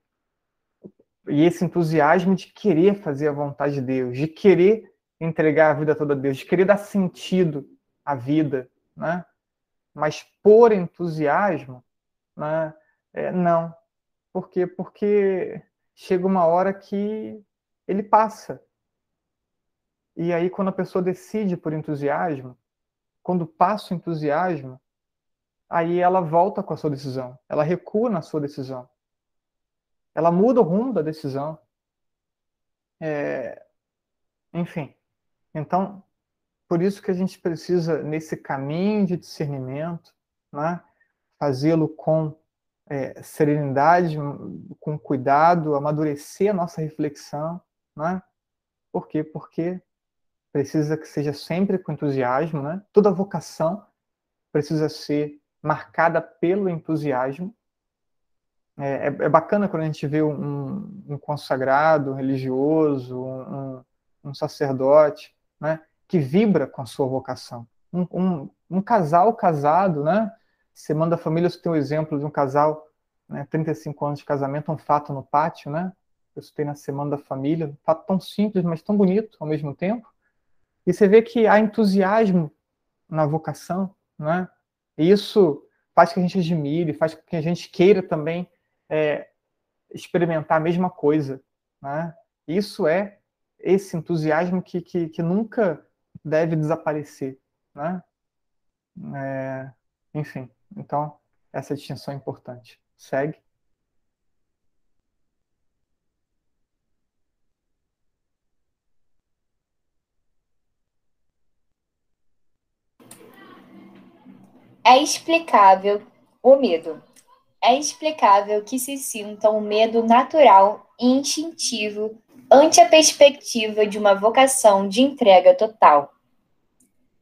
E esse entusiasmo de querer fazer a vontade de Deus, de querer entregar a vida toda a Deus, de querer dar sentido à vida, né? Mas por entusiasmo, né? É, não. Por quê? Porque chega uma hora que ele passa. E aí, quando a pessoa decide por entusiasmo, quando passa o entusiasmo, aí ela volta com a sua decisão, ela recua na sua decisão, ela muda o rumo da decisão. É... Enfim, então, por isso que a gente precisa, nesse caminho de discernimento, né, fazê-lo com é, serenidade, com cuidado, amadurecer a nossa reflexão. Né? Por quê? Porque precisa que seja sempre com entusiasmo. Né? Toda vocação precisa ser marcada pelo entusiasmo. É, é, é bacana quando a gente vê um, um consagrado, um religioso, um, um sacerdote, né, que vibra com a sua vocação. Um, um, casal casado, né? Semana da Família, você tem o um exemplo de um casal, né, 35 anos de casamento, um fato no pátio, né? Eu escutei na Semana da Família, um fato tão simples, mas tão bonito ao mesmo tempo. E você vê que há entusiasmo na vocação, né? E isso faz que a gente admire, faz com que a gente queira também é, experimentar a mesma coisa, né? Isso é esse entusiasmo que, que, que nunca deve desaparecer, né? É, enfim, então essa distinção é importante. Segue. É explicável o medo. É explicável que se sinta um medo natural e instintivo ante a perspectiva de uma vocação de entrega total.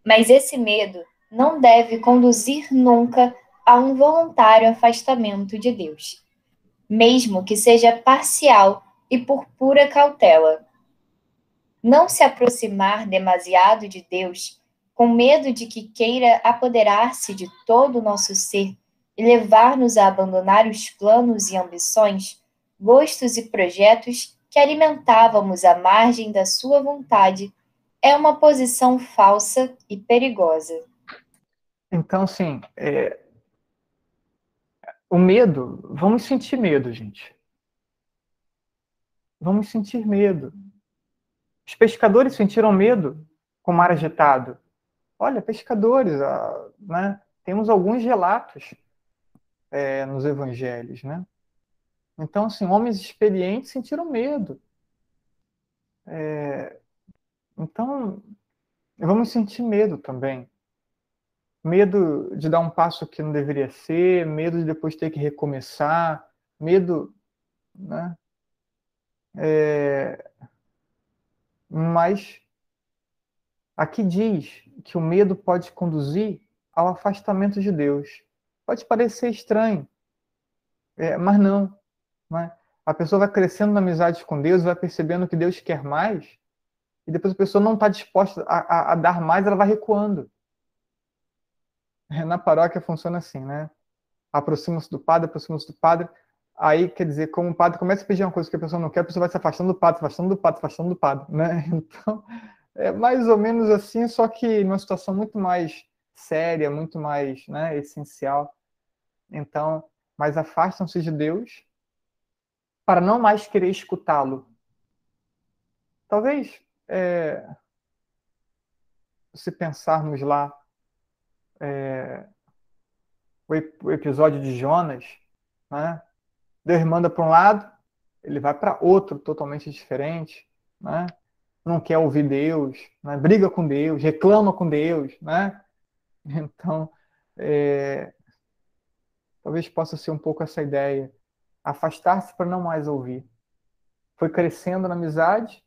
Mas esse medo não deve conduzir nunca a um voluntário afastamento de Deus, mesmo que seja parcial e por pura cautela. Não se aproximar demasiado de Deus, com medo de que queira apoderar-se de todo o nosso ser e levar-nos a abandonar os planos e ambições, gostos e projetos que alimentávamos à margem da sua vontade é uma posição falsa e perigosa. Então, sim, é... o medo, vamos sentir medo, gente. Vamos sentir medo. Os pescadores sentiram medo com o mar agitado. Olha, pescadores, ah, né? temos alguns relatos é, nos evangelhos, né? Então, assim, homens experientes sentiram medo. É, então, vamos sentir medo também. Medo de dar um passo que não deveria ser, medo de depois ter que recomeçar, medo, né? É, mas aqui diz que o medo pode conduzir ao afastamento de Deus. Pode parecer estranho, é, mas não. Né? A pessoa vai crescendo na amizade com Deus, vai percebendo que Deus quer mais, e depois a pessoa não está disposta a, a, a, dar mais, ela vai recuando. Na paróquia funciona assim, né? Aproxima-se do padre, aproxima-se do padre, aí quer dizer, como o padre começa a pedir uma coisa que a pessoa não quer, a pessoa vai se afastando do padre, afastando do padre, afastando do padre, né? Então, é mais ou menos assim, só que numa situação muito mais séria, muito mais né, essencial. Então, mas afastam-se de Deus para não mais querer escutá-lo. Talvez, é, se pensarmos lá é, o, episódio de Jonas, né? Deus manda para um lado, ele vai para outro totalmente diferente, né? Não quer ouvir Deus, né? briga com Deus, reclama com Deus, né? Então, é, talvez possa ser um pouco essa ideia afastar-se para não mais ouvir. Foi crescendo na amizade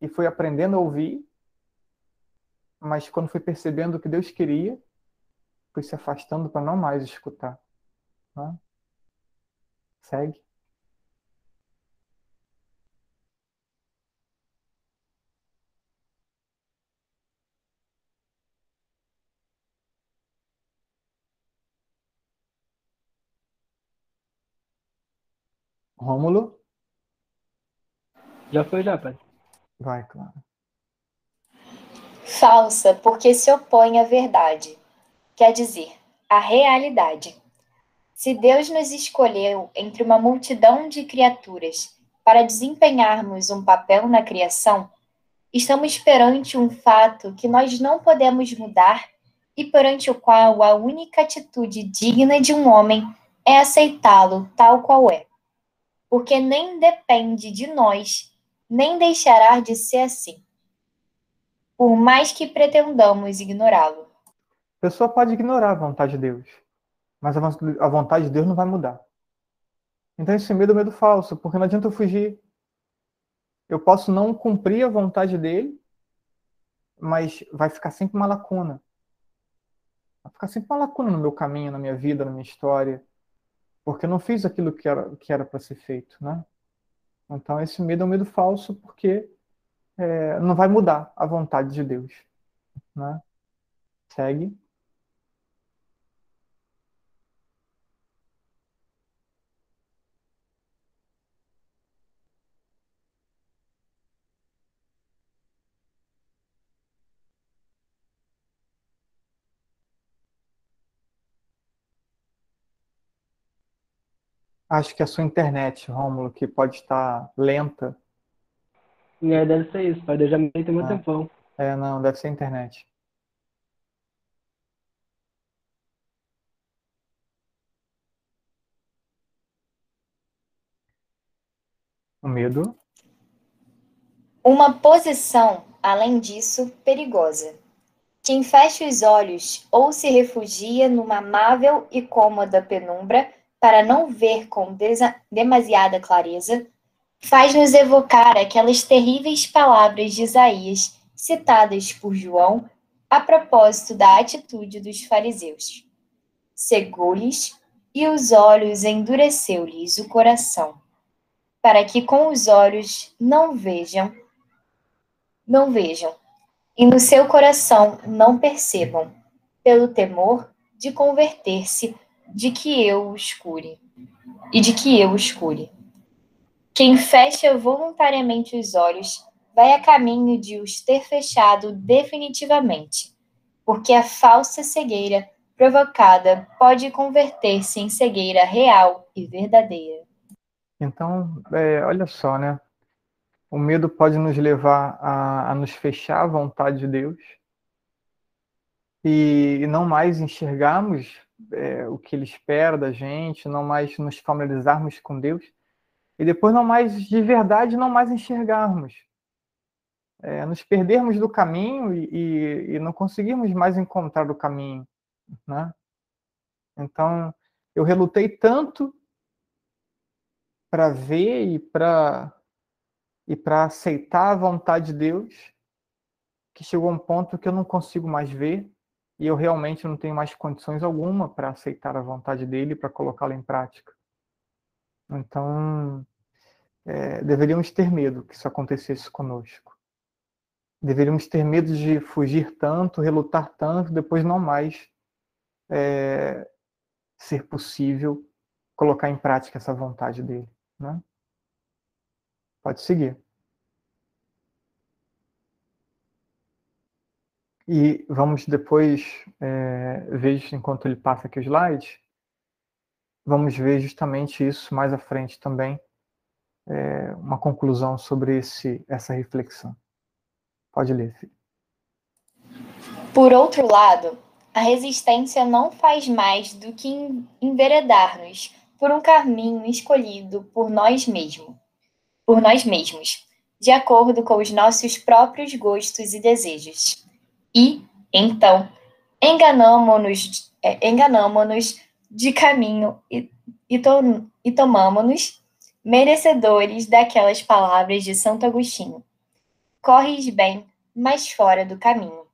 e foi aprendendo a ouvir, mas quando foi percebendo o que Deus queria, foi se afastando para não mais escutar. Né? Segue. Rômulo? Já foi, já, pai. Vai, claro. Falsa, porque se opõe à verdade. Quer dizer, à realidade. Se Deus nos escolheu entre uma multidão de criaturas para desempenharmos um papel na criação, estamos perante um fato que nós não podemos mudar e perante o qual a única atitude digna de um homem é aceitá-lo tal qual é porque nem depende de nós, nem deixará de ser assim, por mais que pretendamos ignorá-lo. A pessoa pode ignorar a vontade de Deus, mas a vontade de Deus não vai mudar. Então esse medo é medo falso, porque não adianta eu fugir. Eu posso não cumprir a vontade dele, mas vai ficar sempre uma lacuna. Vai ficar sempre uma lacuna no meu caminho, na minha vida, na minha história porque eu não fiz aquilo que era que era para ser feito, né? Então esse medo é um medo falso porque é, não vai mudar a vontade de Deus, né? Segue. Acho que é a sua internet, Rômulo, que pode estar lenta. É, deve ser isso, pai. Eu já me tem muito ah. tempão. É, não, deve ser a internet. O medo. Uma posição, além disso, perigosa. Quem fecha os olhos ou se refugia numa amável e cômoda penumbra para não ver com demasiada clareza, faz-nos evocar aquelas terríveis palavras de Isaías citadas por João a propósito da atitude dos fariseus. Cegou-lhes e os olhos endureceu-lhes o coração, para que com os olhos não vejam, não vejam, e no seu coração não percebam, pelo temor de converter-se de que eu o escure e de que eu o escure. Quem fecha voluntariamente os olhos vai a caminho de os ter fechado definitivamente, porque a falsa cegueira provocada pode converter-se em cegueira real e verdadeira. Então, é, olha só, né? O medo pode nos levar a, a nos fechar à vontade de Deus e, e não mais enxergarmos é, o que ele espera da gente, não mais nos familiarizarmos com Deus e depois não mais de verdade não mais enxergarmos, é, nos perdermos do caminho e, e, e, não conseguirmos mais encontrar o caminho, né? Então eu relutei tanto para ver e para e para aceitar a vontade de Deus que chegou a um ponto que eu não consigo mais ver e eu realmente não tenho mais condições alguma para aceitar a vontade dele para colocá-la em prática. Então, é, deveríamos ter medo que isso acontecesse conosco. Deveríamos ter medo de fugir tanto, relutar tanto, depois não mais é, ser possível colocar em prática essa vontade dele. Né? Pode seguir. E vamos depois é, ver, enquanto ele passa aqui o slide, vamos ver justamente isso mais à frente também, é, uma conclusão sobre esse, essa reflexão. Pode ler, filho. Por outro lado, a resistência não faz mais do que enveredar-nos por um caminho escolhido por nós mesmos, por nós mesmos, de acordo com os nossos próprios gostos e desejos. E, então, enganamo-nos é, enganamo de caminho e, to e tomamo-nos merecedores daquelas palavras de Santo Agostinho. Corres bem, mas fora do caminho.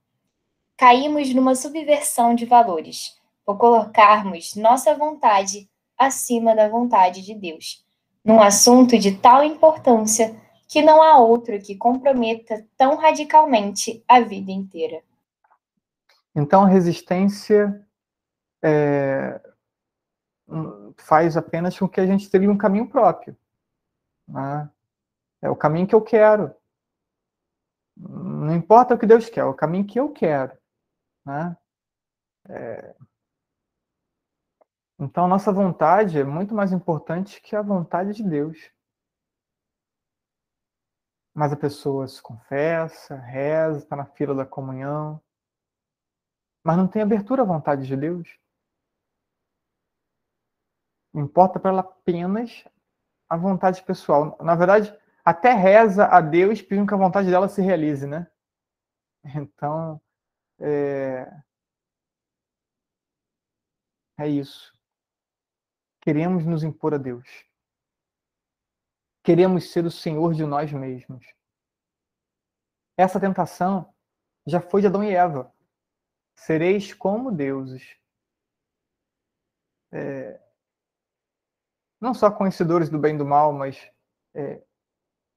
Caímos numa subversão de valores, por colocarmos nossa vontade acima da vontade de Deus, num assunto de tal importância que não há outro que comprometa tão radicalmente a vida inteira. Então, resistência é, faz apenas com que a gente tenha um caminho próprio. Né? É o caminho que eu quero. Não importa o que Deus quer, é o caminho que eu quero. Né? É... Então, nossa vontade é muito mais importante que a vontade de Deus. Mas a pessoa se confessa, reza, está na fila da comunhão, mas não tem abertura à vontade de Deus. Importa para ela apenas a vontade pessoal. Na verdade, até reza a Deus pedindo que a vontade dela se realize, né? Então, é, é isso. Queremos nos impor a Deus. Queremos ser o Senhor de nós mesmos. Essa tentação já foi de Adão e Eva. Sereis como deuses. É, não só conhecedores do bem e do mal, mas é,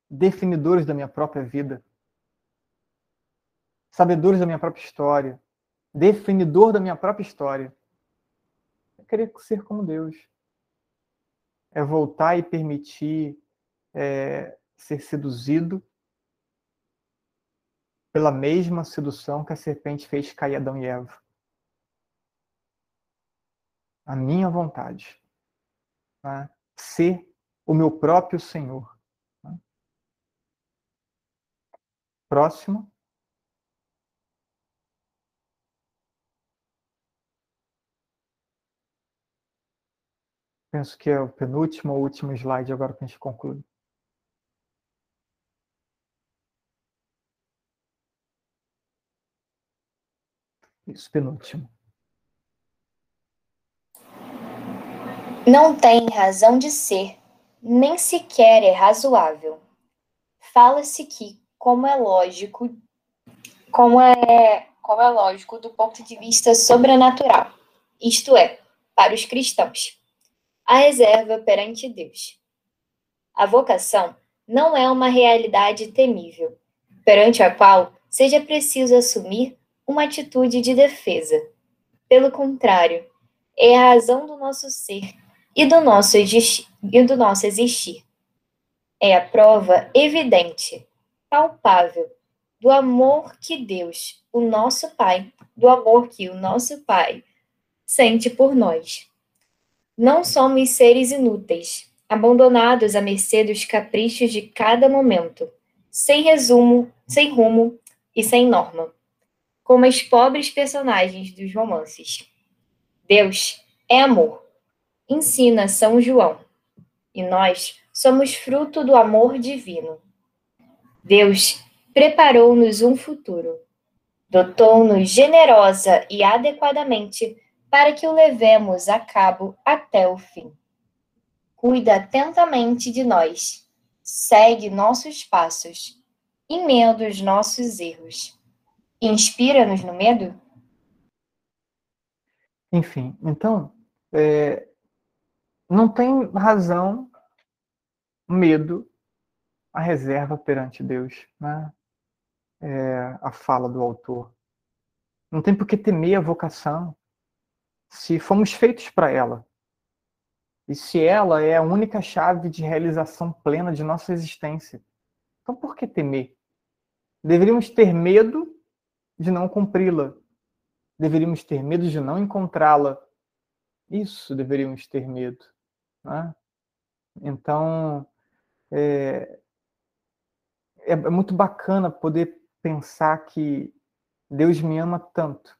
definidores da minha própria vida, sabedores da minha própria história, definidor da minha própria história. É querer ser como Deus. É voltar e permitir é, ser seduzido pela mesma sedução que a serpente fez cair Adão e Eva. A minha vontade né, ser o meu próprio Senhor. Né? Próximo. Penso que é o penúltimo ou último slide agora que a gente conclui. Isso, penúltimo. Não tem razão de ser, nem sequer é razoável. Fala-se que, como é lógico, como é, como é lógico do ponto de vista sobrenatural, isto é, para os cristãos, a reserva perante Deus. A vocação não é uma realidade temível, perante a qual seja preciso assumir uma atitude de defesa. Pelo contrário, é a razão do nosso ser e do nosso. E do nosso existir. É a prova evidente, palpável, do amor que Deus, o nosso Pai, do amor que o nosso Pai sente por nós. Não somos seres inúteis, abandonados à mercê dos caprichos de cada momento, sem resumo, sem rumo e sem norma, como as pobres personagens dos romances. Deus é amor ensina São João, e nós somos fruto do amor divino. Deus preparou-nos um futuro, dotou-nos generosa e adequadamente para que o levemos a cabo até o fim. Cuida atentamente de nós, segue nossos passos, emenda os nossos erros. Inspira-nos no medo? Enfim, então, é, não tem razão, medo, a reserva perante Deus, né? É a fala do autor. Não tem por que temer a vocação se fomos feitos para ela. E se ela é a única chave de realização plena de nossa existência. Então por que temer? Deveríamos ter medo de não cumpri-la. Deveríamos ter medo de não encontrá-la. Isso deveríamos ter medo. Né? Então, é, é, é muito bacana poder pensar que Deus me ama tanto.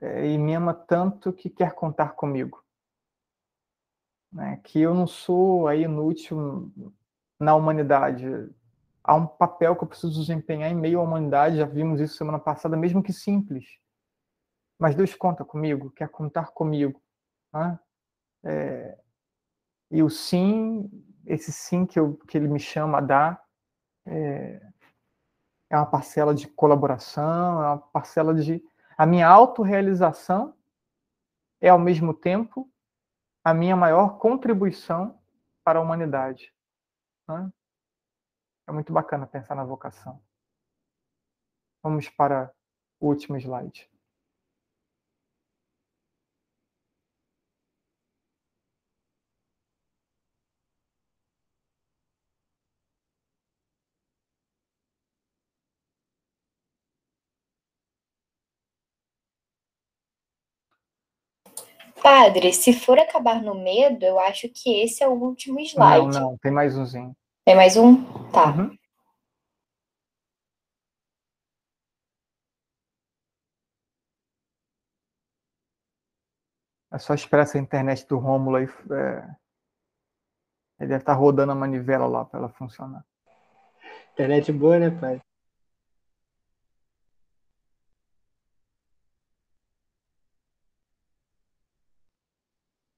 É, e me ama tanto que quer contar comigo. Né? Que eu não sou aí inútil na humanidade. Há um papel que eu preciso desempenhar em meio à humanidade, já vimos isso semana passada, mesmo que simples. Mas Deus conta comigo, quer contar comigo. Né? É, e o sim, esse sim que, eu, que ele me chama a dar, é, é uma parcela de colaboração, é uma parcela de. A minha autorrealização é, ao mesmo tempo, a minha maior contribuição para a humanidade. Né? É muito bacana pensar na vocação. Vamos para o último slide. Padre, se for acabar no medo, eu acho que esse é o último slide. Não, não, tem mais umzinho. Tem mais um? Tá. Uhum. É só esperar essa internet do Rômulo aí. É... Ele deve estar rodando a manivela lá para ela funcionar. Internet boa, né, pai?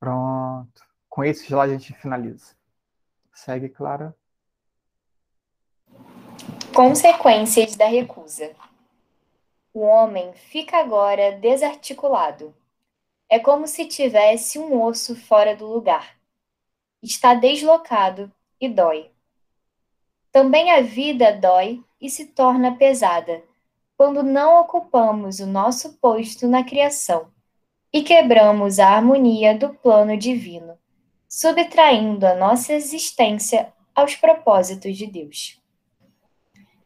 Pronto. Com esse slide a gente finaliza. Segue, Clara. Consequências da recusa. O homem fica agora desarticulado. É como se tivesse um osso fora do lugar. Está deslocado e dói. Também a vida dói e se torna pesada quando não ocupamos o nosso posto na criação e quebramos a harmonia do plano divino, subtraindo a nossa existência aos propósitos de Deus.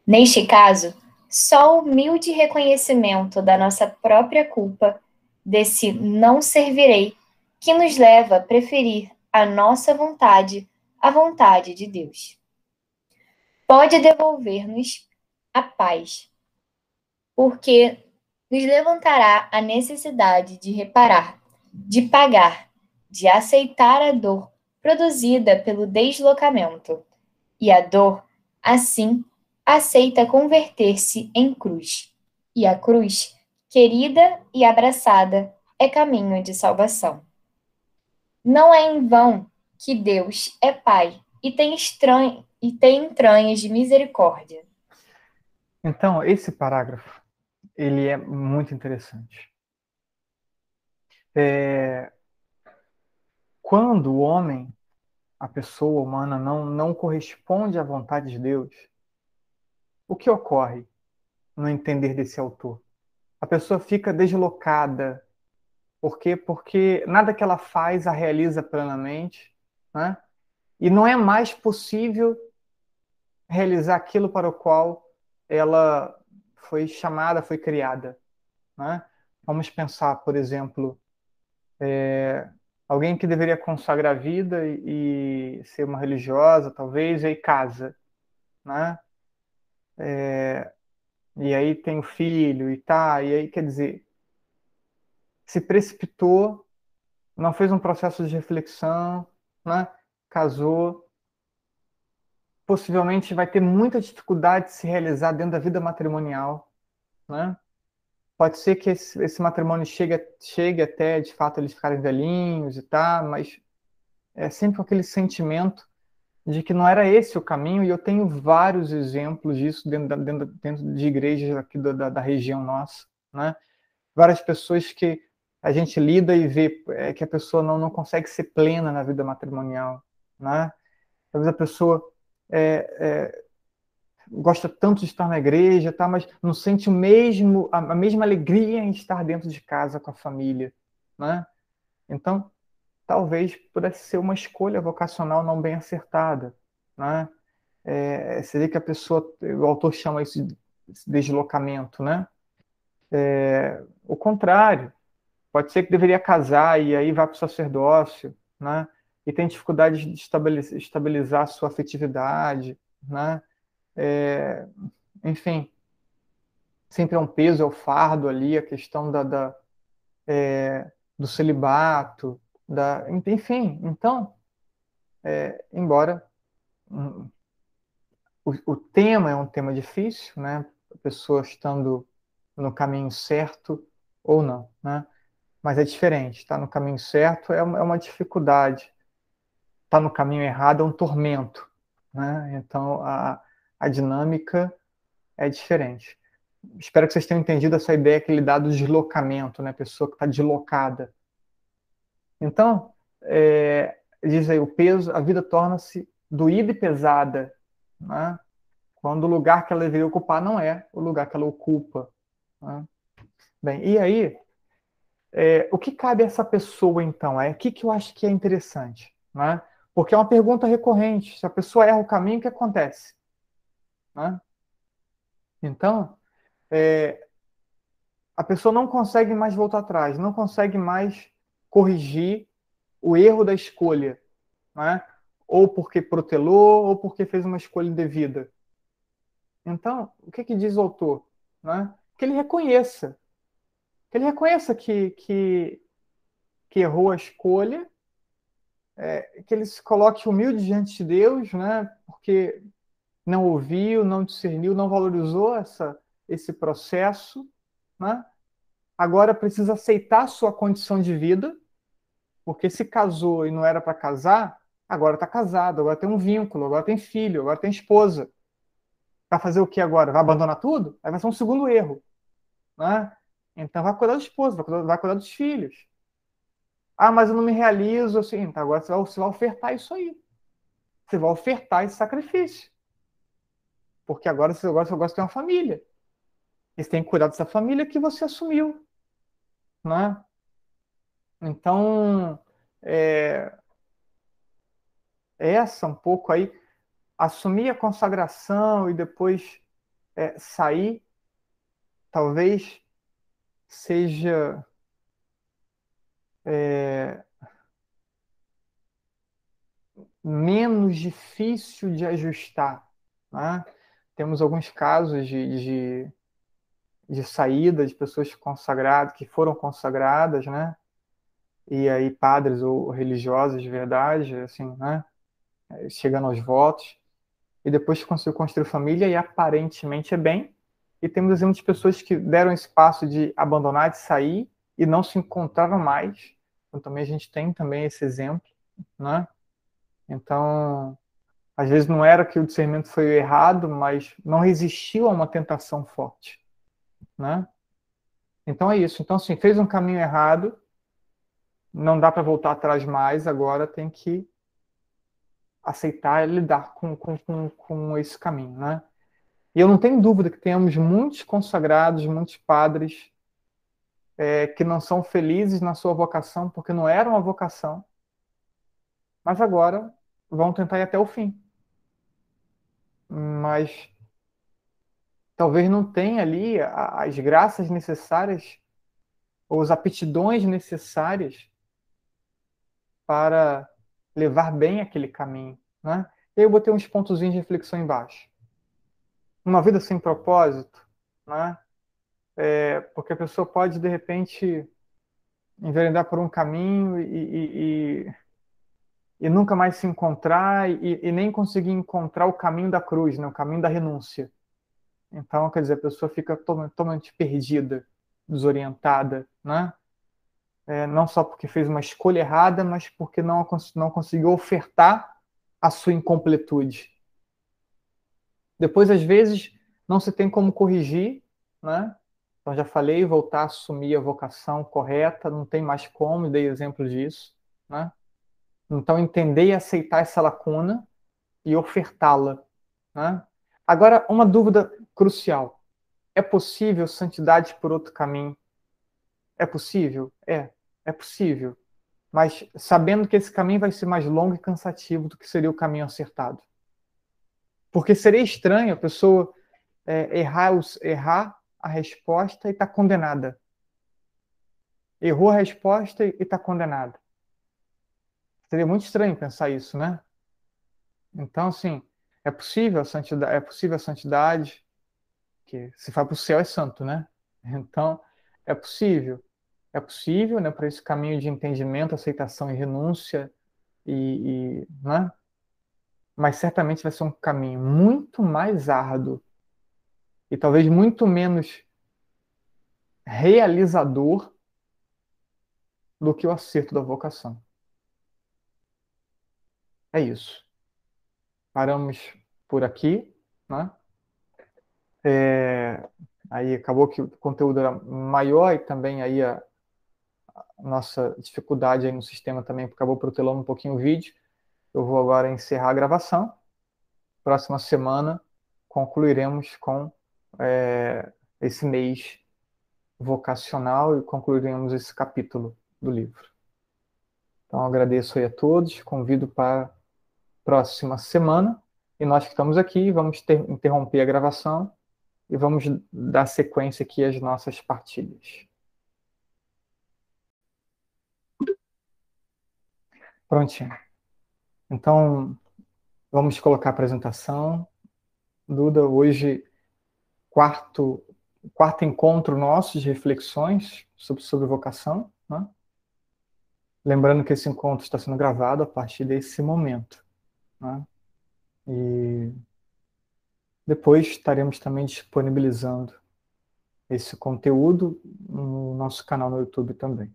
Neste caso, só o humilde reconhecimento da nossa própria culpa, desse não servirei, que nos leva a preferir a nossa vontade à vontade de Deus. Pode devolver-nos a paz, porque nos levantará a necessidade de reparar, de pagar, de aceitar a dor produzida pelo deslocamento. E a dor, assim, aceita converter-se em cruz. E a cruz, querida e abraçada, é caminho de salvação. Não é em vão que Deus é Pai e tem, estranho, e tem entranhas de misericórdia. Então, esse parágrafo ele é muito interessante. É, quando o homem, a pessoa humana, não, não corresponde à vontade de Deus, o que ocorre no entender desse autor? A pessoa fica deslocada. Por quê? Porque nada que ela faz a realiza plenamente, né? E não é mais possível realizar aquilo para o qual ela foi chamada, foi criada. Né? Vamos pensar, por exemplo, é, alguém que deveria consagrar a vida e, e, ser uma religiosa, talvez, e aí casa. Né? É, e aí tem o filho e tá, e aí quer dizer, se precipitou, não fez um processo de reflexão, né? casou, possivelmente vai ter muita dificuldade de se realizar dentro da vida matrimonial, né? Pode ser que esse, esse matrimônio chegue, chegue até, de fato, eles ficarem velhinhos e tal, mas é sempre aquele sentimento de que não era esse o caminho, e eu tenho vários exemplos disso dentro, da, dentro, dentro de igrejas aqui da, da, região nossa, né? Várias pessoas que a gente lida e vê é, que a pessoa não, não consegue ser plena na vida matrimonial, né? Talvez a pessoa é, é, gosta tanto de estar na igreja, tá, mas não sente o mesmo, a, a, mesma alegria em estar dentro de casa com a família. Né? Então, talvez pudesse ser uma escolha vocacional não bem acertada. Né? É, seria que a pessoa, o autor chama isso de deslocamento, né? É, o contrário, pode ser que deveria casar e aí vai para o sacerdócio, né? e tem dificuldade de estabilizar, estabilizar a sua afetividade, né? É, enfim, sempre é um peso, é o um fardo ali, a questão da, da é, do celibato, da, enfim, então, é, embora um, o, o, tema é um tema difícil, né? A pessoa estando no caminho certo ou não, né? Mas é diferente, estar tá no caminho certo é uma, é uma dificuldade está no caminho errado é um tormento. Né? Então, a, a dinâmica é diferente. Espero que vocês tenham entendido essa ideia que ele dá do deslocamento, né? A pessoa que está deslocada. Então, é, diz aí, o peso, a vida torna-se doída e pesada, né? quando o lugar que ela deveria ocupar não é o lugar que ela ocupa. Né? Bem, e aí, é, o que cabe a essa pessoa, então? É o que, que eu acho que é interessante, né? Porque é uma pergunta recorrente. Se a pessoa erra o caminho, o que acontece? Né? Então, é, a pessoa não consegue mais voltar atrás, não consegue mais corrigir o erro da escolha, né? ou porque protelou, ou porque fez uma escolha indevida. Então, o que, que diz o autor? Né? Que ele reconheça, que ele reconheça que, que, que errou a escolha, é, que ele se coloque humilde diante de Deus, né? porque não ouviu, não discerniu, não valorizou essa, esse processo, né? agora precisa aceitar a sua condição de vida, porque se casou e não era para casar, agora está casado, agora tem um vínculo, agora tem filho, agora tem esposa. Vai fazer o que agora? Vai abandonar tudo? Aí vai ser um segundo erro. Né? Então vai cuidar da esposa, vai cuidar, vai cuidar dos filhos. Ah, mas eu não me realizo assim. Então agora você vai, você vai ofertar isso aí. Você vai ofertar esse sacrifício. Porque agora você, gosta de ter uma família. E você tem que cuidar dessa família que você assumiu. Né? Então, é, essa um pouco aí, assumir a consagração e depois é, sair, talvez seja é, menos difícil de ajustar. Né? Temos alguns casos de, de, de saída de pessoas consagradas, que foram consagradas, né? E aí padres ou religiosos de verdade, assim, né? Chegando aos votos, e depois conseguiu construir família e aparentemente é bem. E temos exemplos de pessoas que deram espaço de abandonar, de sair e não se encontraram mais. Então também a gente tem também esse exemplo, né? Então, às vezes não era que o discernimento foi errado, mas não resistiu a uma tentação forte, né? Então é isso. Então assim, fez um caminho errado, não dá para voltar atrás mais, agora tem que aceitar e lidar com, com, com, com esse caminho, né? E eu não tenho dúvida que temos muitos consagrados, muitos padres é, que não são felizes na sua vocação porque não era uma vocação, mas agora vão tentar ir até o fim. Mas talvez não tenha ali as graças necessárias ou as aptidões necessárias para levar bem aquele caminho. Né? E aí eu botei uns pontozinhos de reflexão embaixo. Uma vida sem propósito, né? É, porque a pessoa pode, de repente, enveredar por um caminho e, e, e, e nunca mais se encontrar e, nem conseguir encontrar o caminho da cruz, né? o caminho da renúncia. Então, quer dizer, a pessoa fica totalmente perdida, desorientada, né? É, não só porque fez uma escolha errada, mas porque não, não conseguiu ofertar a sua incompletude. Depois, às vezes, não se tem como corrigir, né? Então, já falei, voltar a assumir a vocação correta, não tem mais como, dei exemplo disso, né? Então, entender e aceitar essa lacuna e ofertá-la, né? Agora, uma dúvida crucial. É possível santidade por outro caminho? É possível? É, é possível. Mas sabendo que esse caminho vai ser mais longo e cansativo do que seria o caminho acertado. Porque seria estranho a pessoa é, errar, errar a resposta e estar tá condenada. Errou a resposta e está condenada. Seria muito estranho pensar isso, né? Então, assim, é possível a santidade, é possível a santidade, que se vai para o céu é santo, né? Então, é possível é possível, né, para esse caminho de entendimento, aceitação e renúncia, e, e né? mas certamente vai ser um caminho muito mais árduo e talvez muito menos realizador do que o acerto da vocação. é isso. Paramos por aqui, né? É, aí acabou que o conteúdo era maior e também aí a, nossa dificuldade aí no sistema também acabou protelando um pouquinho o vídeo. Eu vou agora encerrar a gravação. Próxima semana concluiremos com é, esse mês vocacional e concluiremos esse capítulo do livro. Então agradeço aí a todos, convido para próxima semana e nós que estamos aqui vamos ter, interromper a gravação e vamos dar sequência aqui às nossas partilhas. Prontinho. Então, vamos colocar a apresentação. Duda, hoje, quarto, quarto encontro nosso de reflexões sobre, sobre vocação. Né? Lembrando que esse encontro está sendo gravado a partir desse momento. Né? E depois estaremos também disponibilizando esse conteúdo no nosso canal no YouTube também.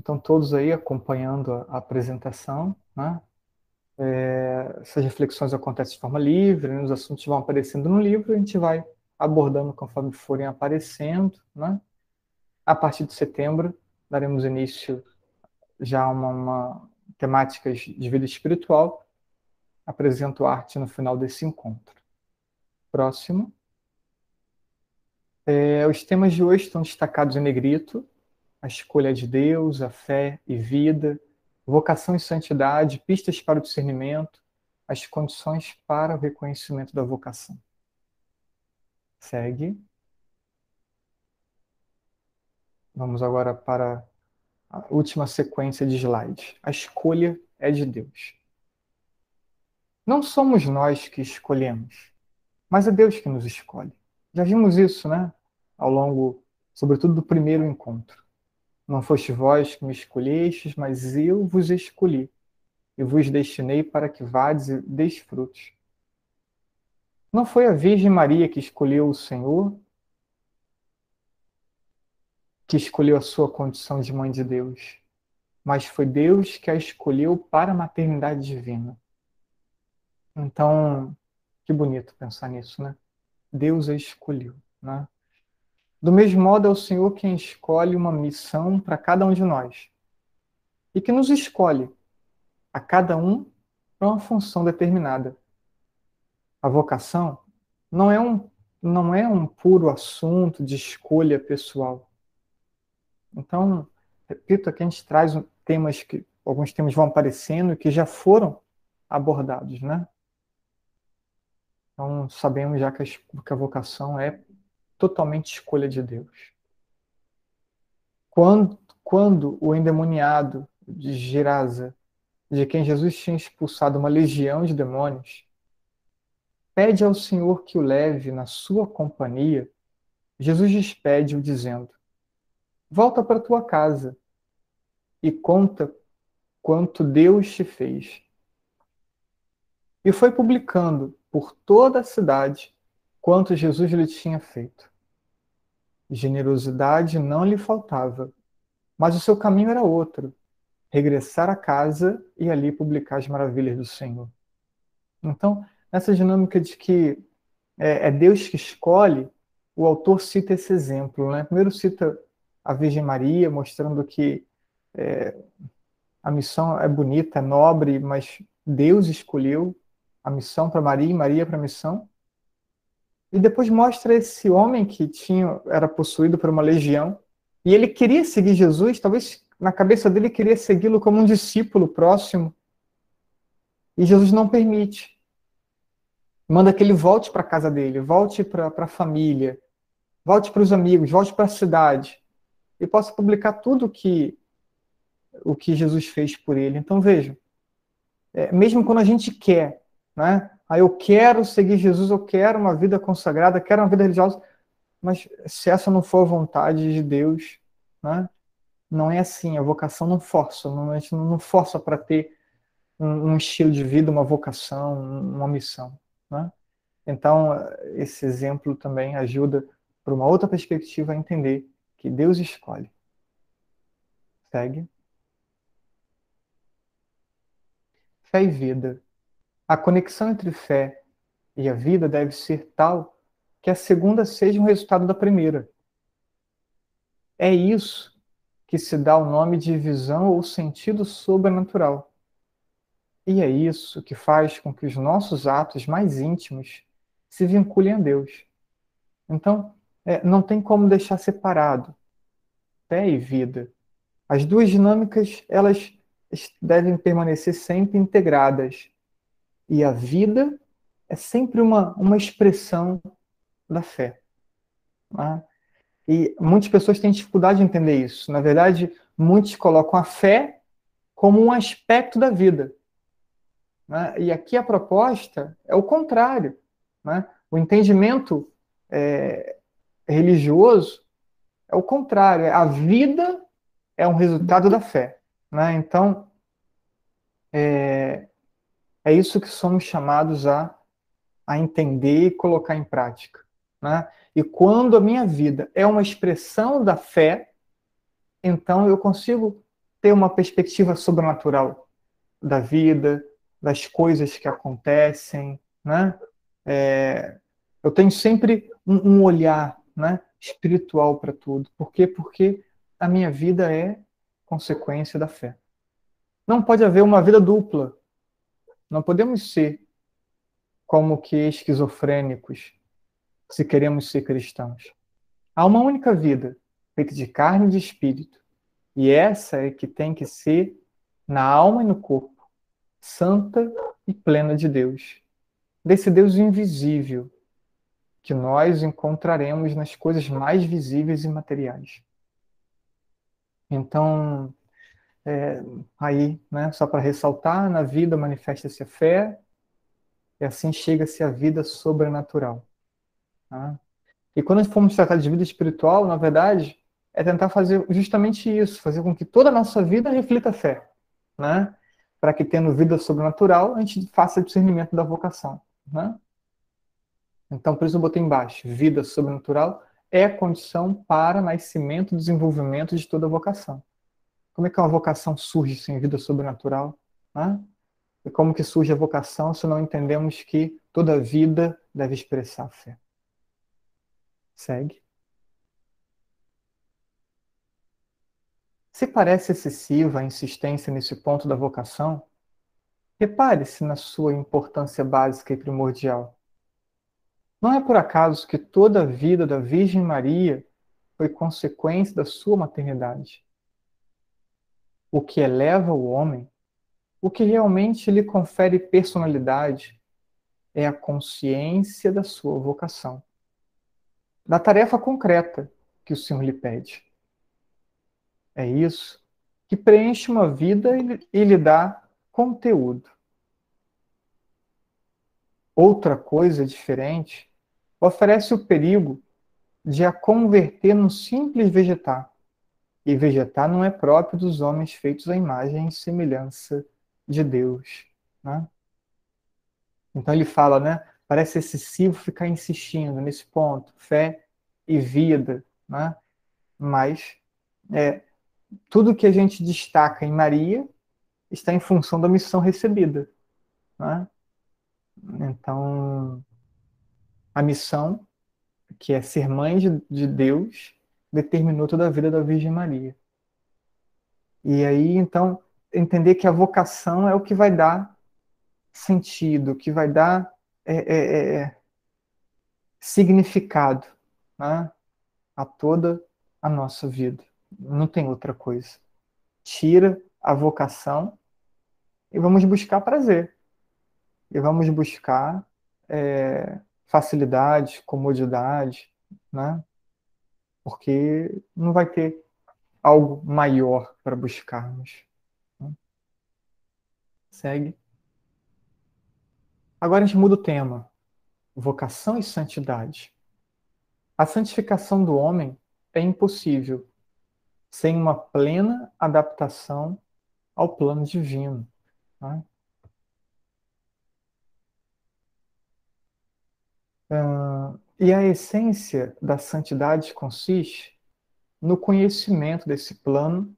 Então, todos aí acompanhando a apresentação, né? É, essas reflexões acontecem de forma livre, né? os assuntos vão aparecendo no livro, a gente vai abordando conforme forem aparecendo, né? A partir de setembro, daremos início já a uma, uma de vida espiritual. Apresento arte no final desse encontro. Próximo. É, os temas de hoje estão destacados em negrito: a escolha de Deus, a fé e vida, vocação e santidade, pistas para o discernimento, as condições para o reconhecimento da vocação. Segue. Vamos agora para a última sequência de slides. A escolha é de Deus. Não somos nós que escolhemos, mas é Deus que nos escolhe. Já vimos isso, né? Ao longo, sobretudo, do primeiro encontro. Não foste vós que me escolhestes, mas eu vos escolhi e vos destinei para que vades e deis frutos. Não foi a Virgem Maria que escolheu o Senhor, que escolheu a sua condição de mãe de Deus, mas foi Deus que a escolheu para a maternidade divina. Então, que bonito pensar nisso, né? Deus a escolheu, né? Do mesmo modo, é o Senhor quem escolhe uma missão para cada um de nós. E que nos escolhe, a cada um, para uma função determinada a vocação não é um não é um puro assunto de escolha pessoal. Então, repito, aqui a gente traz temas que alguns temas vão aparecendo que já foram abordados, né? Então, sabemos já que a, que a vocação é totalmente escolha de Deus. Quando, quando o endemoniado de Gerasa, de quem Jesus tinha expulsado uma legião de demônios, pede ao Senhor que o leve na sua companhia, Jesus despede-o dizendo: Volta para tua casa e conta quanto Deus te fez. E foi publicando por toda a cidade quanto Jesus lhe tinha feito. Generosidade não lhe faltava, mas o seu caminho era outro: regressar a casa e ali publicar as maravilhas do Senhor. Então, nessa dinâmica de que é, é, Deus que escolhe, o autor cita esse exemplo. Né? Primeiro cita a Virgem Maria, mostrando que é, a missão é bonita, é nobre, mas Deus escolheu a missão para Maria e Maria para a missão. E depois mostra esse homem que tinha era possuído por uma legião e ele queria seguir Jesus, talvez na cabeça dele queria segui-lo como um discípulo próximo. E Jesus não permite manda que ele volte para a casa dele, volte para a família, volte para os amigos, volte para a cidade e possa publicar tudo que o que Jesus fez por ele. Então vejam, é, mesmo quando a gente quer, né? Ah, eu quero seguir Jesus, eu quero uma vida consagrada, quero uma vida religiosa, mas se essa não for a vontade de Deus, né? Não é assim, a vocação não força, não, a gente não força para ter um, um estilo de vida, uma vocação, uma missão. Né? Então, esse exemplo também ajuda, para uma outra perspectiva, a entender que Deus escolhe. Segue. Fé e vida. A conexão entre fé e a vida deve ser tal que a segunda seja um resultado da primeira. É isso que se dá o nome de visão ou sentido sobrenatural. E é isso que faz com que os nossos atos mais íntimos se vinculem a Deus. Então, é, não tem como deixar separado fé e vida. As duas dinâmicas, elas devem permanecer sempre integradas. E a vida é sempre uma, uma expressão da fé. Né? E muitas pessoas têm dificuldade de entender isso. Na verdade, muitos colocam a fé como um aspecto da vida. Né? E aqui a proposta é o contrário. Né? O entendimento é, religioso é o contrário. É a vida é um resultado da fé. Né? Então, é, é isso que somos chamados a, a entender e colocar em prática. Né? E quando a minha vida é uma expressão da fé, então eu consigo ter uma perspectiva sobrenatural da vida, das coisas que acontecem, né? É, eu tenho sempre um, um olhar, né, espiritual para tudo. Por quê? Porque a minha vida é consequência da fé. Não pode haver uma vida dupla. Não podemos ser como que esquizofrênicos se queremos ser cristãos. Há uma única vida, feita de carne e de espírito. E essa é que tem que ser na alma e no corpo, santa e plena de Deus. Desse Deus invisível, que nós encontraremos nas coisas mais visíveis e materiais. Então, é, aí, né, só para ressaltar, na vida manifesta-se a fé, e assim chega-se à vida sobrenatural. Tá? E quando formos tratar de vida espiritual, na verdade, é tentar fazer justamente isso, fazer com que toda a nossa vida reflita a fé, né? Para que tendo vida sobrenatural, a gente faça discernimento da vocação, né? Então, por isso eu botei embaixo, vida sobrenatural é a condição para nascimento e desenvolvimento de toda vocação. Como é que uma vocação surge sem vida sobrenatural? Né? E como que surge a vocação se não entendemos que toda vida deve expressar a fé? Segue. Se parece excessiva a insistência nesse ponto da vocação, repare-se na sua importância básica e primordial. Não é por acaso que toda a vida da Virgem Maria foi consequência da sua maternidade. O que eleva o homem, o que realmente lhe confere personalidade, é a consciência da sua vocação da tarefa concreta que o Senhor lhe pede. É isso que preenche uma vida e lhe dá conteúdo. Outra coisa diferente oferece o perigo de a converter num simples vegetar. E vegetar não é próprio dos homens feitos à imagem e semelhança de Deus. Né? Então ele fala, né? Parece excessivo ficar insistindo nesse ponto, fé e vida, né? mas é, tudo que a gente destaca em Maria está em função da missão recebida. Né? Então, a missão, que é ser mãe de, de Deus, determinou toda a vida da Virgem Maria. E aí, então, entender que a vocação é o que vai dar sentido, que vai dar é, é, é, significado né, a toda a nossa vida. Não tem outra coisa. Tira a vocação e vamos buscar prazer. E vamos buscar é, facilidade, comodidade, né? Porque não vai ter algo maior para buscarmos. Né? Segue. Agora a gente muda o tema. Vocação e santidade. A santificação do homem é impossível sem uma plena adaptação ao plano divino. Né? Uh, e a essência da santidade consiste no conhecimento desse plano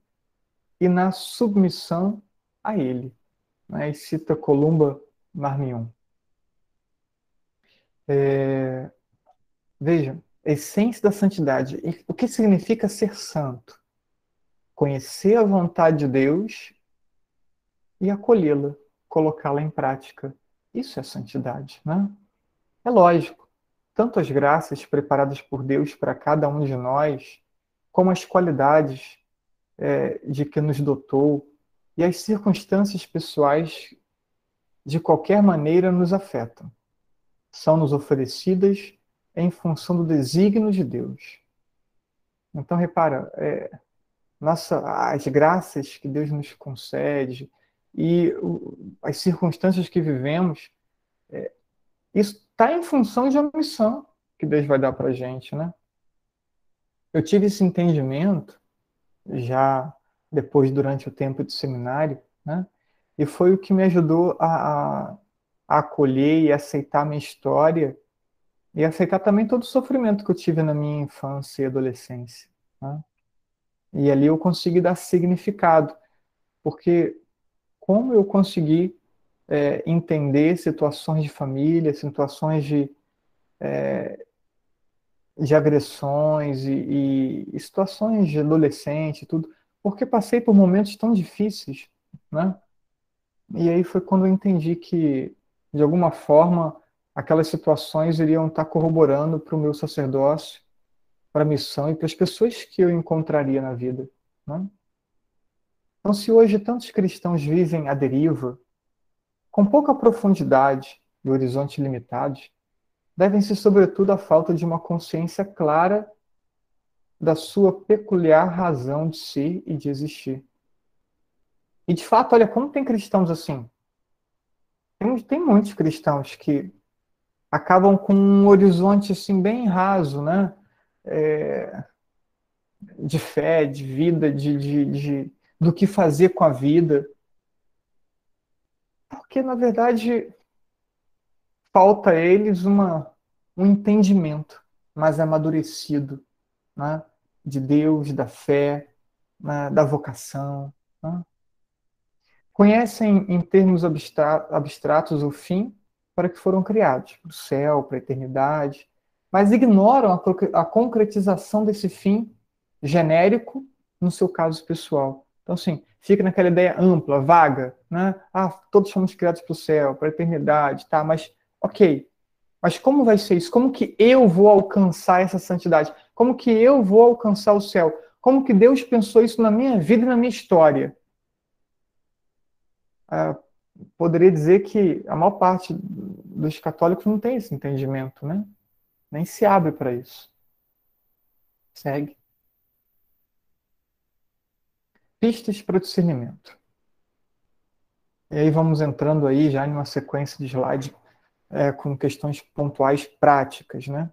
e na submissão a Ele. Né? E cita Columba Marmion. É... Veja, essência da santidade. O que significa ser santo? Conhecer a vontade de Deus e acolhê-la, colocá-la em prática. Isso é santidade, né? É lógico. Tanto as graças preparadas por Deus para cada um de nós, como as qualidades é, de que nos dotou e as circunstâncias pessoais de qualquer maneira nos afetam. São nos oferecidas em função do desígnio de Deus. Então, repara, é, nossa, as graças que Deus nos concede e o, as circunstâncias que vivemos, é, isso está em função de uma missão que Deus vai dar para a gente, né? Eu tive esse entendimento já depois, durante o tempo de seminário, né? E foi o que me ajudou a, a, acolher e aceitar a minha história e aceitar também todo o sofrimento que eu tive na minha infância e adolescência. Né? E ali eu consegui dar significado, porque como eu consegui é, entender situações de família, situações de, é, de agressões e, e, situações de adolescente, tudo, porque passei por momentos tão difíceis, né? E aí foi quando eu entendi que, de alguma forma, aquelas situações iriam estar corroborando para o meu sacerdócio, para a missão e para as pessoas que eu encontraria na vida. Né? Então, se hoje tantos cristãos vivem à deriva, com pouca profundidade e horizontes limitados, devem-se, sobretudo, à falta de uma consciência clara da sua peculiar razão de ser e de existir. E, de fato, olha, como tem cristãos assim? Tem, tem muitos cristãos que acabam com um horizonte assim bem raso, né? É, de fé, de vida, de, de, de, do que fazer com a vida. Porque, na verdade, falta a eles uma, um entendimento mais amadurecido né? de Deus, da fé, né? da vocação. Né? Conhecem, em termos abstratos, o fim para que foram criados, para o céu, para a eternidade, mas ignoram a, a concretização desse fim genérico no seu caso pessoal. Então, assim, fica naquela ideia ampla, vaga, né? Ah, todos somos criados para o céu, para a eternidade, tá? Mas, ok. Mas como vai ser isso? Como que eu vou alcançar essa santidade? Como que eu vou alcançar o céu? Como que Deus pensou isso na minha vida e na minha história? Ah, poderia dizer que a maior parte dos católicos não tem esse entendimento, né? Nem se abre para isso. Segue. Pistas para discernimento. E aí vamos entrando aí já em uma sequência de slides é, com questões pontuais práticas, né?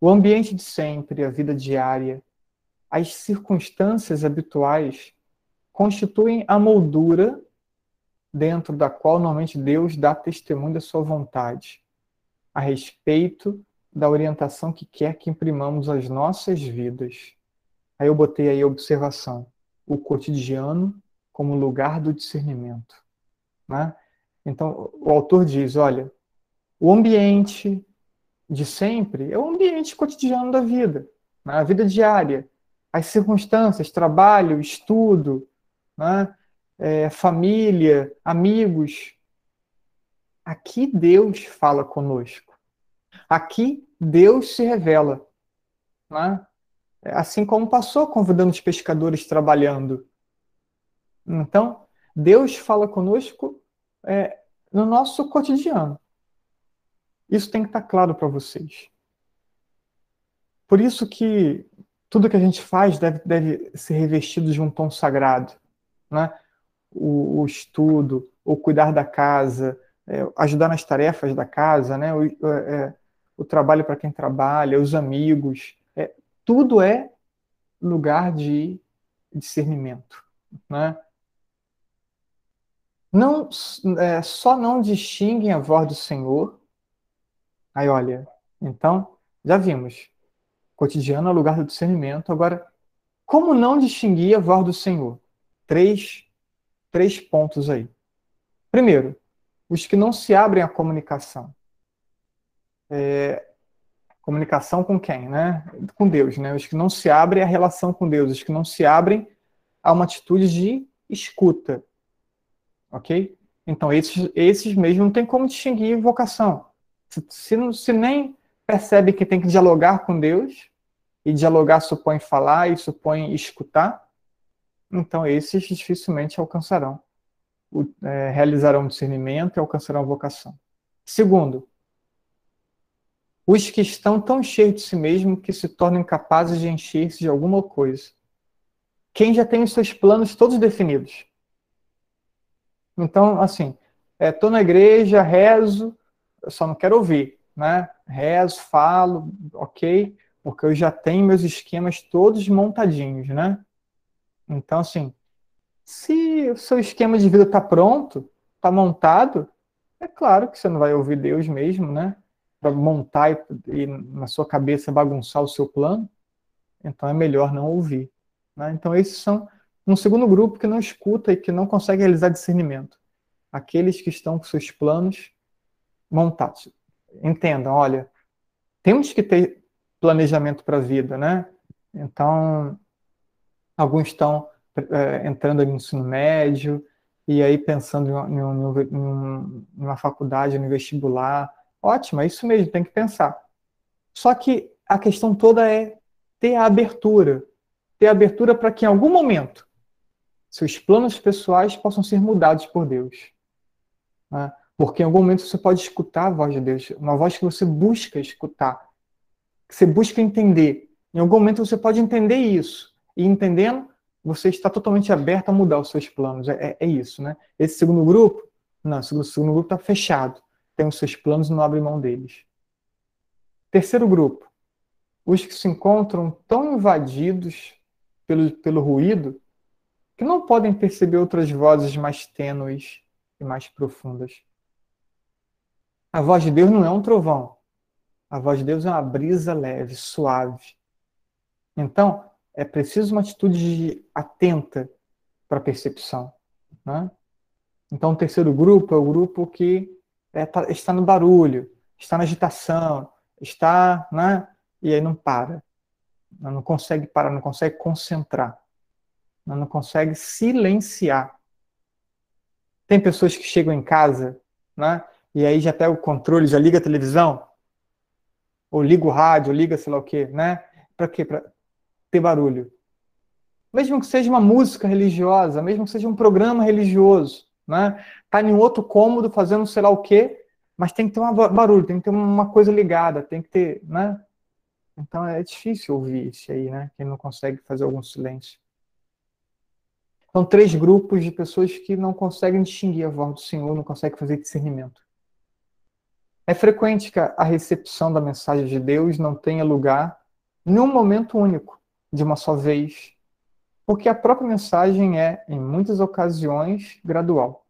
O ambiente de sempre, a vida diária, as circunstâncias habituais constituem a moldura dentro da qual normalmente Deus dá testemunho da sua vontade a respeito da orientação que quer que imprimamos às nossas vidas. Aí eu botei aí a observação, o cotidiano como lugar do discernimento. Né? Então, o autor diz, olha, o ambiente de sempre é o ambiente cotidiano da vida, né? a vida diária, as circunstâncias, trabalho, estudo, né? é, família, amigos. Aqui Deus fala conosco. Aqui Deus se revela. Né? Assim como passou convidando os pescadores trabalhando. Então, Deus fala conosco é, no nosso cotidiano. Isso tem que estar claro para vocês. Por isso que tudo que a gente faz deve, deve ser revestido de um tom sagrado. Né? o, o estudo, o cuidar da casa, é, ajudar nas tarefas da casa, né? o, é, o trabalho para quem trabalha, os amigos, é, tudo é lugar de discernimento. Né? Não, é, só não distinguem a voz do Senhor. Aí, olha, então, já vimos. Cotidiano é lugar do discernimento. Agora, como não distinguir a voz do Senhor? três, três pontos aí. Primeiro, os que não se abrem à comunicação. É, comunicação com quem, né? Com Deus, né? Os que não se abrem à relação com Deus, os que não se abrem a uma atitude de escuta, ok? Então, esses, esses mesmo não tem como distinguir vocação. Se, se, se nem percebe que tem que dialogar com Deus, e dialogar supõe falar e supõe escutar, então esses dificilmente alcançarão, é, realizarão discernimento e alcançarão vocação. Segundo, os que estão tão cheios de si mesmo que se tornam incapazes de encher-se de alguma coisa. Quem já tem os seus planos todos definidos. Então, assim, estou é, na igreja, rezo, eu só não quero ouvir, né? Rezo, falo, ok, porque eu já tenho meus esquemas todos montadinhos, né? Então, assim, se o seu esquema de vida está pronto, está montado, é claro que você não vai ouvir Deus mesmo, né? Para montar e, e, na sua cabeça bagunçar o seu plano. Então é melhor não ouvir. Né? Então, esses são um segundo grupo que não escuta e que não consegue realizar discernimento. Aqueles que estão com seus planos montados. Entendam, olha, temos que ter planejamento para a vida, né? Então, alguns estão é, entrando no ensino médio e aí pensando em, em, em, uma faculdade, no vestibular. Ótimo, é isso mesmo, tem que pensar. Só que a questão toda é ter a abertura. Ter a abertura para que em algum momento seus planos pessoais possam ser mudados por Deus. Né? Porque em algum momento você pode escutar a voz de Deus, uma voz que você busca escutar, que você busca entender. Em algum momento você pode entender isso. E entendendo, você está totalmente aberto a mudar os seus planos. É, é, é isso, né? Esse segundo grupo, não, o segundo grupo está fechado. Tem os seus planos e não abre mão deles. Terceiro grupo, os que se encontram tão invadidos pelo, pelo ruído que não podem perceber outras vozes mais tênues e mais profundas. A voz de Deus não é um trovão. A voz de Deus é uma brisa leve, suave. Então, é preciso uma atitude atenta para a percepção. Né? Então, o terceiro grupo é o grupo que é, tá, está no barulho, está na agitação, está, né? E aí não para. Não consegue parar, não consegue concentrar. Não consegue silenciar. Tem pessoas que chegam em casa, né? E aí já pega o controle, já liga a televisão, ou liga o rádio, ou liga sei lá o quê, né? Para quê? Para ter barulho. Mesmo que seja uma música religiosa, mesmo que seja um programa religioso, né? Tá em outro cômodo fazendo sei lá o quê, mas tem que ter um barulho, tem que ter uma coisa ligada, tem que ter, né? Então é difícil ouvir isso aí, né? Quem não consegue fazer algum silêncio. São três grupos de pessoas que não conseguem distinguir a voz do Senhor, não conseguem fazer discernimento. É frequente que a recepção da mensagem de Deus não tenha lugar num momento único, de uma só vez, porque a própria mensagem é, em muitas ocasiões, gradual.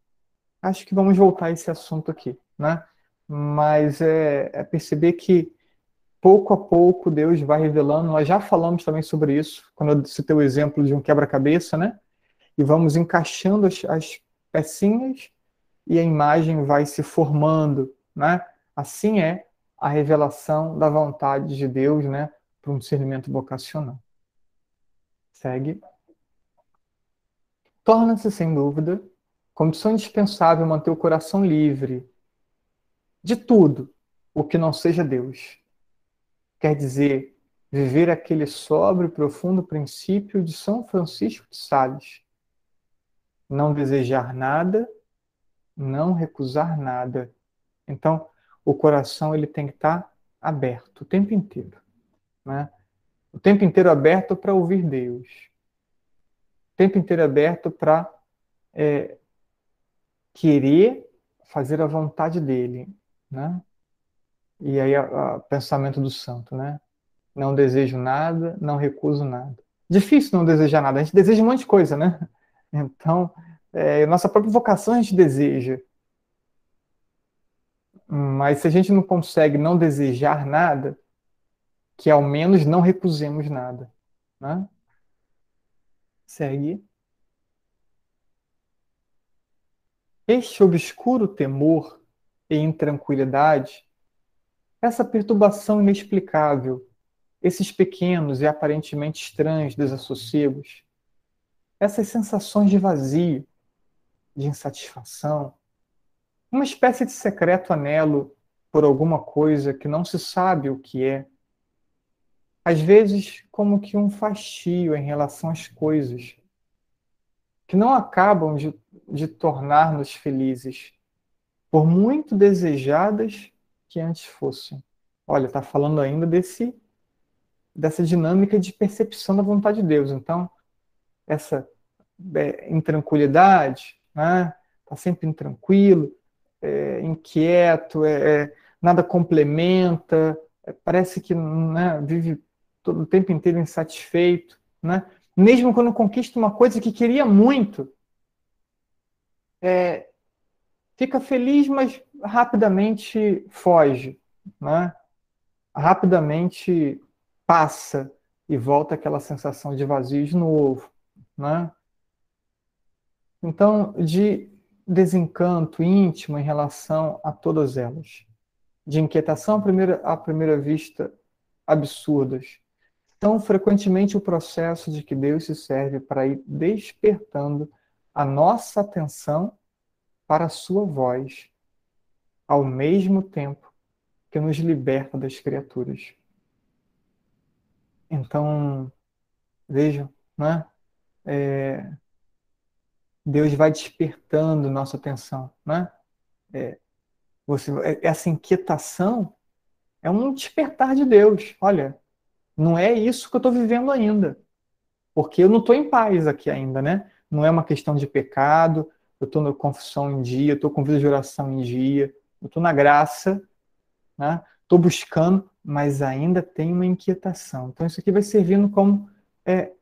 Acho que vamos voltar a esse assunto aqui, né? Mas é, é perceber que pouco a pouco Deus vai revelando. Nós já falamos também sobre isso, quando eu citei o exemplo de um quebra-cabeça, né? E vamos encaixando as, as pecinhas e a imagem vai se formando, né? Assim é a revelação da vontade de Deus, né, para um discernimento vocacional. Segue. Torna-se, sem dúvida, condição indispensável manter o coração livre de tudo o que não seja Deus. Quer dizer, viver aquele sóbrio e profundo princípio de São Francisco de Sales. Não desejar nada, não recusar nada. Então, o coração ele tem que estar aberto o tempo inteiro, né? O tempo inteiro aberto para ouvir Deus, tempo inteiro aberto para é, querer fazer a vontade dele, né? E aí o pensamento do santo, né? Não desejo nada, não recuso nada. Difícil não desejar nada. A gente deseja um monte de coisa, né? Então, é, nossa própria vocação a gente deseja. Mas se a gente não consegue não desejar nada, que ao menos não recusemos nada. Né? Segue. Este obscuro temor e intranquilidade, essa perturbação inexplicável, esses pequenos e aparentemente estranhos desassossegos, essas sensações de vazio, de insatisfação, uma espécie de secreto anelo por alguma coisa que não se sabe o que é, às vezes como que um fastio em relação às coisas, que não acabam de, de tornar-nos felizes, por muito desejadas que antes fossem. Olha, está falando ainda desse dessa dinâmica de percepção da vontade de Deus. Então, essa é, intranquilidade, né? Tá sempre intranquilo, é, inquieto, é, é nada complementa, é, parece que né, vive todo o tempo inteiro insatisfeito, né? mesmo quando conquista uma coisa que queria muito, é, fica feliz, mas rapidamente foge, né? rapidamente passa e volta aquela sensação de vazio de novo. Né? Então, de desencanto íntimo em relação a todas elas, de inquietação à primeira, à primeira vista absurdas, tão frequentemente o processo de que Deus se serve para ir despertando a nossa atenção para a sua voz, ao mesmo tempo que nos liberta das criaturas. Então, vejam, né? É, Deus vai despertando nossa atenção, né? É, você, essa inquietação é um despertar de Deus. Olha, não é isso que eu estou vivendo ainda. Porque eu não estou em paz aqui ainda, né? Não é uma questão de pecado, eu estou na confissão em dia, estou com vida de oração em dia, eu estou na graça, né? Estou buscando, mas ainda tem uma inquietação. Então isso aqui vai servindo como é,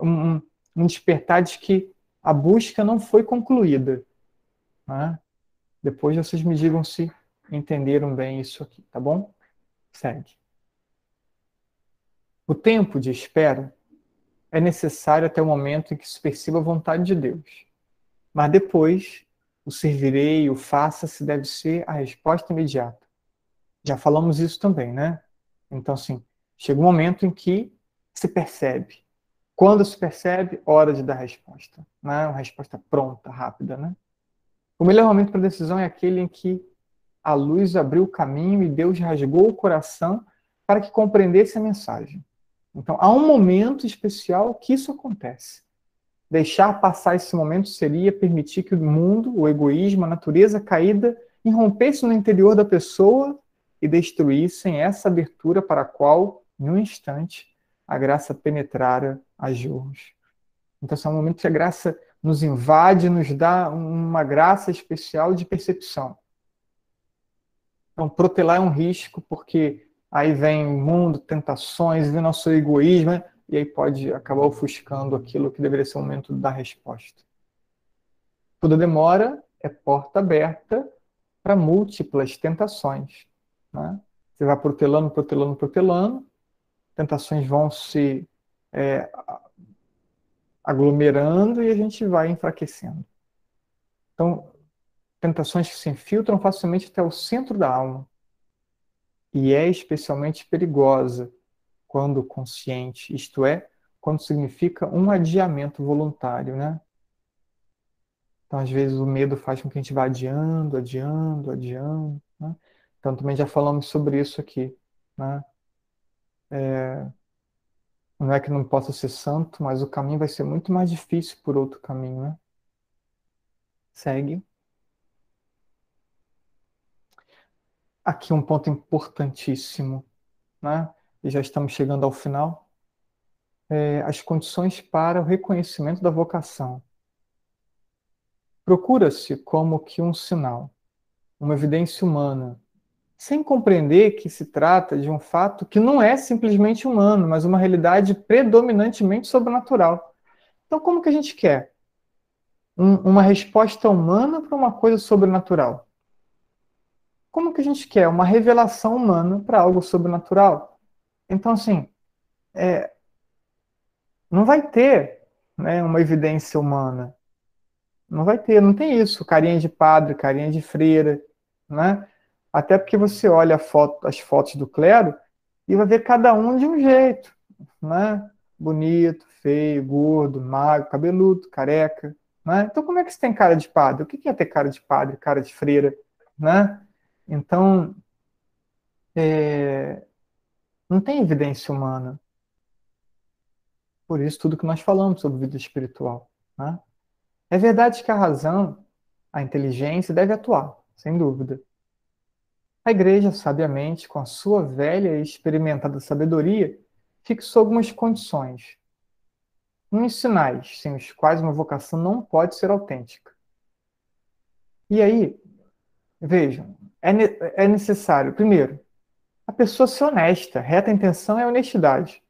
um, um despertar de que a busca não foi concluída. Né? Depois vocês me digam se entenderam bem isso aqui, tá bom? Segue. O tempo de espera é necessário até o momento em que se perceba a vontade de Deus. Mas depois, o servirei, o faça-se deve ser a resposta imediata. Já falamos isso também, né? Então, assim, chega um momento em que se percebe. Quando se percebe, hora de dar resposta. Né? Uma resposta pronta, rápida, né? O melhor momento para decisão é aquele em que a luz abriu o caminho e Deus rasgou o coração para que compreendesse a mensagem. Então, há um momento especial que isso acontece. Deixar passar esse momento seria permitir que o mundo, o egoísmo, a natureza caída irrompesse no interior da pessoa e destruíssem essa abertura para a qual, em um instante, a graça penetrara as jorros. Então, esse é um que a graça nos invade, nos dá uma graça especial de percepção. Então, protelar é um risco, porque aí vem mundo, tentações, vem nosso egoísmo, né? e aí pode acabar ofuscando aquilo que deveria ser o momento da resposta. Toda demora é porta aberta para múltiplas tentações. Né? Você vai protelando, protelando, protelando, tentações vão se é, aglomerando e a gente vai enfraquecendo. Então, tentações que se infiltram facilmente até o centro da alma e é especialmente perigosa quando consciente, isto é, quando significa um adiamento voluntário, né? Então, às vezes, o medo faz com que a gente vá adiando, adiando, adiando. Né? Então, também já falamos sobre isso aqui. Né? É, não é que não possa ser santo, mas o caminho vai ser muito mais difícil por outro caminho, né? Segue. Aqui um ponto importantíssimo, né? E já estamos chegando ao final. É, as condições para o reconhecimento da vocação. Procura-se como que um sinal, uma evidência humana, sem compreender que se trata de um fato que não é simplesmente humano, mas uma realidade predominantemente sobrenatural. Então, como que a gente quer um, uma resposta humana para uma coisa sobrenatural? Como que a gente quer uma revelação humana para algo sobrenatural? Então, assim, é, não vai ter né, uma evidência humana. Não vai ter, não tem isso, carinha de padre, carinha de freira, né? Até porque você olha foto, as fotos do clero e vai ver cada um de um jeito, né? Bonito, feio, gordo, magro, cabeludo, careca, né? Então como é que você tem cara de padre? O que é ter cara de padre, cara de freira, né? Então, é, não tem evidência humana. Por isso tudo que nós falamos sobre vida espiritual, né? É verdade que a razão, a inteligência deve atuar, sem dúvida. A igreja, sabiamente, com a sua velha e experimentada sabedoria, fixou algumas condições, uns sinais sem os quais uma vocação não pode ser autêntica. E aí, vejam, é, é necessário, primeiro, a pessoa ser honesta, reta intenção é honestidade.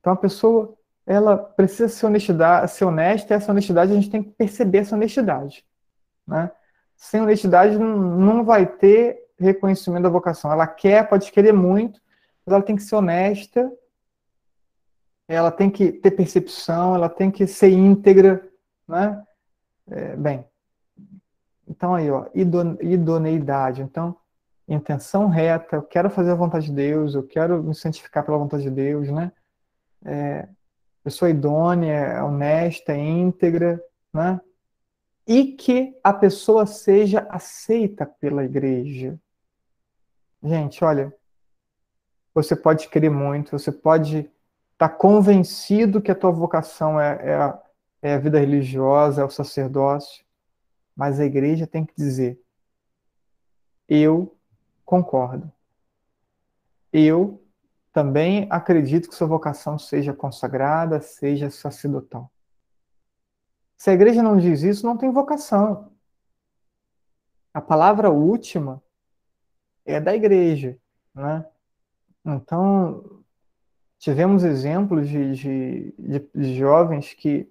Então a pessoa ela precisa ser, honestidade, ser honesta, e essa honestidade a gente tem que perceber essa honestidade. Né? Sem honestidade não, não vai ter reconhecimento da vocação. Ela quer, pode querer muito, mas ela tem que ser honesta, ela tem que ter percepção, ela tem que ser íntegra, né? É, bem, então aí, ó, idoneidade. Então, intenção reta, eu quero fazer a vontade de Deus, eu quero me santificar pela vontade de Deus, né? É, pessoa idônea, honesta, íntegra, né? E que a pessoa seja aceita pela igreja. Gente, olha, você pode querer muito, você pode estar tá convencido que a tua vocação é, é, a, é a vida religiosa, é o sacerdócio, mas a igreja tem que dizer: eu concordo. Eu também acredito que sua vocação seja consagrada, seja sacerdotal. Se a igreja não diz isso, não tem vocação. A palavra última é da igreja, né? Então, tivemos exemplos de, de, de, de jovens que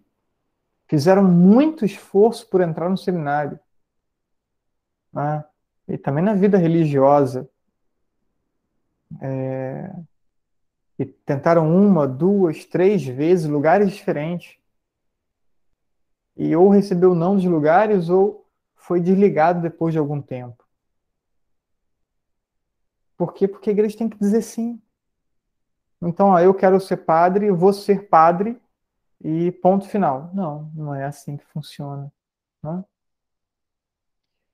fizeram muito esforço por entrar no seminário. Né? E também na vida religiosa. É, e tentaram uma, duas, três vezes, lugares diferentes. E ou recebeu não dos lugares ou foi desligado depois de algum tempo. Por quê? Porque a igreja tem que dizer sim. Então, ó, eu quero ser padre, vou ser padre e ponto final. Não, não é assim que funciona. Né?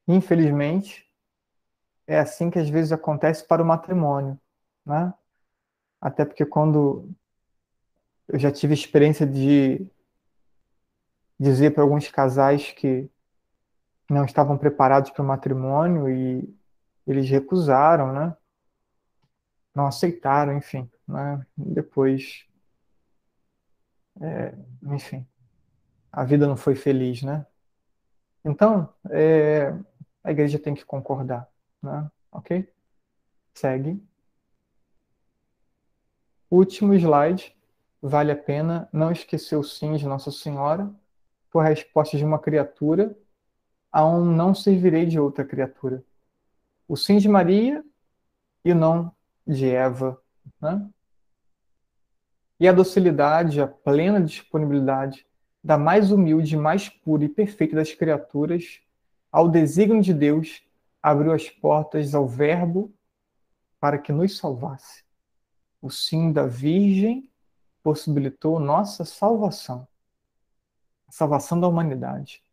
Infelizmente, é assim que às vezes acontece para o matrimônio. Né? Até porque quando eu já tive experiência de dizer para alguns casais que não estavam preparados para o matrimônio e eles recusaram, né? Não aceitaram, enfim, né? Depois, é, enfim, a vida não foi feliz, né? Então, é, a igreja tem que concordar, né? Ok? Segue. Último slide. Vale a pena não esquecer o sim de Nossa Senhora por resposta de uma criatura a um não servirei de outra criatura. O sim de Maria e o não de Eva. Né? E a docilidade, a plena disponibilidade da mais humilde, mais pura e perfeita das criaturas ao desígnio de Deus abriu as portas ao Verbo para que nos salvasse o sim da Virgem possibilitou nossa salvação, a salvação da humanidade.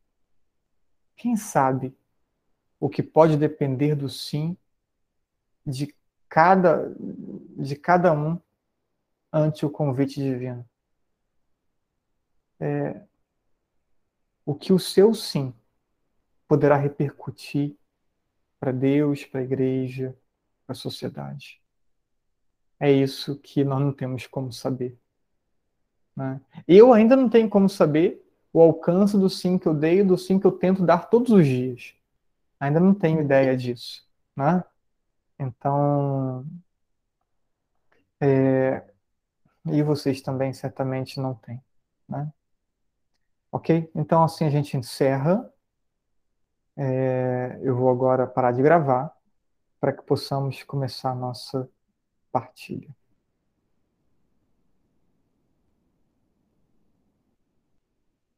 Quem sabe o que pode depender do sim de cada, de cada um ante o convite divino? É, o que o seu sim poderá repercutir para Deus, para a igreja, para a sociedade. É isso que nós não temos como saber. Né? Eu ainda não tenho como saber o alcance do sim que eu dei do sim que eu tento dar todos os dias. Ainda não tenho ideia disso. Né? Então. É, e vocês também certamente não têm. Né? Ok? Então, assim a gente encerra. É, eu vou agora parar de gravar para que possamos começar a nossa partilha.